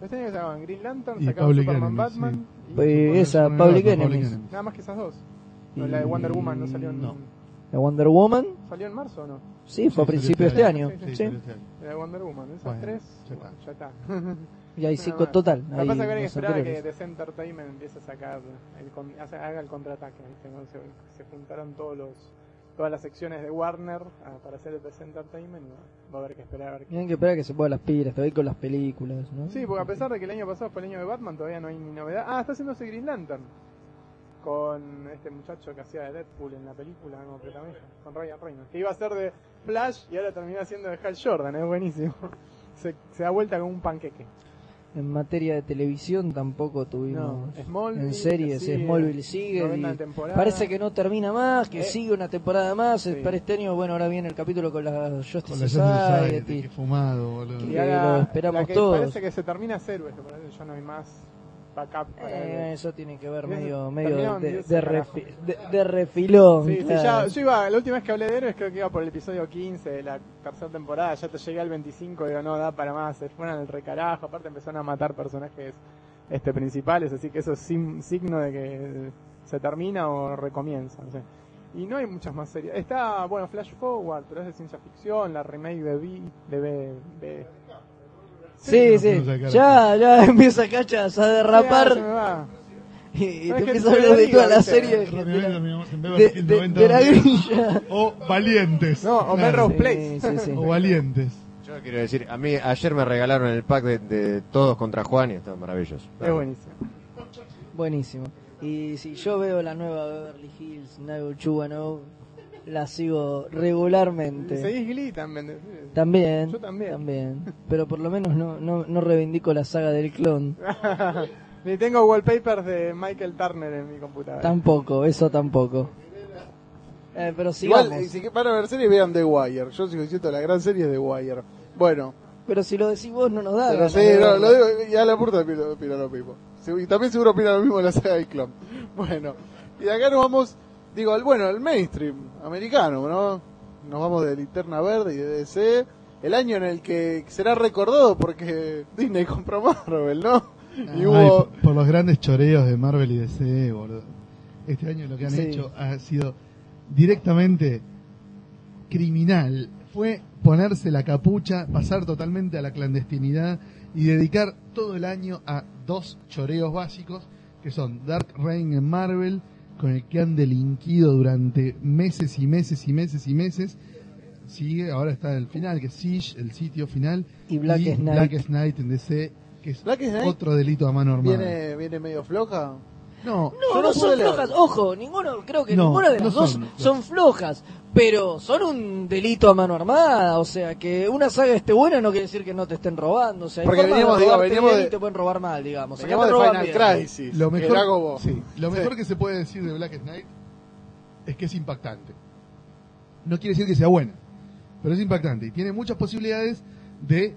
E: Este año sacaban Green Lantern,
D: Y
E: sacaban
D: Public
E: Superman,
D: Enemy,
E: Batman.
D: sí.
E: y-
B: Pues esa,
D: Superman,
B: Public
D: Batman,
B: Enemies.
E: Nada más que esas dos. No, la de Wonder Woman no salió en...
D: No.
B: La Wonder Woman,
E: ¿Salió en marzo o no?
B: sí, fue a principios de este año.
E: Sí,
D: Sí, salió este año.
E: La de Wonder Woman, esas
D: Bueno,
E: tres,
D: ya está.
E: ya está.
B: Y hay cinco total.
E: Lo que pasa es que esperar a que. DC Entertainment empiece a sacar, el, con- haga el contraataque. ¿viste? ¿no? Se, se juntaron todos los, todas las secciones de Warner ah, para hacer el DC Entertainment y va, a haber que esperar a ver.
B: Tienen que esperar a que se pongan las pilas, todavía con las películas, ¿no?
E: Sí, porque a pesar de que el año pasado fue el año de Batman, todavía no hay ni novedad. Ah, está haciéndose Green Lantern. Con este muchacho que hacía de Deadpool en la película protagonista, con Ryan Reynolds. Que iba a ser de Flash y ahora terminó haciendo de Hal Jordan, es buenísimo. Se, se da vuelta como un panqueque.
B: En materia de televisión tampoco tuvimos.
E: No, Smallville,
B: en series,
E: sigue,
B: Smallville sigue. y. Parece que no termina más, que
E: Eh,
B: sigue una temporada más.
E: sí.
B: Para este año, bueno, ahora viene el capítulo con la Justice
D: Con la
B: Society.
D: Society, qué fumado, boludo.
E: Y
B: que lo esperamos
E: la que
B: todos.
E: Parece que se termina es héroes, que parece que ya no hay más para
B: Eh,
E: el-
B: eso tiene que ver medio, medio de, de, refi- de- de refilón.
E: Sí, sí,
B: claro.
E: ya, yo iba, la última vez que hablé de héroes creo que iba por el episodio 15 de la tercera temporada, ya te llegué al 25 y digo, no, da para más, se fueron al recarajo, aparte empezaron a matar personajes este principales, así que eso es sim- signo de que se termina o recomienza, no sé. Y no hay muchas más series. Está, bueno, Flash Forward, pero es de ciencia ficción, la remake de B, de B, B.
B: Sí,
D: no,
B: sí.
D: no.
B: Ya, ya empieza Cachas a derrapar y, y te
E: que
B: empieza a hablar de toda la serie de, la,
D: terminamos en Beverly
B: de,
D: Hills
B: de-
D: 90
B: de la
D: donde-
B: grilla.
D: O Valientes.
E: No, o Melrose Place.
B: Sí, sí, sí.
D: O Valientes.
C: Yo quiero decir, a mí ayer me regalaron el pack de, de todos contra Juan y está maravilloso.
E: Es buenísimo.
B: Buenísimo. Y si yo veo la nueva Beverly Hills 90210, la sigo regularmente.
E: Seguís Glee también.
B: También,
E: Yo también.
B: Pero por lo menos no, no, no reivindico la saga del clon.
E: Ni tengo wallpapers de Michael Turner en mi computadora.
B: Tampoco, eso tampoco. Eh, pero sigamos.
A: Igual, y si que- van a ver series, vean The Wire. Yo sigo diciendo, la gran serie es The Wire. Bueno,
B: Pero si lo decís vos no nos da.
A: pero sí, no, lo digo, y a la puerta opina, lo mismo. Y también seguro opina lo mismo la saga del clon. Bueno, y de acá nos vamos, digo, al bueno, al mainstream americano, ¿no? Nos vamos de Linterna Verde y de DC. El año en el que será recordado porque Disney compró Marvel, ¿no? Y hubo...
D: por, por los grandes choreos de Marvel y DC, boludo. Este año lo que han
B: Sí.
D: hecho ha sido directamente criminal. Fue ponerse la capucha, pasar totalmente a la clandestinidad y dedicar todo el año a dos choreos básicos, que son Dark Reign en Marvel, con el que han delinquido durante meses y meses y meses y meses. Sigue, ahora está el final, que es Siege, el sitio final.
B: Y Blackest Night.
D: Blackest Night en DC, que es otro delito a mano armada.
A: Viene, viene medio floja.
D: No,
B: No, no
A: no
B: son flojas. Ojo, ninguno, creo que
D: No,
B: ninguna de
D: no
B: las dos
D: son
B: son, flojas. Pero son un delito a mano armada. O sea, que una saga esté buena no quiere decir que no te estén robando. O sea,
A: Porque veníamos, digo, veníamos
B: bien
A: de-
B: y te pueden robar mal, digamos. Acá te
A: de
B: roban
A: Final
B: bien.
A: Crisis.
D: lo mejor, sí, lo
A: Sí.
D: mejor que se puede decir de Black Knight es que es impactante. No quiere decir que sea buena, pero es impactante y tiene muchas posibilidades de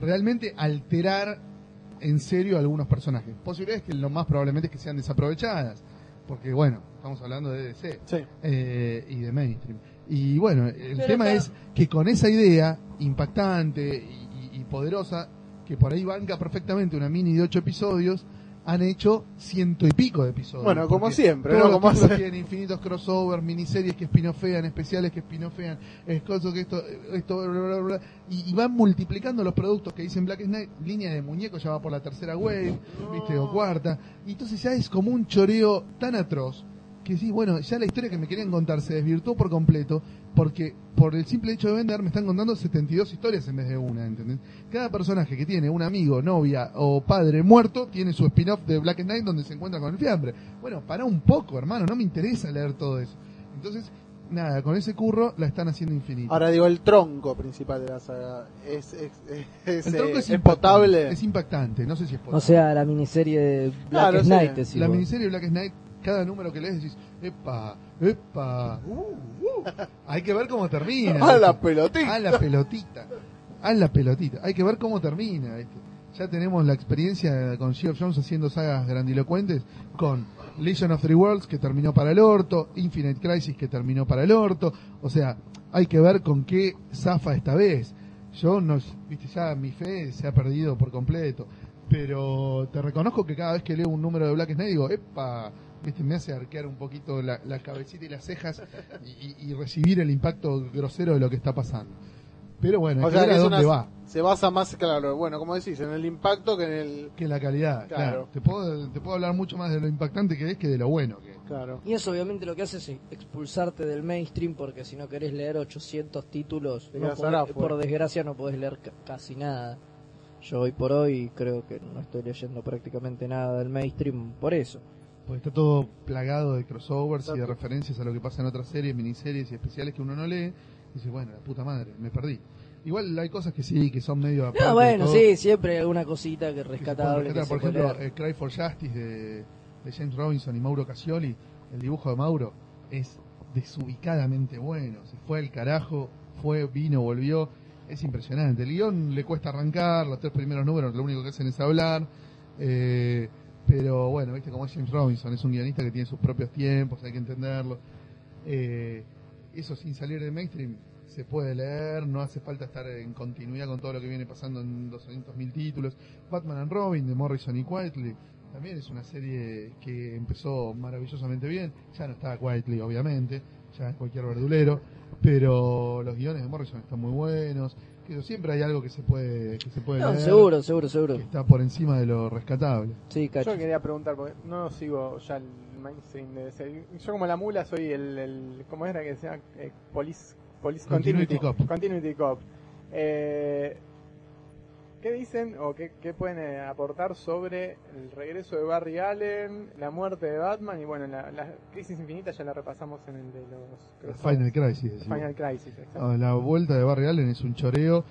D: realmente alterar en serio a algunos personajes. Posibilidades que lo más probablemente es que sean desaprovechadas, porque bueno, estamos hablando de DC
A: Sí.
D: eh, y de mainstream. Y bueno, el
B: Pero
D: tema es que con esa idea impactante y, y- y poderosa, que por ahí banca perfectamente una mini de ocho episodios, han hecho ciento y pico de episodios.
A: Bueno, como siempre,
D: todos
A: ¿no?
D: los
A: Como hace-
D: tienen infinitos crossovers, miniseries que spinofean, especiales que spinofean, es cosa que esto, esto, bla, bla, bla, y, y van multiplicando los productos que dicen Black Knight, línea de muñecos ya va por la tercera wave, viste, o cuarta, y entonces ya es como un choreo tan atroz que sí, bueno, ya la historia que me querían contar se desvirtuó por completo, porque por el simple hecho de vender me están contando 72 historias en vez de una, ¿entendés? Cada personaje que tiene un amigo, novia o padre muerto tiene su spin-off de Black Knight donde se encuentra con el fiambre. Bueno, para un poco, hermano, no me interesa leer todo eso. Entonces, nada, con ese curro la están haciendo infinita.
A: Ahora digo, el tronco principal de la saga es, es, es,
D: el tronco
A: eh,
D: es,
A: es
D: impactante,
A: potable.
D: Es impactante, no sé si es potable.
B: O sea, la miniserie de Black
A: Claro.
B: Knight. decís
D: la miniserie Black Knight, cada número que lees decís, epa, epa, uh, uh". hay que ver cómo termina.
A: ¡A la pelotita!
D: A la pelotita. A la pelotita. Hay que ver cómo termina. Ya tenemos la experiencia con Geoff Jones haciendo sagas grandilocuentes con Legion of Three Worlds que terminó para el orto, Infinite Crisis que terminó para el orto. O sea, hay que ver con qué zafa esta vez. Yo no, viste, ya mi fe se ha perdido por completo. Pero te reconozco que cada vez que leo un número de Black Knight digo, epa, viste, me hace arquear un poquito la, la cabecita y las cejas y, recibir el impacto grosero de lo que está pasando. Pero bueno,
A: O sea, es
D: dónde
A: una-
D: va,
A: se basa más, claro, bueno, como decís, en el impacto que en el...
D: que la calidad.
A: Claro.
D: Claro. Te, puedo, te puedo hablar mucho más de lo impactante que es que de lo bueno que es.
A: Claro.
B: Y eso obviamente lo que hace es expulsarte del mainstream porque si no querés leer 800 títulos, no podés- por desgracia no podés leer ca- casi nada. Yo hoy por hoy creo que no estoy leyendo prácticamente nada del mainstream por eso.
D: Porque está todo plagado de crossovers y de referencias a lo que pasa en otras series, miniseries y especiales que uno no lee. Y dice, bueno, la puta madre, me perdí. Igual hay cosas que sí, que son medio aparte
B: Ah,
D: de
B: bueno,
D: todo,
B: sí, siempre hay alguna cosita que
D: que se pueden
B: rescatable. que
D: rescatar.
B: se
D: Por ejemplo, eh, Cry for Justice de, de James Robinson y Mauro Casioli, el dibujo de Mauro es desubicadamente bueno. Se fue al carajo, fue, vino, volvió. Es impresionante. El guion le cuesta arrancar, los tres primeros números lo único que hacen es hablar. eh, pero bueno, viste como es James Robinson, es un guionista que tiene sus propios tiempos, hay que entenderlo. Eh, eso sin salir de mainstream se puede leer, no hace falta estar en continuidad con todo lo que viene pasando en 200.000 títulos. Batman and Robin de Morrison y Quietly también es una serie que empezó maravillosamente bien. Ya no está Quietly, obviamente, ya es cualquier verdulero, pero los guiones de Morrison están muy buenos. Que siempre hay algo que se puede que se puede
B: No,
D: leer,
B: seguro, seguro, seguro.
D: que está por encima de lo rescatable.
B: Sí, cacho.
E: Yo quería preguntar, porque no sigo ya el mainstream de ese. Yo como la mula soy el, el ¿cómo era que se llama? Eh, police, police
D: Continuity
E: Continuity,
D: Cop.
E: Continuity Cop. Eh, ¿Qué dicen o qué, qué pueden eh, aportar sobre el regreso de Barry Allen, la muerte de Batman y bueno, la, la crisis infinita ya la repasamos en el de los
D: Final Crisis.
E: Final.
D: Ah, La vuelta de Barry Allen es un choreo.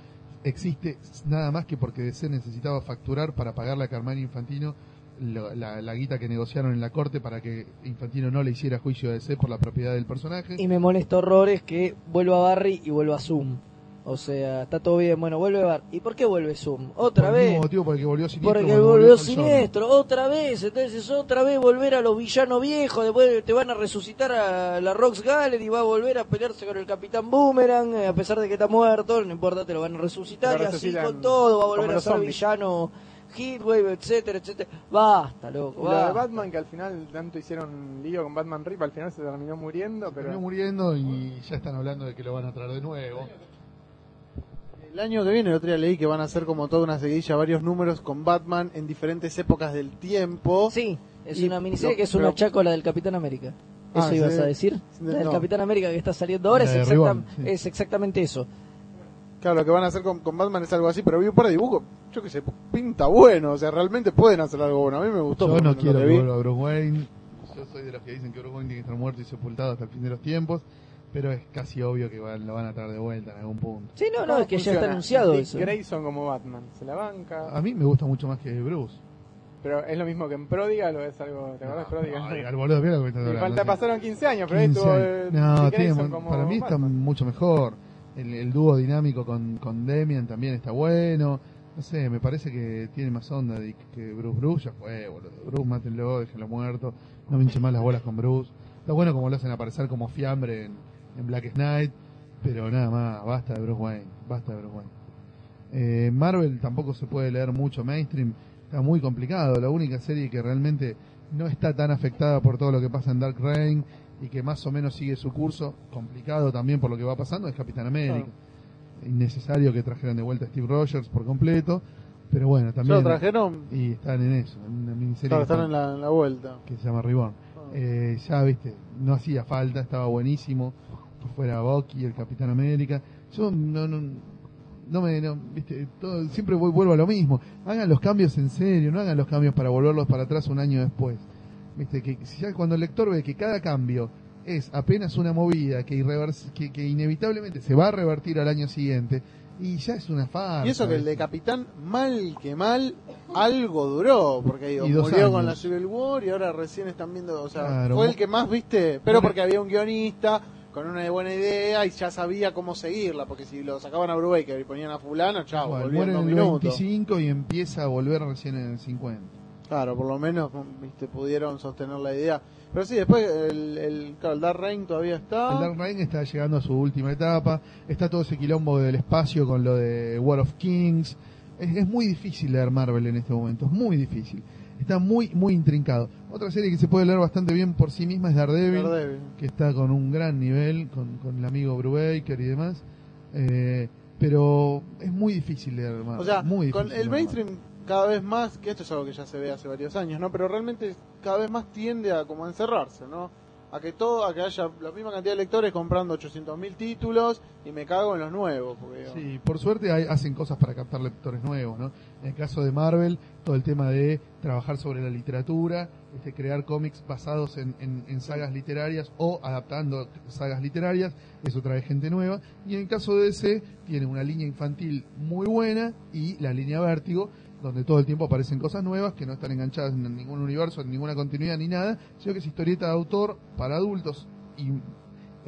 D: Existe nada más que porque DC necesitaba facturar para pagarle a Carmine Infantino lo- la, la guita que negociaron en la corte para que Infantino no le hiciera juicio a DC por la propiedad del personaje.
B: Y me molesta horrores que vuelva Barry y vuelva Zoom. O sea, está todo bien, bueno, vuelve Barry. ¿Y por qué vuelve Zoom? Otra
D: por
B: vez.
D: motivo por el que volvió Siniestro
B: Porque volvió siniestro, otra vez, entonces otra vez volver a los villanos viejos, después te van a resucitar a la Rocks Gallery y va a volver a pelearse con el Capitán Boomerang, eh, a pesar de que está muerto, no importa, te lo van a resucitar y así con todo, va a volver a
E: los
B: ser
E: zombies.
B: villano Heatwave, etcétera, etcétera. Basta, loco,
E: lo de
B: basta.
E: Batman que al final tanto hicieron lío con Batman Rip, al final se terminó muriendo, pero
D: Terminó muriendo y ya están hablando de que lo van a traer de nuevo.
A: El año que viene, el otro día leí que van a hacer como toda una seguidilla, varios números con Batman en diferentes épocas del tiempo.
B: Sí, es
A: Y-
B: una miniserie que es
A: pero-
B: una chácola del Capitán América. ¿Eso
A: Ah,
B: ibas
A: sí.
B: a decir? La del
A: No.
B: Capitán América que está saliendo ahora es, exacta-
D: sí.
B: es exactamente eso.
A: Claro, lo que van a hacer con, con Batman es algo así, pero vi un par de dibujos, yo que sé, pinta bueno, o sea, realmente pueden hacer algo bueno. A mí me gustó.
D: Yo no quiero
A: que
D: Bruce Wayne. Yo soy de los que dicen que Bruce Wayne tiene que estar muerto y sepultado hasta el fin de los tiempos. Pero es casi obvio que van- lo van a traer de vuelta en algún punto.
B: Sí, no, no,
E: ¿Cómo
B: es que ya está anunciado
E: Dick
B: eso.
E: Grayson como Batman, se la banca.
D: A mí me gusta mucho más que Bruce.
E: Pero es lo mismo que en Prodigal o es algo. ¿Te acordás de Prodigal?
D: Al boludo, mira lo que hablando,
E: falta, pasaron 15 años, pero ahí
D: 15
E: estuvo. eh,
D: No,
E: Dick
D: tiene-
E: Grayson como
D: para mí está mucho mejor. El, el dúo dinámico con, con Demian también está bueno. No sé, me parece que tiene más onda Dick que Bruce. Bruce ya fue, boludo. Bruce, mátenlo, déjenlo muerto. No me hinchen más las bolas con Bruce. Está bueno como lo hacen aparecer como fiambre en, en Black Knight, pero nada más, basta de Bruce Wayne, basta de Bruce Wayne. Eh, Marvel tampoco se puede leer mucho mainstream, está muy complicado. La única serie que realmente no está tan afectada por todo lo que pasa en Dark Reign y que más o menos sigue su curso, complicado también por lo que va pasando, es Capitán América. Innecesario que trajeran de vuelta a Steve Rogers por completo, pero bueno,
A: ¿Ya
D: también.
A: lo trajeron?
D: Y están en eso, en una miniserie
A: Claro, están
D: está-
A: en la, en la vuelta.
D: que se llama Reborn. Eh, ya, viste, no hacía falta, estaba buenísimo. Fuera Bucky, el Capitán América. Yo no, no, no me, no, viste, todo- siempre voy- vuelvo a lo mismo. Hagan los cambios en serio, no hagan los cambios para volverlos para atrás un año después. Viste, que ya cuando el lector ve que cada cambio es apenas una movida que, irrevers- que, que inevitablemente se va a revertir al año siguiente, y ya es una farsa.
A: Y eso que el de. Capitán, mal que mal, algo duró, porque digo, murió
D: años.
A: con la Civil War y ahora recién están viendo, o sea,
D: Claro.
A: fue el que más viste, pero porque había un guionista con una buena idea y ya sabía cómo seguirla, porque si lo sacaban a Brubaker y ponían a fulano, chao,
D: Igual,
A: volvían dos
D: en el
A: minutos.
D: 25 y empieza a volver recién en el 50.
A: Claro, por lo menos viste pudieron sostener la idea. Pero sí, después el, el, claro, el Dark Reign todavía está.
D: El Dark Reign está llegando a su última etapa. Está todo ese quilombo del espacio con lo de War of Kings. Es, es muy difícil leer Marvel en este momento. Es muy difícil. Está muy, muy intrincado. Otra serie que se puede leer bastante bien por sí misma es Daredevil,
A: Daredevil.
D: que está con un gran nivel, con, con el amigo Brubaker y demás. Eh, pero es muy difícil leer Marvel.
A: O sea,
D: muy
A: con el mainstream cada vez más, que esto es algo que ya se ve hace varios años, ¿no? Pero realmente cada vez más tiende a como a encerrarse, ¿no? A que todo, a que haya la misma cantidad de lectores comprando 800.000 títulos y me cago en los nuevos. Porque,
D: Sí, por suerte hacen cosas para captar lectores nuevos, ¿no? En el caso de Marvel, todo el tema de trabajar sobre la literatura, este, crear cómics basados en, en- en sagas literarias o adaptando sagas literarias, eso trae gente nueva. Y en el caso de DC, tiene una línea infantil muy buena y la línea Vértigo, donde todo el tiempo aparecen cosas nuevas que no están enganchadas en ningún universo, en ninguna continuidad ni nada, sino que es historieta de autor para adultos y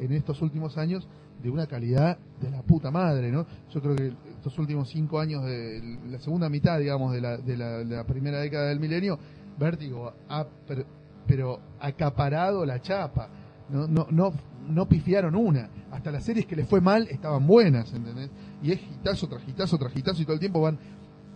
D: en estos últimos años de una calidad de la puta madre, ¿no? Yo creo que estos últimos cinco años de la segunda mitad, digamos, de la, de la, primera década del milenio, Vértigo ha, per- pero acaparado la chapa. No, no, no, no pifiaron una. Hasta las series que les fue mal estaban buenas, ¿entendés? Y es gitazo tras gitazo tras gitazo y todo el tiempo van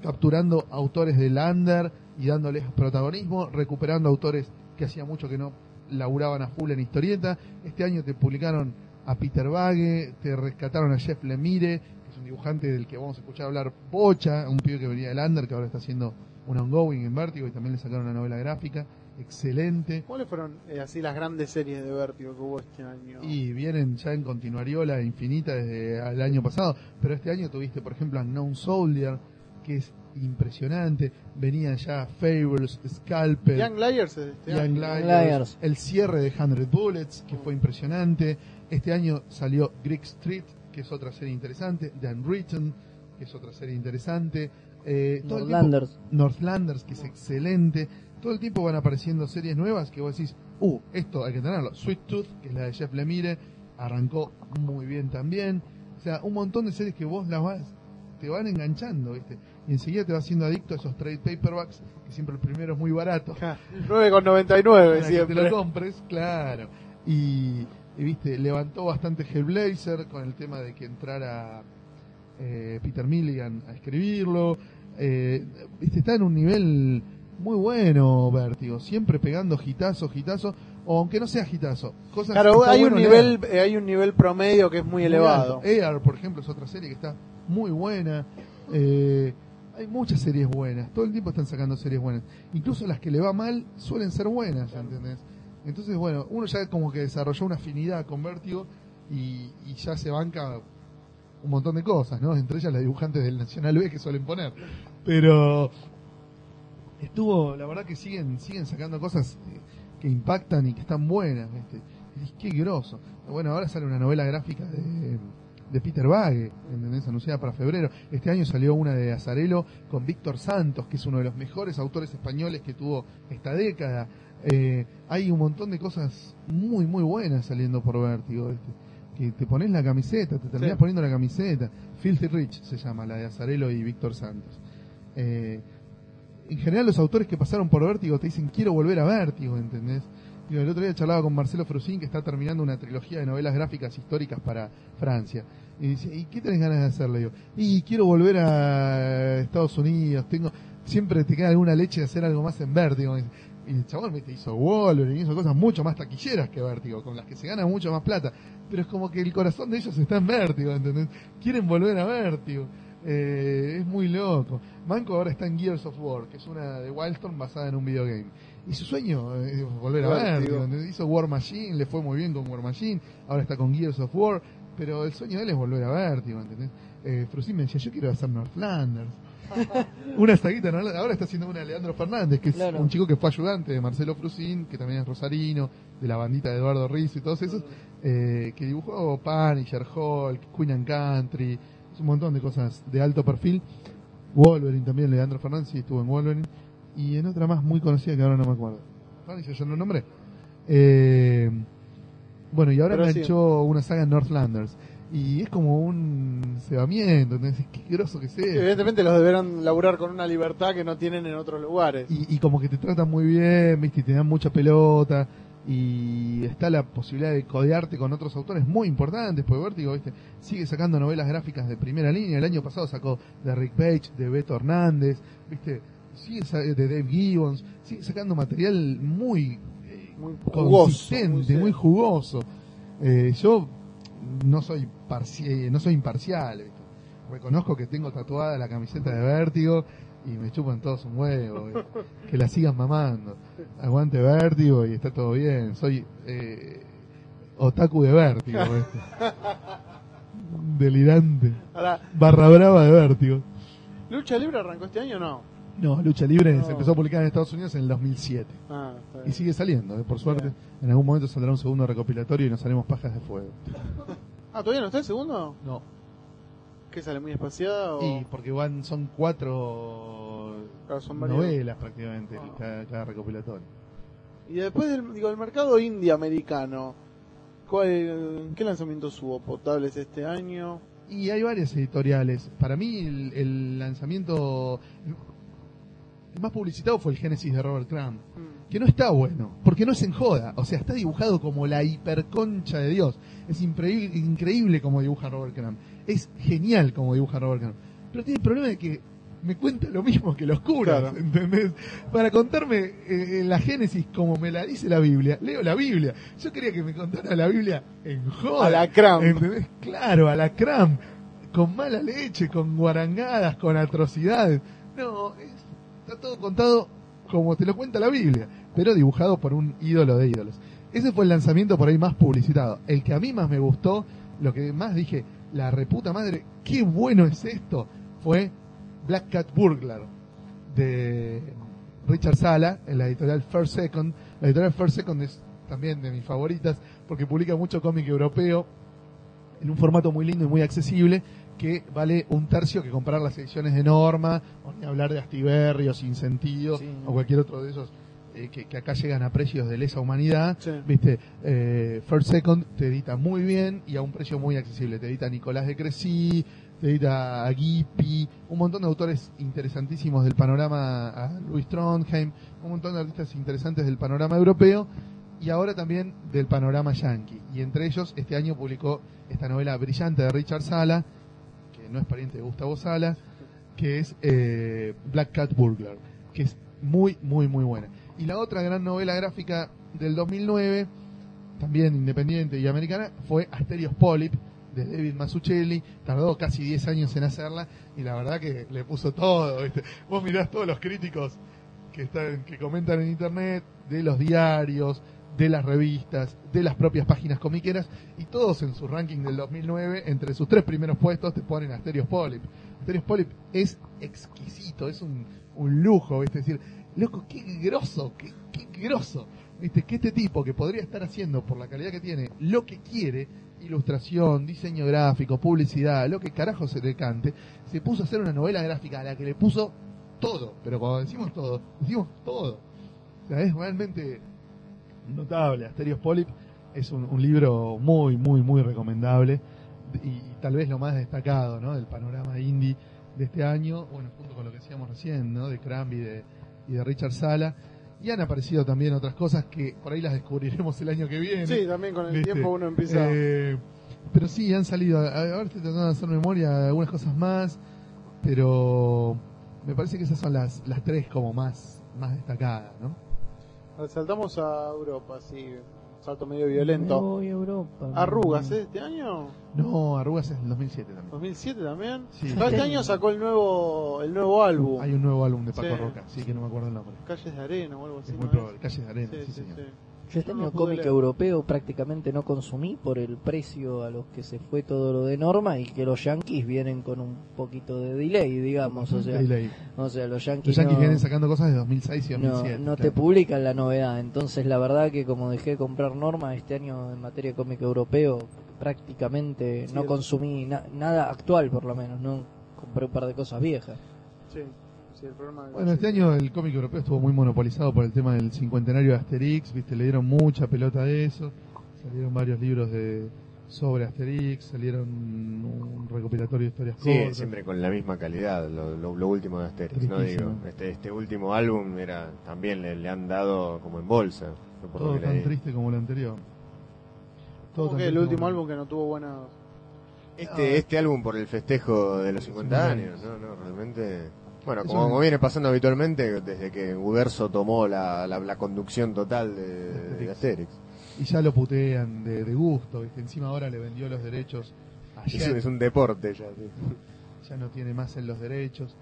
D: capturando autores del under y dándoles protagonismo, recuperando autores que hacía mucho que no laburaban a full en historieta. Este año te publicaron a Peter Bagge, te rescataron a Jeff Lemire, que es un dibujante del que vamos a escuchar hablar Bocha, un pibe que venía del under, que ahora está haciendo un ongoing en Vértigo y también le sacaron una novela gráfica. Excelente.
A: ¿Cuáles fueron eh, así las grandes series de Vértigo que hubo este año?
D: Y vienen ya en continuariola infinita desde el año pasado, pero este año tuviste, por ejemplo, Unknown Soldier, que es impresionante. Venían ya Fables, Scalpel,
A: Young Liars este
D: Young
A: año.
D: Liars,
B: Liars.
D: el cierre de 100 Bullets, que fue impresionante. Este año salió Greek Street, que es otra serie interesante. The Unwritten, que es otra serie interesante. Eh, tiempo-
B: Northlanders.
D: Northlanders, que es excelente. Todo el tiempo van apareciendo series nuevas que vos decís, uh, esto hay que tenerlo. Sweet Tooth, que es la de Jeff Lemire, arrancó muy bien también. O sea, un montón de series que vos las vas, te van enganchando, ¿viste? Y enseguida te vas haciendo adicto a esos trade paperbacks, que siempre el primero es muy barato.
A: Ja, 9,99
D: Para que te
A: siempre.
D: lo compres, claro. Y, y, viste, levantó bastante Hellblazer con el tema de que entrara eh, Peter Milligan a escribirlo. Eh, viste, está en un nivel muy bueno, Vértigo. Siempre pegando gitazo, gitazo. O aunque no sea gitazo. Cosas que
A: Claro, hay
D: bueno
A: un nivel eh, hay un nivel promedio que es muy
D: Muy
A: elevado.
D: alto. Air, por ejemplo, es otra serie que está muy buena. Eh, hay muchas series buenas. Todo el tiempo están sacando series buenas. Incluso las que le va mal suelen ser buenas, ¿entendés? Entonces, bueno, uno ya como que desarrolló una afinidad con Vértigo y, y ya se banca un montón de cosas, ¿no? Entre ellas las dibujantes del Nacional B que suelen poner. Pero estuvo, la verdad que siguen siguen sacando cosas eh, que impactan y que están buenas, dices, qué groso. Bueno, ahora sale una novela gráfica de, de Peter Bagge, ¿entendés? Anunciada para febrero. Este año salió una de Azarelo con Víctor Santos, que es uno de los mejores autores españoles que tuvo esta década. Eh, hay un montón de cosas muy, muy buenas saliendo por Vértigo, ¿viste? Que te pones la camiseta, te terminas
A: Sí.
D: poniendo la camiseta. Filthy Rich se llama, la de Azarelo y Víctor Santos. Eh, en general los autores que pasaron por Vértigo te dicen quiero volver a Vértigo, ¿entendés? El otro día charlaba con Marcelo Frusín que está terminando una trilogía de novelas gráficas históricas para Francia. Y dice, ¿y qué tenés ganas de hacer? Le digo, y quiero volver a Estados Unidos, tengo, siempre te queda alguna leche de hacer algo más en Vértigo. Y el chabón ¿viste? hizo Wolverine, hizo cosas mucho más taquilleras que Vértigo, con las que se gana mucho más plata. Pero es como que el corazón de ellos está en Vértigo, ¿entendés? Quieren volver a Vértigo. Eh, es muy loco. Manco ahora está en Gears of War, que es una de Wildstorm basada en un videogame. Y su sueño es volver a.
A: Vértigo.
D: ¿entendés? Hizo War Machine, le fue muy bien con War Machine, ahora está con Gears of War, pero el sueño de él es volver a Vértigo, ¿entendés? Eh, Frusin me decía, yo quiero hacer Northlanders. una saguita, ¿no? ahora está haciendo una de Leandro Fernández, que es
B: Claro.
D: un chico que fue ayudante de Marcelo Frusin, que también es rosarino, de la bandita de Eduardo Rizzo y todos esos, eh, que dibujó Punisher, Hulk, Queen and Country, es un montón de cosas de alto perfil. Wolverine también, Leandro Fernández, sí, estuvo en Wolverine. Y en otra más muy conocida que ahora no me acuerdo. Punisher, yo no lo nombré. Eh, bueno, y ahora
A: Pero
D: me
A: sí.
D: una saga en Northlanders. Y es como un cebamiento, ¿entendés? Qué groso que sea.
A: Evidentemente los deberán laburar con una libertad que no tienen en otros lugares.
D: y, y como que te tratan muy bien, ¿viste? Y te dan mucha pelota. Y está la posibilidad de codearte con otros autores muy importantes, porque Vértigo, ¿viste? Sigue sacando novelas gráficas de primera línea. El año pasado sacó de Rick Page, de Beto Hernández, ¿viste? Sigue sa- de Dave Gibbons, sigue sacando material muy eh,
A: Muy jugoso,
D: consistente,
A: muy
D: muy jugoso. Eh, yo no soy parci- no soy imparcial, ¿viste? reconozco que tengo tatuada la camiseta de Vértigo y me chupan todos un huevo, que la sigan mamando. Aguante Vértigo y está todo bien. Soy eh, otaku de Vértigo, ¿viste? delirante. Barra brava de Vértigo.
A: ¿Lucha Libre arrancó este año o no?
D: No, Lucha Libre
A: No.
D: se empezó a publicar en Estados Unidos en el 2007.
A: Ah, está
D: Y
A: bien.
D: sigue saliendo, ¿eh? por suerte. En algún momento saldrá un segundo recopilatorio y nos haremos pajas de fuego.
A: Ah, ¿todavía no está el segundo?
D: No.
A: ¿Que sale muy espaciada o...?
D: Y porque van, son cuatro
A: Claro, son
D: novelas prácticamente,
A: Ah.
D: cada, cada recopilatorio.
A: Y después del digo, el mercado indie americano, ¿cuál, ¿qué lanzamientos hubo potables este año?
D: Y hay varias editoriales. Para mí el, el lanzamiento el más publicitado fue el Génesis de Robert Crumb.
A: Mm.
D: Que no está bueno, porque no es en joda. O sea, está dibujado como la hiperconcha de Dios. Es increíble, increíble como dibuja Robert Crumb. Es genial como dibuja Robert Crumb. Pero tiene el problema de que me cuenta lo mismo que los curas,
A: Claro.
D: ¿entendés? Para contarme eh, la Génesis como me la dice la Biblia, leo la Biblia. Yo quería que me contara la Biblia en joda.
A: A la Crumb.
D: ¿Entendés? Claro, a la cram, con mala leche, con guarangadas, con atrocidades. No, es- está todo contado como te lo cuenta la Biblia, pero dibujado por un ídolo de ídolos. Ese fue el lanzamiento por ahí más publicitado. El que a mí más me gustó, lo que más dije, la reputa madre, qué bueno es esto, fue Black Cat Burglar de Richard Sala, en la editorial First Second. La editorial First Second es también de mis favoritas porque publica mucho cómic europeo en un formato muy lindo y muy accesible que vale un tercio que comprar las ediciones de Norma o ni hablar de Astiberri o Sin Sentido
B: Sí.
D: o cualquier otro de esos eh, que, que acá llegan a precios de lesa humanidad
A: Sí.
D: viste eh, First Second te edita muy bien y a un precio muy accesible te edita Nicolás de Crecy te edita a Gippy un montón de autores interesantísimos del panorama a Louis Trondheim un montón de artistas interesantes del panorama europeo y ahora también del panorama yankee. Y entre ellos, este año publicó esta novela brillante de Richard Sala, no es pariente de Gustavo Sala, que es eh, Black Cat Burglar, que es muy, muy, muy buena. Y la otra gran novela gráfica del 2009, también independiente y americana, fue Asterios Polyp, de David Mazzucchelli. Tardó casi 10 años en hacerla y la verdad que le puso todo. Vos mirás todos los críticos que, están, que comentan en internet, de los diarios, de las revistas, de las propias páginas comiqueras, y todos en su ranking del 2009, entre sus tres primeros puestos, te ponen Asterios Polyp. Asterios Polyp es exquisito, es un, un lujo, ¿viste? es decir, loco, qué grosso, qué, qué grosso, ¿viste? que este tipo que podría estar haciendo, por la calidad que tiene, lo que quiere, ilustración, diseño gráfico, publicidad, lo que carajo se le cante, se puso a hacer una novela gráfica a la que le puso todo, pero cuando decimos todo, decimos todo. O sea, es realmente notable. Asterios Polyp es un, un libro muy, muy, muy recomendable y, tal vez lo más destacado ¿no? del panorama indie de este año, bueno, junto con lo que decíamos recién, ¿no? de Cramby y de, y de Richard Sala. Y han aparecido también otras cosas que por ahí las descubriremos el año que viene.
A: Sí, también con el tiempo uno empieza...
D: Eh, pero sí, han salido. Ahora estoy tratando de hacer memoria de algunas cosas más. Pero me parece que esas son las, las tres como más, más destacadas, ¿no?
A: Saltamos a Europa, sí. Un salto medio
B: Me
A: violento.
B: voy a Europa.
A: Arrugas, ¿eh? ¿Este año?
D: No, Arrugas es del 2007 también.
A: ¿2007 también?
D: Sí.
A: Este año sacó el nuevo el nuevo álbum.
D: Hay un nuevo álbum de Paco
A: Sí.
D: Roca, sí que no me acuerdo el nombre.
A: Calles de Arena o algo así.
D: Es muy
A: ¿no
D: probable, Calles de Arena,
A: Sí,
D: sí,
A: sí,
D: señor.
B: Yo este
A: No
B: año cómic europeo prácticamente no consumí por el precio a los que se fue todo lo de norma y que los yankees vienen con un poquito de delay, digamos. O sea,
D: Delay.
B: o sea los yankees,
D: Los Yankees
B: no,
D: vienen sacando cosas de 2006 y
B: no,
D: 2007.
B: no te
D: claro.
B: publican la novedad. Entonces, la verdad que como dejé de comprar norma este año en materia de cómic europeo, prácticamente
A: Sí,
B: no consumí na- nada actual, por lo menos. No compré un par de cosas viejas.
A: Sí, sí, el problema de-
D: Bueno, este año el cómic europeo estuvo muy monopolizado por el tema del cincuentenario de Asterix, viste, le dieron mucha pelota a eso, salieron varios libros de sobre Asterix, salieron un recopilatorio de historias
C: Sí,
D: cortas.
C: siempre con la misma calidad, lo, lo- lo último de Asterix, ¿no? Digo, este, este último álbum era también le, le han dado como en bolsa. fue por lo
D: Todo tan triste como el anterior. Todo
A: ¿Cómo
D: tan
A: que el último
D: como-
A: álbum que no tuvo buenas...
C: Este, este álbum por el festejo de los 50 años,
D: 50
C: ¿no? no realmente... Bueno, como,
D: un-
C: como viene pasando habitualmente desde que Uberso tomó la, la, la conducción total de, de Asterix.
D: Y ya lo putean de, de gusto, viste, encima ahora le vendió los derechos a
C: Es, un- es un deporte ya. sí.
D: ya no tiene más en los derechos.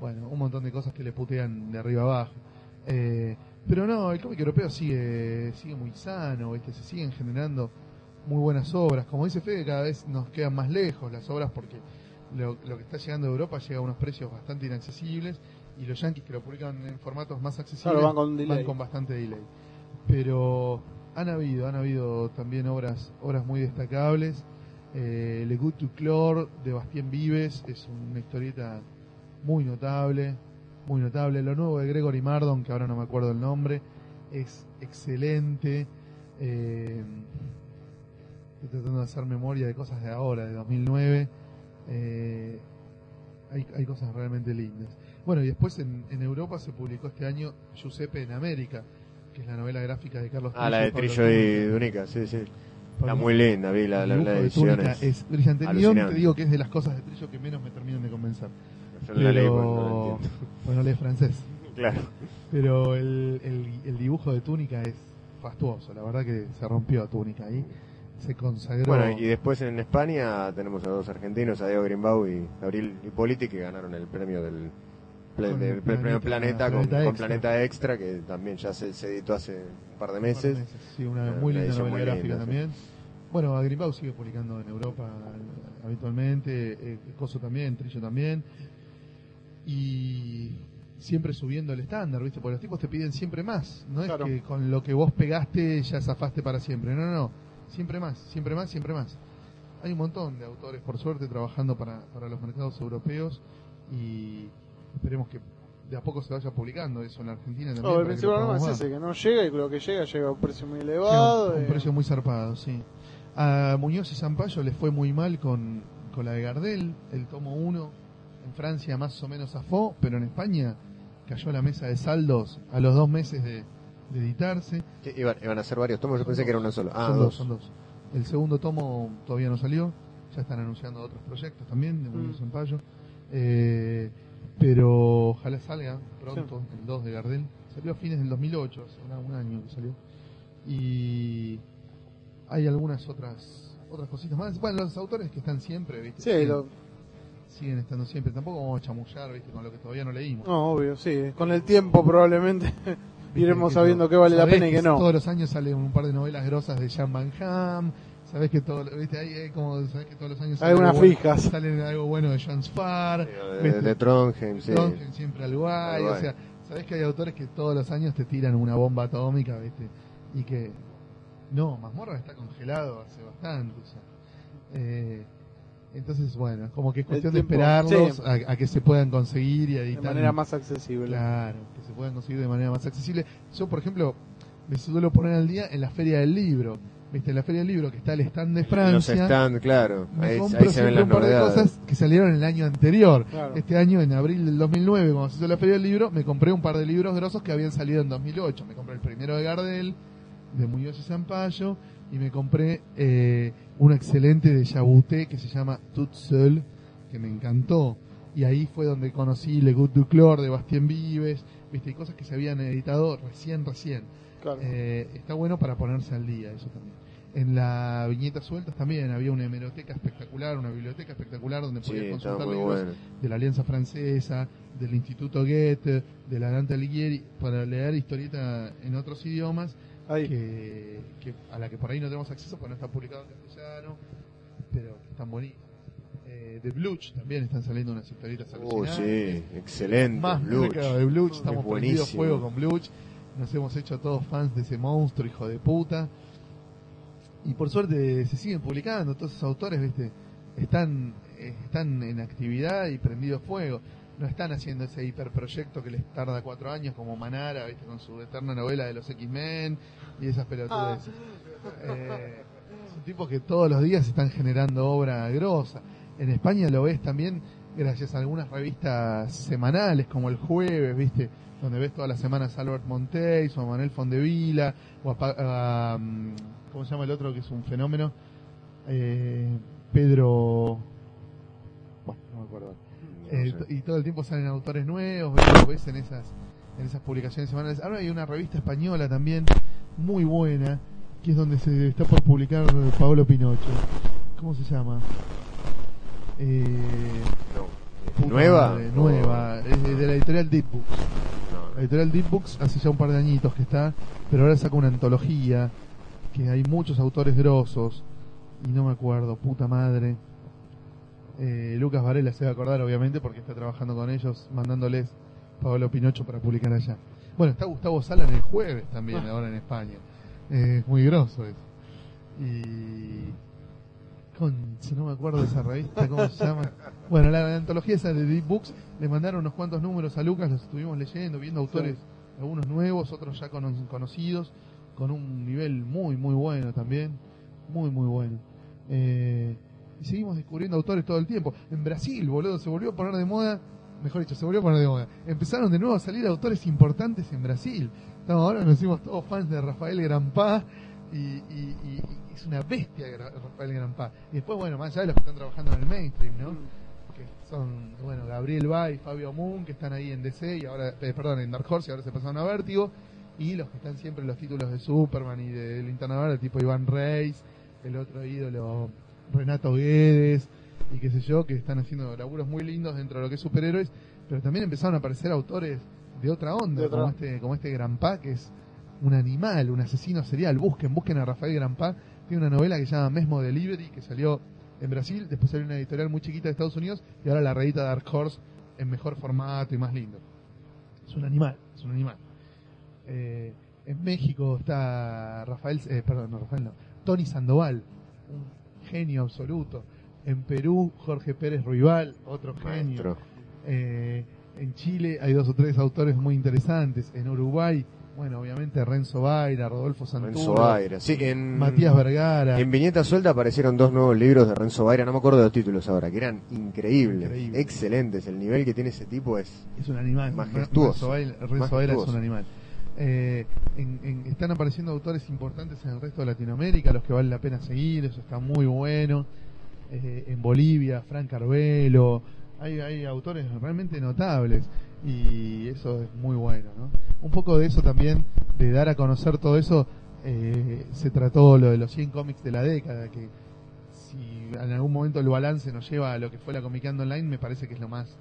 D: Bueno, un montón de cosas que le putean de arriba abajo. Eh, pero no, el cómic europeo sigue sigue muy sano, ¿viste? se siguen generando muy buenas obras. Como dice Fede, cada vez nos quedan más lejos las obras porque lo, lo que está llegando de Europa llega a unos precios bastante inaccesibles y los yankees que lo publican en formatos más accesibles
A: Claro, van con delay.
D: van con bastante delay. Pero han habido, han habido también obras, obras muy destacables. Eh, Le Good to Clore de Bastien Vives es una historieta muy notable, muy notable. Lo nuevo de Gregory Mardon, que ahora no me acuerdo el nombre, es excelente. Eh, estoy tratando de hacer memoria de cosas de ahora, de 2009. Eh, hay, hay cosas realmente lindas. Bueno, y después en, en Europa se publicó este año Giuseppe en América, que es la novela gráfica de Carlos
C: Ah, la de
D: Pablo
C: Trillo y. Dunica, sí, sí. Está muy linda, vi la, la, la edición. Es-
D: es brillante.
C: Alucinante.
D: te digo que es de las cosas de Trillo que menos me terminan de convencer.
C: Yo la leí no la
D: Pero,
C: entiendo.
D: bueno, lee francés.
C: Claro.
D: Pero el, el, el dibujo de Túnica es fastuoso. La verdad que se rompió Túnica ahí. Se consagró.
C: Bueno, y después en España tenemos a dos argentinos, a Diego Grimbau y Gabriel Hipóliti, que ganaron el premio del,
D: el
C: premio
D: Planeta-
C: Planeta, con,
D: Planeta
C: con
D: Extra.
C: Planeta Extra, que también ya se, se editó hace un par de
D: Un par de
C: meses.
D: Sí, una
C: Una-
D: muy
C: una
D: linda novela
C: muy
D: gráfica
C: linda, sí.
D: también. Bueno, Agrimbau sigue publicando en Europa eh, habitualmente, eh, Coso también, Trillo también. Y siempre subiendo el estándar, ¿viste? Porque los tipos te piden siempre más. No
A: Claro.
D: es que con lo que vos pegaste ya zafaste para siempre. No, no, no. Siempre más, siempre más, siempre más. Hay un montón de autores, por suerte, trabajando para, para los mercados europeos y esperemos que de a poco se vaya publicando eso en la Argentina también.
A: No, el principal problema es ese, que no llega y lo que llega llega a un precio muy elevado.
D: a un
A: eh,
D: precio muy zarpado, sí. A Muñoz y Zampayo les fue muy mal con, con la de Gardel, el tomo 1. En Francia más o menos zafó, pero en España cayó la mesa de saldos a los dos meses de, de editarse.
C: Sí, Iban, iban a ser varios tomos, yo pensé que era uno solo. Ah,
D: son
C: dos.
D: dos, son dos. El segundo tomo todavía no salió, ya están anunciando otros proyectos también de y
A: Mm.
D: Eh, pero ojalá salga pronto, el 2 de Gardel. Salió a fines del 2008, hace una- un año que salió. Y hay algunas otras otras cositas más. Bueno, los autores que están siempre, ¿viste?
A: Sí,
D: siguen,
A: lo-
D: siguen estando siempre. Tampoco vamos a chamullar, ¿viste? Con lo que todavía no leímos.
A: no, obvio, sí. Con el tiempo probablemente iremos
D: que
A: sabiendo qué vale la pena y qué no.
D: Todos los años salen un par de novelas grosas de Jan Van Ham. Sabés que todo, ¿viste? Ahí hay como, sabés que todos los años
A: Hay
D: sale
A: unas
D: algo bueno-
A: fijas.
D: Algo bueno de Jan Spar.
C: De, de, de Trondheim, sí.
D: Trondheim siempre al guay, o sea, sabés que hay autores que todos los años te tiran una bomba atómica, ¿viste? Y que no, Mazmorra está congelado hace bastante, o sea, eh, entonces bueno, como que es cuestión de esperarlos
A: sí.
D: a, a que se puedan conseguir y
A: De
D: editar
A: manera más accesible.
D: Claro, que se puedan conseguir de manera más accesible. Yo, por ejemplo, me suelo poner al día en la feria del libro. viste, la Feria del Libro, que está el stand de
C: Los
D: Francia,
C: stand, claro.
D: me
C: Ahí,
D: compro
C: ahí se ven las
D: un par de
C: novedades.
D: cosas que salieron el año anterior.
A: Claro.
D: Este año, en abril del 2009, cuando se hizo la Feria del Libro, me compré un par de libros grosos que habían salido en 2008. Me compré el primero de Gardel, de Muñoz y Zampayo, y me compré eh, un excelente de Chabuté que se llama Tout Seul, que me encantó. Y ahí fue donde conocí Le Goût du Clore de Bastien Vives, viste, y cosas que se habían editado recién, recién.
A: Claro.
D: Eh, está bueno para ponerse al día, eso también. En la viñeta sueltas también había una hemeroteca espectacular, una biblioteca espectacular donde podías consultar libros
C: bueno.
D: de la Alianza Francesa, del Instituto Goethe, de la Dante Alighieri, para leer historieta en otros idiomas. Que, que- a la que por ahí no tenemos acceso porque no está publicado en castellano, pero que están bonitas. Eh, de Bluch también están saliendo unas historietas
C: Oh, sí, excelente.
D: Más
C: Bluch.
D: de Bluch, estamos
C: Es
D: prendidos fuego con Bluch. Nos hemos hecho todos fans de ese monstruo, hijo de puta. Y por suerte se siguen publicando, todos esos autores, viste, están, eh, están en actividad y prendidos fuego. No están haciendo ese hiperproyecto que les tarda cuatro años como Manara, viste, con su eterna novela de los X-Men y esas pelotudeces. Eh, son tipos que todos los días están generando obra grosa. En España lo ves también gracias a algunas revistas semanales como el jueves, viste, donde ves todas las semanas a Albert Monteis o a Manuel Fondevila o a, mm, ¿cómo se llama el otro que es un fenómeno? Eh, Pedro bueno, no me acuerdo. Eh, y todo el tiempo salen autores nuevos, ves, lo ves en esas en esas publicaciones semanales. Ahora hay una revista española también muy buena, que es donde se está por publicar Paolo Pinocho. ¿Cómo se llama? Eh,
C: No. ¿Nueva?
D: madre, nueva, es de, de la editorial Deep Books.
C: No.
D: La editorial Deep Books hace ya un par de añitos que está, pero ahora saca una antología, que hay muchos autores grosos, y no me acuerdo, puta madre. Eh, Lucas Varela se va a acordar, obviamente, porque está trabajando con ellos, mandándoles Pablo Pinocho para publicar allá. Bueno, está Gustavo Sala en el jueves también, ahora en España. Eh, es muy grosso eso. Y. Concha, no me acuerdo de esa revista, ¿cómo se llama? Bueno, la, la antología esa de Deep Books le mandaron unos cuantos números a Lucas, los estuvimos leyendo, viendo autores, algunos nuevos, otros ya cono- conocidos, con un nivel muy, muy bueno también. Muy, muy bueno. Eh, seguimos descubriendo autores todo el tiempo. En Brasil, boludo, se volvió a poner de moda, mejor dicho, se volvió a poner de moda. Empezaron de nuevo a salir autores importantes en Brasil. Estamos, ahora nos hicimos todos fans de Rafael Grampá y, y- y- y es una bestia Rafael Grampá. Y después, bueno, más allá de los que están trabajando en el mainstream, ¿no? Que son, bueno, Gabriel Bay, Fabio Moon, que están ahí en DC y ahora, eh, perdón, en Dark Horse y ahora se pasaron a Vértigo. Y los que están siempre en los títulos de Superman y de Linterna Verde, tipo Iván Reis, el otro ídolo Renato Guedes y qué sé yo, que están haciendo laburos muy lindos dentro de lo que es superhéroes, pero también empezaron a aparecer autores de otra onda,
A: De otra-
D: como este, como este Granpá, que es un animal, un asesino serial. Busquen, busquen a Rafael Granpá. Tiene una novela que se llama Mesmo Delivery, que salió en Brasil, después salió una editorial muy chiquita de Estados Unidos, y ahora la reedita Dark Horse en mejor formato y más lindo. Es un animal, es un animal. Eh, en México está Rafael, eh, perdón, no Rafael, no, Tony Sandoval, genio absoluto. En Perú, Jorge Pérez Ruibal, otro genio. Eh, en Chile hay dos o tres autores muy interesantes. En Uruguay, bueno, obviamente Renzo Baira, Rodolfo Santoro,
C: Renzo Baira. Sí, en,
D: Matías Vergara.
C: En Viñeta Suelta aparecieron dos nuevos libros de Renzo Baira, no me acuerdo de los títulos ahora, que eran increíbles,
D: Increíble.
C: excelentes. El nivel que tiene ese tipo es
D: es un animal.
C: Majestuoso.
D: Renzo Baira, Renzo Baira es un animal. Eh, en- en- están apareciendo autores importantes en el resto de Latinoamérica, los que vale la pena seguir, eso está muy bueno. Eh, en Bolivia, Frank Carvelo, hay, hay autores realmente notables y eso es muy bueno. ¿no? Un poco de eso también, de dar a conocer todo eso, eh, se trató lo de los 100 cómics de la década, que si en algún momento el balance nos lleva a lo que fue la Comicando Online, me parece que es lo más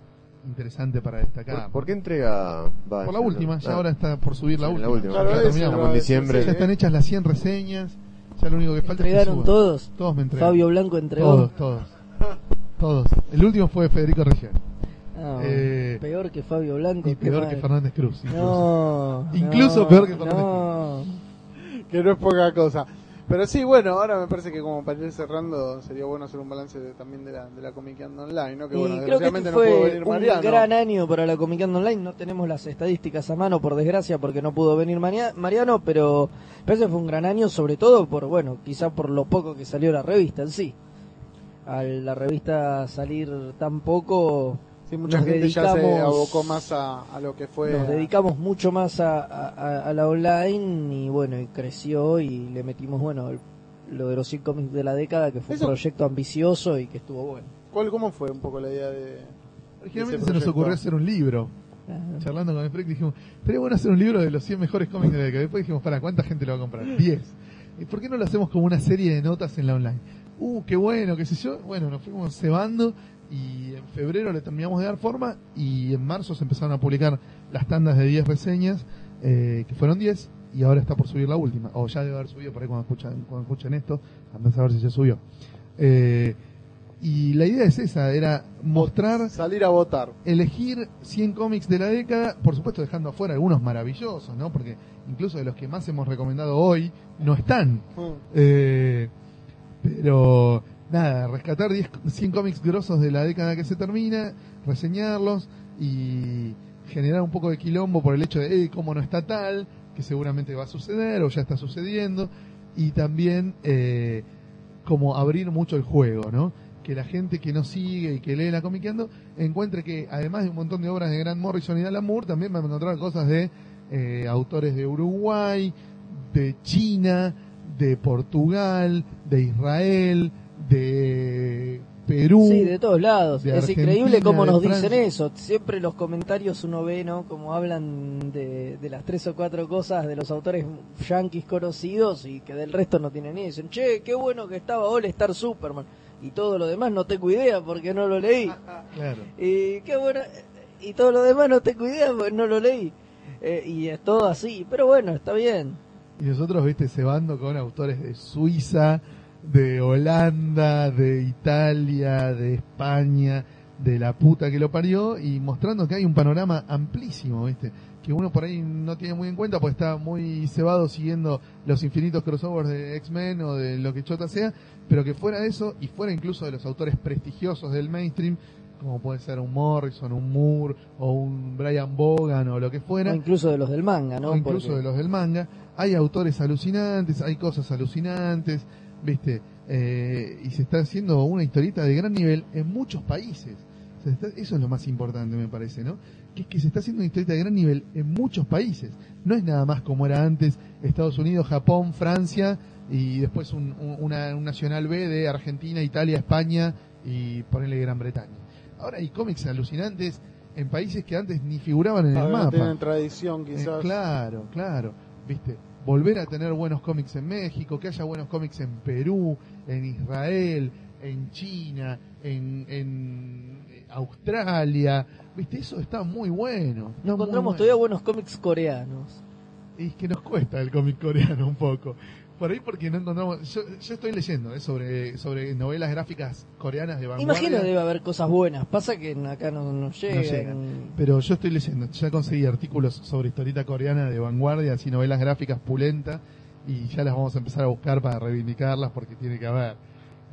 D: interesante para destacar.
C: ¿Por, por qué entrega va
D: Por la
C: ya,
D: última,
C: no?
D: ya
C: Ah,
D: ahora está por subir la última.
C: la última.
A: Claro,
D: Ya terminamos.
C: Estamos en diciembre.
D: Ya están hechas las 100 reseñas, ya lo único que falta es que
B: Entregaron todos.
D: Todos me entregaron.
B: Fabio Blanco entregó.
D: Todos, todos. Todos. El último fue Federico Región.
B: Ah,
D: Eh,
B: peor que Fabio Blanco.
D: Y peor que. Fernández Cruz. Incluso.
B: No.
D: Incluso
B: no,
D: peor que Fernández
B: No.
A: que no es poca cosa. Pero sí, bueno, ahora me parece que como para ir cerrando sería bueno hacer un balance de- también de la, de la Comiqueando Online, ¿no? Que
B: Y
A: bueno,
B: creo que este
A: no pudo
B: fue
A: venir
B: un
A: Mariano.
B: gran año para la Comiqueando Online. No tenemos las estadísticas a mano, por desgracia, porque no pudo venir Maria- Mariano, pero parece que fue un gran año, sobre todo por, bueno, quizá por lo poco que salió la revista en sí. Al la revista salir tan poco,
A: Sí, mucha
B: nos
A: gente ya se
B: dedicamos-
A: abocó más a, a lo que fue...
B: nos
A: a-
B: dedicamos mucho más a, a- a la online y bueno, y creció y le metimos, bueno, el- lo de los 100 cómics de la década, que fue
A: Eso-
B: un proyecto ambicioso y que estuvo bueno.
A: ¿Cuál, ¿Cómo fue un poco la idea de...?
D: Originalmente se nos ocurrió hacer un libro. Charlando con el Freak dijimos, sería bueno hacer un libro de los 100 mejores cómics de la década. Después dijimos, para, ¿cuánta gente lo va a comprar? 10. ¿Y por qué no lo hacemos como una serie de notas en la online? Uh, qué bueno, qué sé yo. Bueno, nos fuimos cebando y en febrero le terminamos de dar forma y en marzo se empezaron a publicar las tandas de 10 reseñas, eh, que fueron 10 y ahora está por subir la última. O ya debe haber subido por ahí cuando escuchan, cuando escuchen esto, andan a saber si ya subió. Eh, y la idea es esa, era mostrar
A: Salir a votar.
D: elegir 100 cómics de la década, por supuesto dejando afuera algunos maravillosos, ¿no? Porque incluso de los que más hemos recomendado hoy no están.
A: Mm.
D: Eh, pero nada, rescatar 10, 100 cómics grosos de la década que se termina, reseñarlos y generar un poco de quilombo por el hecho de, eh, cómo no está tal, que seguramente va a suceder o ya está sucediendo, y también eh, como abrir mucho el juego, ¿no? Que la gente que no sigue y que lee la comiqueando encuentre que además de un montón de obras de Grant Morrison y Alan Moore, también van a encontrar cosas de eh, autores de Uruguay, de China, de Portugal, de Israel, de Perú.
B: Sí, de todos lados.
D: de
B: es
D: Argentina,
B: increíble cómo nos dicen eso. Siempre los comentarios uno ve, ¿no? Como hablan de, de las tres o cuatro cosas de los autores yanquis conocidos y que del resto no tienen ni Dicen, che, qué bueno que estaba All Star Superman. Y todo lo demás no tengo idea porque no lo leí.
D: Claro.
B: Y qué bueno. Y todo lo demás no tengo idea porque no lo leí. Eh, y es todo así. Pero bueno, está bien.
D: Y nosotros, viste, cebando con autores de Suiza, de Holanda, de Italia, de España, de la puta que lo parió, y mostrando que hay un panorama amplísimo, viste, que uno por ahí no tiene muy en cuenta, pues está muy cebado siguiendo los infinitos crossovers de X-Men o de lo que chota sea, pero que fuera de eso, y fuera incluso de los autores prestigiosos del mainstream, como puede ser un Morrison, un Moore, o un Brian Bogan, o lo que fuera,
B: O incluso de los del manga, ¿no?
D: o incluso
B: Porque-
D: de los del manga. Hay autores alucinantes, hay cosas alucinantes, ¿viste? Eh, y se está haciendo una historieta de gran nivel en muchos países. Está- eso es lo más importante, me parece, ¿no? Que es que se está haciendo una historieta de gran nivel en muchos países. No es nada más como era antes Estados Unidos, Japón, Francia y después un, un- una, un nacional B de Argentina, Italia, España y ponerle Gran Bretaña. Ahora hay cómics alucinantes en países que antes ni figuraban en
A: Ah,
D: el
A: no
D: mapa.
A: tienen tradición
D: Eh,
A: quizás.
D: claro, claro. Viste, volver a tener buenos cómics en México, que haya buenos cómics en Perú, en Israel, en China, en, en Australia. Viste, eso está muy bueno.
B: No encontramos todavía buenos cómics coreanos.
D: Y es que nos cuesta el cómic coreano un poco. Por ahí porque no encontramos... Yo, yo estoy leyendo eh, sobre, sobre novelas gráficas coreanas de vanguardia.
B: Imagino que debe haber cosas buenas. Pasa que acá no, no llegan.
D: No llegan. Pero yo estoy leyendo, ya conseguí artículos sobre historieta coreana de vanguardia, así novelas gráficas pulenta, y ya las vamos a empezar a buscar para reivindicarlas porque tiene que haber.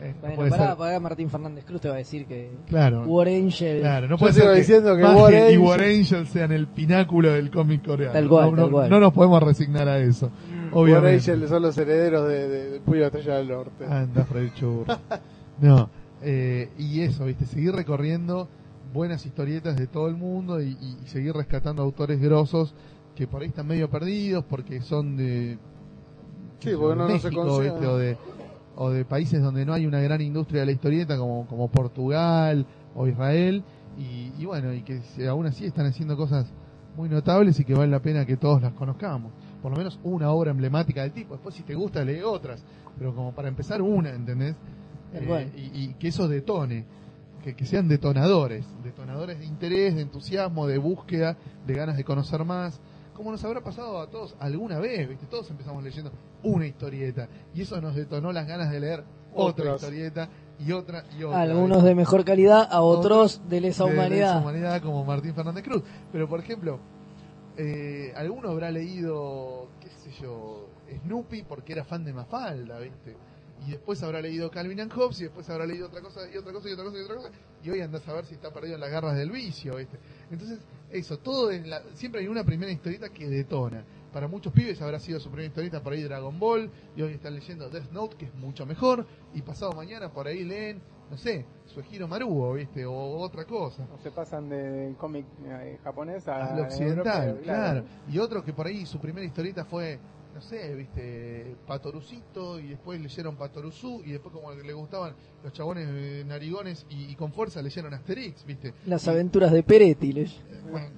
D: Eh, no
B: Bueno,
D: puede
B: pará, Martín Fernández Cruz te va a decir que
D: Claro.
B: War Angel.
D: Claro, no puede ser
A: diciendo que War
D: y
A: Angel-
D: War Angel sean el pináculo del cómic coreano.
B: Tal cual,
D: no,
B: tal
D: no-
B: cual.
D: no nos podemos resignar a eso. Obviamente.
A: Angel son los herederos de, de, del Puyo de Estrella del Norte.
D: Anda, Freddy Churro. No, eh, y eso, ¿viste? Seguir recorriendo buenas historietas de todo el mundo y, y seguir rescatando autores grosos que por ahí están medio perdidos porque son de.
A: Sí, porque no-
D: de
A: no se
D: México. ¿viste? O de, o de países donde no hay una gran industria de la historieta como, como Portugal o Israel. Y, y bueno, y que aún así están haciendo cosas muy notables y que vale la pena que todos las conozcamos. Por lo menos una obra emblemática del tipo. Después, si te gusta, lee otras. Pero como para empezar, una, ¿entendés? Eh, y, y que eso detone. Que, que sean detonadores. Detonadores de interés, de entusiasmo, de búsqueda, de ganas de conocer más. Como nos habrá pasado a todos alguna vez, ¿viste? Todos empezamos leyendo una historieta. Y eso nos detonó las ganas de leer otra
A: Otras.
D: historieta y otra y otra.
B: Algunos de mejor calidad, a otros de lesa
D: de
B: humanidad.
D: lesa humanidad como Martín Fernández Cruz. Pero por ejemplo, eh, alguno habrá leído, qué sé yo, Snoopy porque era fan de Mafalda, ¿viste? Y después habrá leído Calvin and Hobbes y después habrá leído otra cosa y otra cosa y otra cosa y otra cosa. Y hoy andás a ver si está perdido en las garras del vicio, ¿viste? Entonces, eso, todo en la, siempre hay una primera historieta que detona. Para muchos pibes habrá sido su primera historieta por ahí Dragon Ball y hoy están leyendo Death Note que es mucho mejor y pasado mañana por ahí leen, no sé, Suejiro Maruo, ¿viste? O otra cosa.
E: O se pasan de cómic eh, japonés a
D: Al occidental,
E: europeo,
D: claro. Y otros que por ahí su primera historieta fue, no sé, viste, Patorucito y después leyeron Patoruzú y después como le gustaban los chabones eh, narigones y, y con fuerza leyeron Asterix, viste.
B: Las aventuras de Peretti. les-
D: Bueno,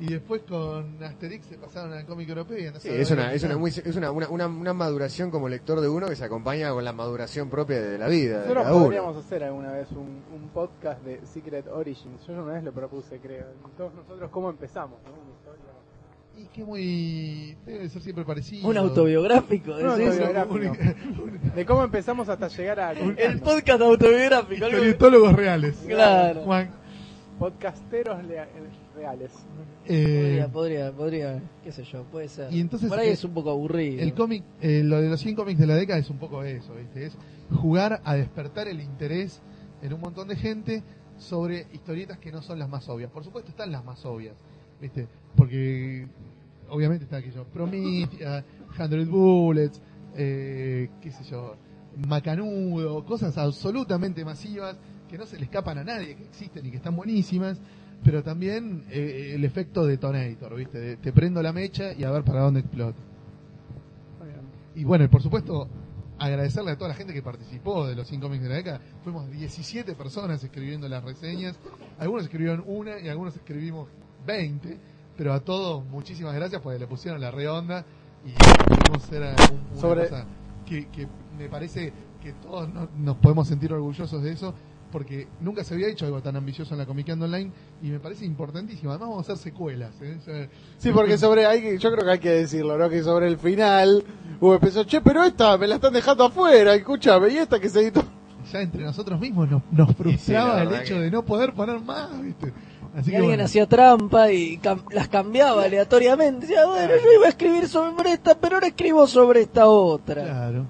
D: y después con Asterix se pasaron al cómic europeo y andás
C: Sí, es una, es una, muy- es una, una, una, una maduración como lector de uno que se acompaña con la maduración propia de la vida. de
E: Nosotros
C: uno.
E: podríamos hacer alguna vez un, un podcast de Secret Origins. Yo una vez lo propuse, creo. Todos nosotros, ¿cómo empezamos? ¿no? Una historia.
D: Y que muy... debe ser siempre parecido.
B: Un autobiográfico. ¿es eso?
E: autobiográfico. De cómo empezamos hasta llegar a
B: El podcast autobiográfico.
D: Historietólogos reales.
B: Claro.
D: Juan,
E: podcasteros lea- reales.
D: eh,
B: Podría, podría, podría, qué sé yo, puede ser.
D: Y entonces,
B: Por ahí
D: eh,
B: es un poco aburrido.
D: El cómic, eh, lo de los 100 cómics de la década es un poco eso, ¿viste? Es jugar a despertar el interés en un montón de gente sobre historietas que no son las más obvias. Por supuesto están las más obvias, ¿viste? Porque obviamente está aquello, Prometheus, 100 Bullets, eh, qué sé yo, Macanudo, cosas absolutamente masivas que no se le escapan a nadie, que existen y que están buenísimas, pero también eh, el efecto detonator, ¿viste? De, te prendo la mecha y a ver para dónde explota. Y bueno, y por supuesto, agradecerle a toda la gente que participó de los 5 cómics de la década. Fuimos 17 personas escribiendo las reseñas. Algunos escribieron una y algunos escribimos 20. Pero a todos, muchísimas gracias porque le pusieron la redonda y pudimos hacer un- una
E: Sobre-
D: cosa que, que me parece que todos no- nos podemos sentir orgullosos de eso porque nunca se había hecho algo tan ambicioso en la Comiqueando Online y me parece importantísimo. Además vamos a hacer secuelas. ¿eh? O sea,
A: Sí, porque sobre, hay que, yo creo que hay que decirlo, ¿no? Que sobre el final, hubo empezó, che, pero esta me la están dejando afuera, escúchame, y esta que se editó.
D: ya entre nosotros mismos nos, nos frustraba el hecho
C: que-
D: de no poder poner más, ¿viste? Así
B: Y
D: que
B: alguien
D: bueno,
B: hacía trampa y cam- las cambiaba aleatoriamente. Decía, bueno, yo iba a escribir sobre esta, pero ahora escribo sobre esta otra.
D: claro.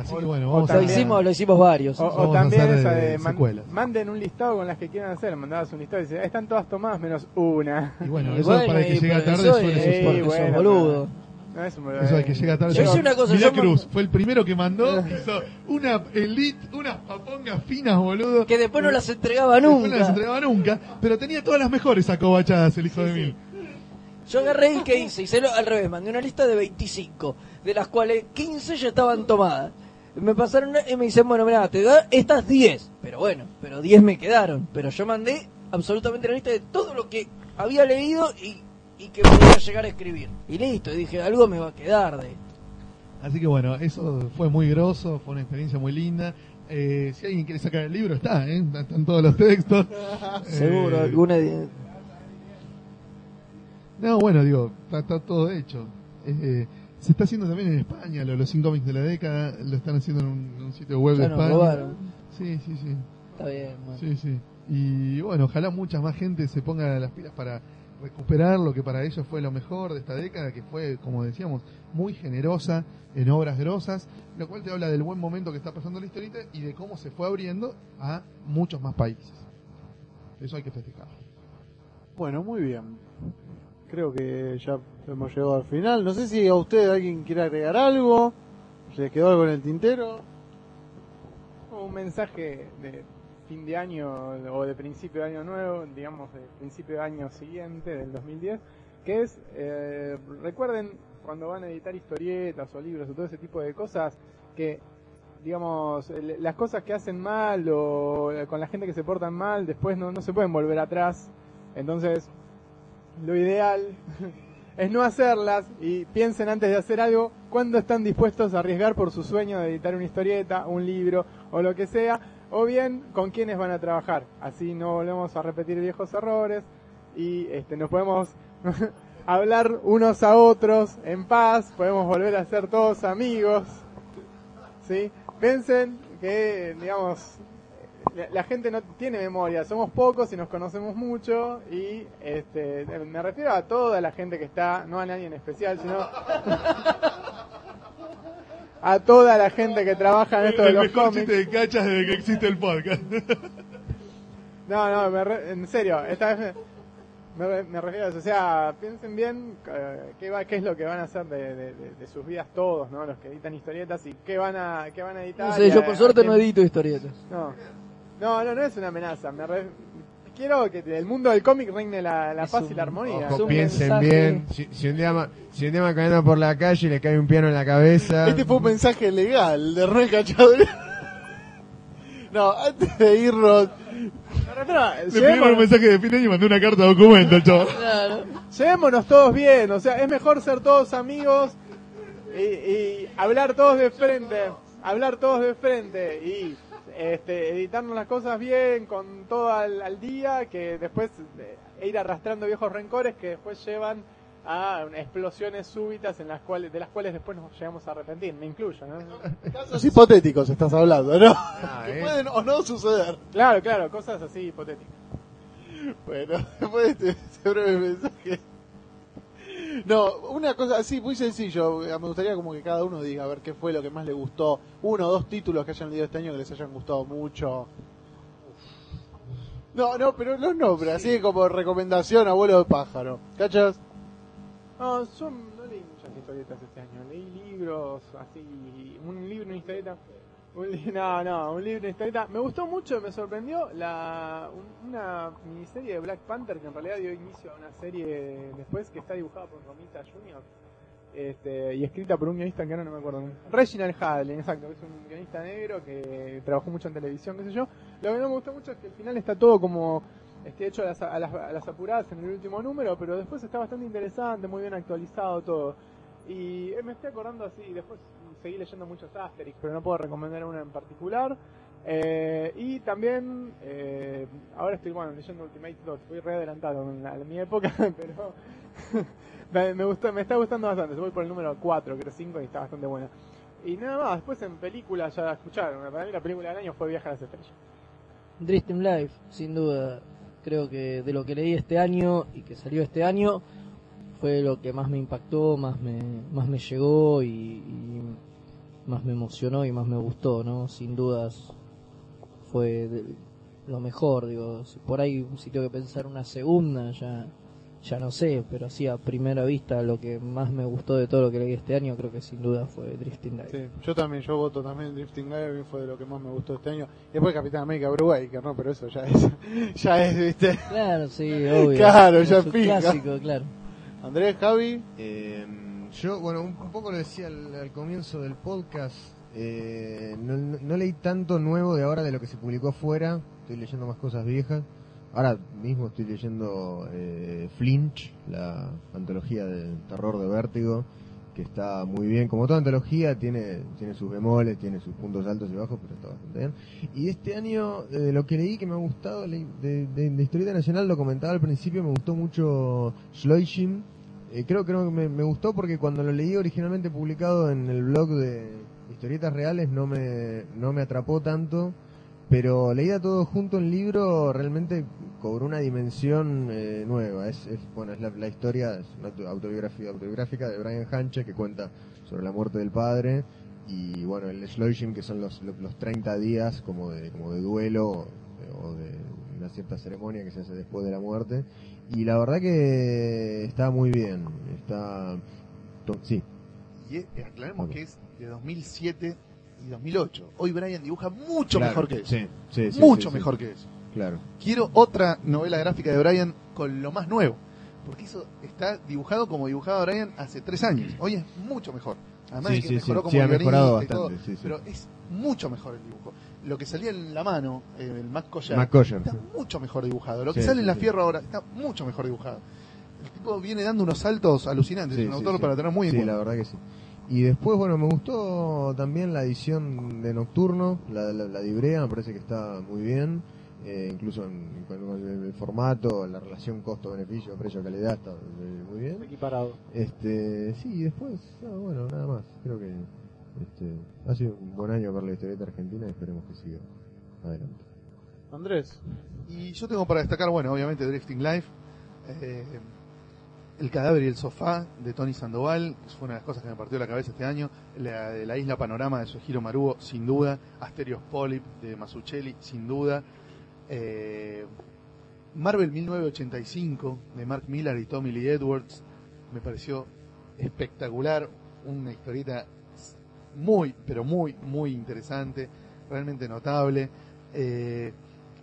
D: Así que bueno,
E: o
D: vamos a
B: Lo hicimos, lo hicimos varios.
E: O, o también esa
D: eh,
E: de man- manden un listado con las que quieran hacer. Mandabas un listado y decías, están todas tomadas menos una.
D: Y bueno,
B: Y
D: eso
B: bueno,
D: para el que llega
B: pero
D: tarde
B: eso
D: suele.
E: Sí,
B: porque
E: bueno,
B: sos boludo.
E: No es un
D: Eso hay que llega tarde.
B: Yo hice una cosa, yo me-
D: Cruz, fue el primero que mandó, hizo una elite, unas papongas finas, boludo.
B: Que después no las entregaba
D: Después no las
B: nunca.
D: entregaba nunca, pero tenía todas las mejores acobachadas el hijo de mil.
B: Yo agarré y ¿qué hice? Hice lo- al revés, mandé una lista de 25, de las cuales 15 ya estaban tomadas. Me pasaron una- y me dicen, bueno, mira, te da estas 10. Pero bueno, pero 10 me quedaron. Pero yo mandé absolutamente la lista de todo lo que había leído y, y que podía llegar a escribir. Y listo, y dije, algo me va a quedar de esto.
D: Así que bueno, eso fue muy groso, fue una experiencia muy linda. Eh, si alguien quiere sacar el libro, está, ¿eh? están todos los textos.
B: Seguro,
D: Eh,
B: alguna...
D: No, bueno, digo, está, está todo hecho. Eh, se está haciendo también en España, los 5 cómics de la década, lo están haciendo en un, en un sitio web
B: Ya
D: de
B: nos
D: España.
B: robaron.
D: Sí, sí, sí.
B: Está bien, bueno.
D: Sí, sí. Y bueno, ojalá mucha más gente se ponga las pilas para recuperar lo que para ellos fue lo mejor de esta década, que fue, como decíamos, muy generosa en obras grosas, lo cual te habla del buen momento que está pasando la historieta y de cómo se fue abriendo a muchos más países. Eso hay que festejar.
A: Bueno, muy bien. Creo que ya hemos llegado al final. No sé si a usted alguien quiere agregar algo. ¿Se quedó algo en el tintero?
E: Un mensaje de fin de año o de principio de año nuevo, digamos de principio de año siguiente, del 2010, que es, eh, recuerden cuando van a editar historietas o libros o todo ese tipo de cosas, que digamos, las cosas que hacen mal o con la gente que se portan mal, después no, no se pueden volver atrás. Entonces, lo ideal es no hacerlas y piensen antes de hacer algo cuándo están dispuestos a arriesgar por su sueño de editar una historieta, un libro o lo que sea, o bien con quiénes van a trabajar. Así no volvemos a repetir viejos errores y este, nos podemos hablar unos a otros en paz, podemos volver a ser todos amigos. ¿sí? Piensen que, digamos, la, la gente no tiene memoria, somos pocos y nos conocemos mucho y este, me refiero a toda la gente que está, no a nadie en especial, sino a toda la gente que trabaja en esto de
H: el
E: los
H: mejor
E: cómics.
H: de cachas desde que existe el podcast.
E: No, no, me re- en serio, esta vez me, me- me refiero a eso. O sea, piensen bien eh, qué, va, qué es lo que van a hacer de, de- de- de sus vidas todos, ¿no? Los que editan historietas y qué van a, qué van a editar.
B: No sé, yo por suerte no edito historietas.
E: No, no, no, no es una amenaza. Me re- Quiero que el mundo del cómic reine la, la paz
B: un-
E: y la armonía.
C: Ojo, piensen
B: mensaje.
C: bien. Si, si un día, ma- si un día van caminando por la calle y le cae un piano en la cabeza.
A: Este fue un mensaje legal de Cachador. No, antes de irnos,
H: Le pidieron un
E: llevémonos,
H: mensaje de fin de año y mandó una carta documento el chaval.
B: Claro.
E: llevémonos todos bien. O sea, es mejor ser todos amigos y, y hablar todos de frente. Hablar todos de frente y este, editarnos las cosas bien, con todo al, al día, que después eh, ir arrastrando viejos rencores que después llevan a explosiones súbitas en las cuales, de las cuales después nos llegamos a arrepentir, me incluyo, ¿no?
A: casos hipotéticos estás hablando, ¿no?
C: Ah,
A: que
C: ¿eh?
A: pueden o no suceder.
E: Claro, claro, cosas así hipotéticas.
A: Bueno, después de este, este breve mensaje. No, una cosa así, muy sencillo. eh, Me gustaría como que cada uno diga a ver qué fue lo que más le gustó. Uno o dos títulos que hayan leído este año que les hayan gustado mucho. No, no, pero los nombres, así como recomendación, abuelo de pájaro. ¿Cachas?
E: No, yo no leí muchas historietas este año, leí libros, así, un libro, una historieta. No, no, un libro, historieta. Me gustó mucho, me sorprendió la un- una miniserie de Black Panther que en realidad dio inicio a una serie después que está dibujada por Romita Jr. Este, y escrita por un guionista que ahora no me acuerdo. Reginald Hadley, exacto, es un guionista negro que trabajó mucho en televisión, qué sé yo. Lo que no me gustó mucho es que al final está todo como este, hecho a las, a, las, a las apuradas en el último número, pero después está bastante interesante, muy bien actualizado todo. Y eh, me estoy acordando así, después seguí leyendo muchos Asterix, pero no puedo recomendar una en particular. Eh, y también, eh, ahora estoy bueno, leyendo Ultimate Dots, voy re adelantado en, la- mi época, pero me, me, gustó, me está gustando bastante. Voy por el número 4, creo 5 y está bastante buena. Y nada más, después en películas ya escucharon, para mí la película del año fue Viaje a las Estrellas.
B: Dream Life, sin duda. Creo que de lo que leí este año y que salió este año fue lo que más me impactó, más me, más me llegó y más me emocionó y más me gustó, ¿no? Sin dudas fue de- lo mejor, digo. si Por ahí si tengo que pensar una segunda, ya ya no sé, pero así a primera vista lo que más me gustó de todo lo que leí este año creo que sin duda fue Drifting Life.
A: Sí, yo también, yo voto también Drifting Live, fue de lo que más me gustó este año. Y después Capitán América Brubaker, ¿no? Pero eso ya es, ya es, viste.
B: Claro, sí, obvio.
A: Claro,
B: Es
A: ya fija.
B: clásico, claro.
A: Andrés, Javi,
C: Eh, yo, bueno, un, poco lo decía al, al comienzo del podcast. eh, no, leí tanto nuevo de ahora de lo que se publicó afuera. Estoy leyendo más cosas viejas. Ahora mismo estoy leyendo eh, Flinch, la antología de terror de Vértigo, que está muy bien. Como toda antología, tiene, tiene sus bemoles, tiene sus puntos altos y bajos, pero está bastante bien. Y este año, eh, lo que leí que me ha gustado de, de, de Nacional, lo comentaba al principio, me gustó mucho Schleushin. Eh, creo que me, me gustó porque cuando lo leí originalmente publicado en el blog de historietas reales no me, no me atrapó tanto, pero leída todo junto en libro realmente cobró una dimensión eh, nueva. Es, es, bueno, es la, la historia, es una auto- autobiografía autobiográfica de Brian Hanche que cuenta sobre la muerte del padre y bueno, el Schleushin que son los, los, los 30 días como de, como de duelo o de una cierta ceremonia que se hace después de la muerte y la verdad que está muy bien. Está. Sí,
D: Y eh, aclaremos que es de 2007 y 2008. Hoy Brian dibuja mucho
C: Claro,
D: mejor que eso.
C: sí, sí, sí,
D: mucho mejor que eso.
C: claro.
D: Quiero otra novela gráfica de Brian con lo más nuevo. Porque eso está dibujado como dibujaba Brian hace tres años. Hoy es mucho mejor. Además
C: Sí,
D: de que
C: sí,
D: mejoró
C: sí.
D: como
C: Sí, ha mejorado
D: todo,
C: bastante.
D: Pero es mucho mejor el dibujo. Lo que salía en la mano, eh, el Mac Collar,
C: Mac Collar,
D: está
C: sí.
D: mucho mejor dibujado. Lo que
C: Sí,
D: sale
C: sí,
D: en la
C: sí.
D: Fierro ahora está mucho mejor dibujado. El tipo viene dando unos saltos alucinantes.
C: Sí,
D: es un
C: sí,
D: autor
C: sí.
D: para tener muy en
C: Sí,
D: cuenta.
C: la verdad que sí. Y después, bueno, me gustó también la edición de Nocturno, la, la, la de Ibrea, me parece que está muy bien. Eh, incluso en, el, el formato, la relación costo-beneficio, precio-calidad está eh, muy bien.
A: equiparado.
C: Este, sí, y después, ah, bueno, nada más. Creo que este, ha sido un buen año para la historieta argentina y esperemos que siga adelante.
A: Andrés.
D: Y yo tengo para destacar, bueno, obviamente Drifting Life, eh, El cadáver y el sofá de Tony Sandoval, que fue una de las cosas que me partió la cabeza este año, la de la isla Panorama de Sojiro Maruo, sin duda, Asterios Polyp de Masuchelli, sin duda, eh, Marvel 1985 de Mark Millar y Tommy Lee Edwards, me pareció espectacular, una historieta muy, pero muy, muy interesante, realmente notable. Eh,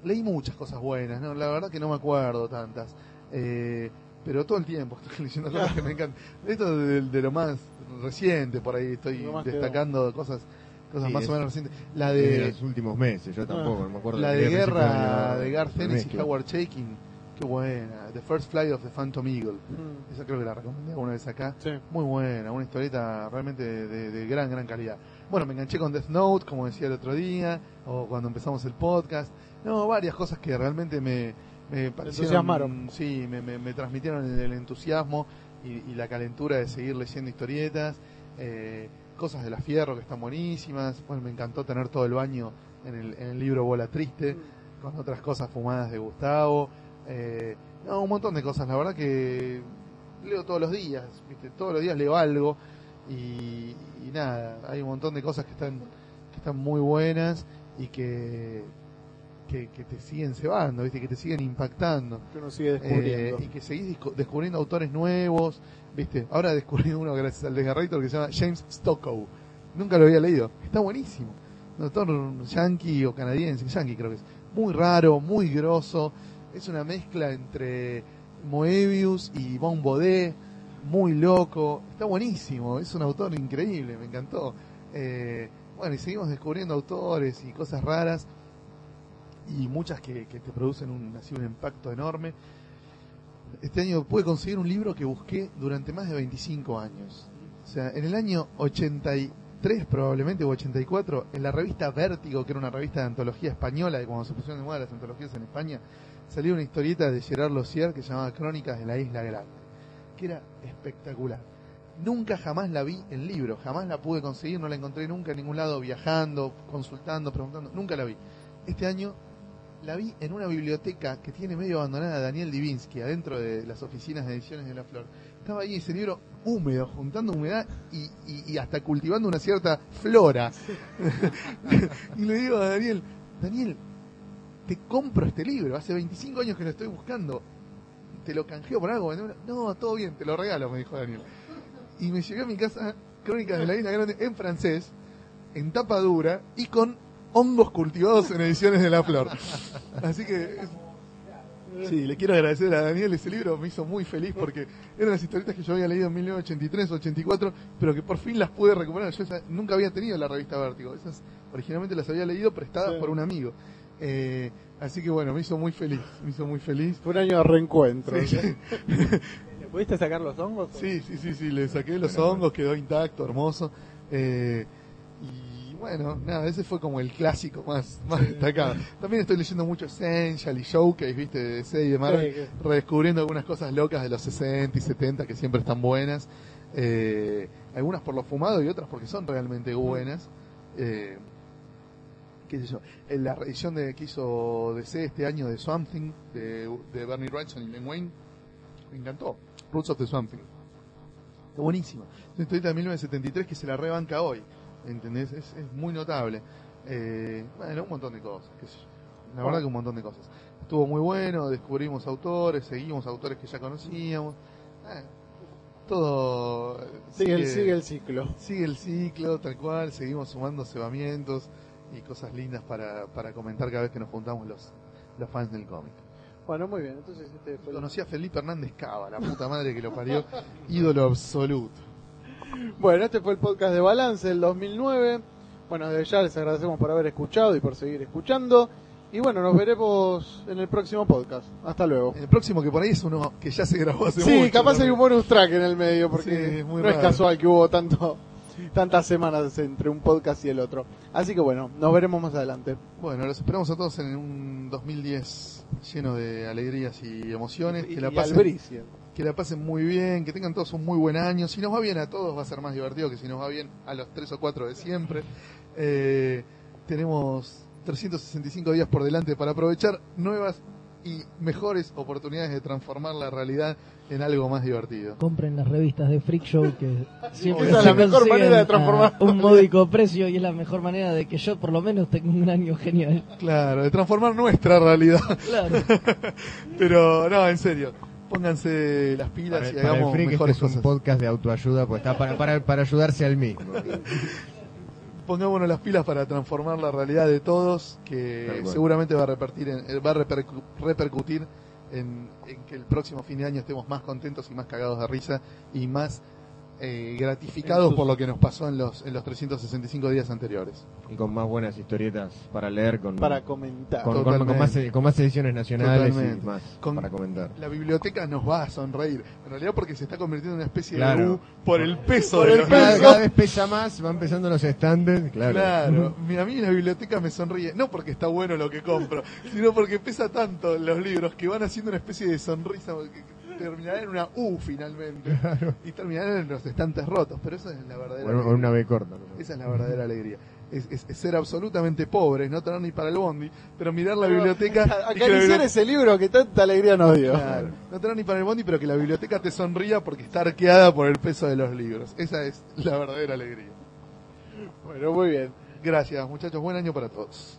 D: leí muchas cosas buenas, ¿no? la verdad que no me acuerdo tantas, eh, pero todo el tiempo estoy leyendo cosas que me encantan. Esto de, de lo más reciente, por ahí estoy destacando cosas cosas
C: Sí,
D: más
C: es-
D: o menos recientes. La
C: de
D: de
C: los últimos meses, yo tampoco, no me acuerdo.
D: la
C: de
D: guerra de Garth Ennis y. Howard Shaking, qué buena. The First Flight of the Phantom Eagle.
A: Mm.
D: Esa creo que la recomendé alguna vez acá.
A: Sí.
D: Muy buena, una historieta realmente de, de- de gran, gran calidad. Bueno, me enganché con Death Note, como decía el otro día, o cuando empezamos el podcast. No, varias cosas que realmente me, me parecieron...
A: entusiasmaron.
D: Sí, me, me- me transmitieron el, el entusiasmo y, y la calentura de seguir leyendo historietas. Eh, cosas de la Fierro que están buenísimas. Bueno, me encantó tener todo el baño en el, en el libro Bola Triste, con otras cosas fumadas de Gustavo. Eh, no, un montón de cosas. La verdad que leo todos los días, ¿viste? todos los días leo algo y, y nada, hay un montón de cosas que están que están muy buenas y que que, que te siguen cebando, ¿viste? que te siguen impactando.
A: Que uno sigue descubriendo.
D: Eh, y que seguís descubriendo autores nuevos, ¿viste? Ahora descubrí uno gracias al Desgarrator que se llama James Stockow. Nunca lo había leído. Está buenísimo. Un autor yankee o canadiense, yankee creo que es. Muy raro, muy grosso. Es una mezcla entre Moebius y Bon Baudet. Muy loco. Está buenísimo. Es un autor increíble, me encantó. Eh, bueno, y seguimos descubriendo autores y cosas raras y muchas que, que te producen un, así un impacto enorme. Este año pude conseguir un libro que busqué durante más de 25 años. O sea, en el año 83 probablemente, o 84, en la revista Vértigo, que era una revista de antología española, de cuando se pusieron de moda las antologías en España, salió una historieta de Gerard Lossier que se llamaba Crónicas de la Isla Grande, que era espectacular. Nunca jamás la vi en libro, jamás la pude conseguir, no la encontré nunca en ningún lado, viajando, consultando, preguntando, nunca la vi. Este año la vi en una biblioteca que tiene medio abandonada Daniel Divinsky, adentro de las oficinas de ediciones de La Flor. Estaba ahí ese libro húmedo, juntando humedad y, y- y hasta cultivando una cierta flora. y le digo a Daniel, Daniel, te compro este libro, hace 25 años que lo estoy buscando, te lo canjeo por algo. vendémoslo?". No, todo bien, te lo regalo, me dijo Daniel. Y me llegué a mi casa Crónicas de la Isla Grande en francés, en tapa dura y con hongos cultivados en ediciones de La Flor. Así que sí, le quiero agradecer a Daniel ese libro, me hizo muy feliz porque eran las historietas que yo había leído en 1983 84, pero que por fin las pude recuperar. Yo esa- nunca había tenido la revista Vértigo, esas originalmente las había leído prestadas
A: Sí.
D: por un amigo. Eh, así que bueno, me hizo muy feliz, me hizo muy feliz.
A: Fue un año de reencuentro.
D: Sí.
E: ¿Le pudiste sacar los hongos?
D: Sí, sí, sí, sí, le saqué los hongos, quedó intacto, hermoso. Eh, y bueno, nada, ese fue como el clásico más, más destacado. También estoy leyendo mucho Essential y Showcase, viste, de DC y de Marvel,
A: Sí,
D: redescubriendo algunas cosas locas de los 60 y 70 que siempre están buenas. Eh, algunas por lo fumado y otras porque son realmente buenas. Eh, qué sé yo, en la reedición de, que hizo DC este año de Swamp Thing, de, de Bernie Wrightson y Len Wayne, me encantó. Roots of the Swamp Thing. Está buenísima. Es una historieta de 1973 que se la rebanca hoy. ¿Entendés? Es, es muy notable. Eh, bueno, un montón de cosas. qué sé yo. La verdad que un montón de cosas. Estuvo muy bueno, descubrimos autores, seguimos autores que ya conocíamos. Eh, todo.
A: Sigue, el, sigue el ciclo.
D: Sigue el ciclo, tal cual, seguimos sumando cebamientos y cosas lindas para, para comentar cada vez que nos juntamos los, los fans del cómic.
A: Bueno, muy bien. Entonces, este fue
D: Conocí a Felipe Hernández Cava, la puta madre que lo parió, ídolo absoluto.
A: Bueno, este fue el podcast de Balance del 2009. Bueno, desde ya les agradecemos por haber escuchado y por seguir escuchando. Y bueno, nos veremos en el próximo podcast. Hasta luego.
D: El próximo que por ahí es uno que ya se grabó hace
A: Sí,
D: mucho.
A: capaz hay un bonus track en el medio
D: Sí,
A: porque
D: es muy
A: no es casual que hubo tanto tantas semanas entre un podcast y el otro. Así que bueno, nos veremos más adelante.
D: Bueno, los esperamos a todos en un 2010 lleno de alegrías y emociones.
A: Y-
D: que, la pasen, que la pasen muy bien, que tengan todos un muy buen año. Si nos va bien a todos va a ser más divertido que si nos va bien a los tres o cuatro de siempre. Eh, tenemos 365 días por delante para aprovechar nuevas y mejores oportunidades de transformar la realidad en algo más divertido.
B: Compren las revistas de Freak Show que siempre
A: Esa es la mejor manera de transformar.
B: un módico precio y es la mejor manera de que yo por lo menos tenga un año genial.
D: Claro, de transformar nuestra realidad.
B: Claro.
D: Pero no, en serio, pónganse las pilas
C: Para,
D: y
C: para el
D: hagamos
C: freak este
D: mejores
C: es un
D: cosas.
C: podcast de autoayuda, pues está para, para, para ayudarse al mismo.
D: Pongámonos las pilas para transformar la realidad de todos, que seguramente va a, repertir en- eh, va a repercu- repercutir en, en que el próximo fin de año estemos más contentos y más cagados de risa y más eh, gratificados por lo que nos pasó en los, en los 365 días anteriores.
C: Y con más buenas historietas para leer, con,
A: Para comentar.
C: con, con- con más, con más ediciones nacionales
D: Totalmente.
C: y más
D: Con-
C: para comentar.
D: La biblioteca nos va a sonreír, en realidad porque se está convirtiendo en una especie
C: Claro.
D: de U por el peso
A: Por
D: de
A: el
D: los
C: Cada,
D: libros.
C: cada vez pesa más, van empezando los estandes, claro.
D: Claro, a mí la biblioteca me sonríe, no porque está bueno lo que compro, sino porque pesa tanto los libros que van haciendo una especie de sonrisa terminarán en una U finalmente y terminarán en los estantes rotos, pero esa es la verdadera
C: O, o
D: alegría.
C: una B corta. ¿no?
D: Esa es la verdadera alegría. Es, es- es ser absolutamente pobres, no tener ni para el bondi, pero mirar la biblioteca
A: Acariciar ese libro que tanta alegría nos dio.
D: Claro, no tener ni para el bondi, pero que la biblioteca te sonría porque está arqueada por el peso de los libros. Esa es la verdadera alegría.
A: Bueno, muy bien.
D: Gracias, muchachos. Buen año para todos.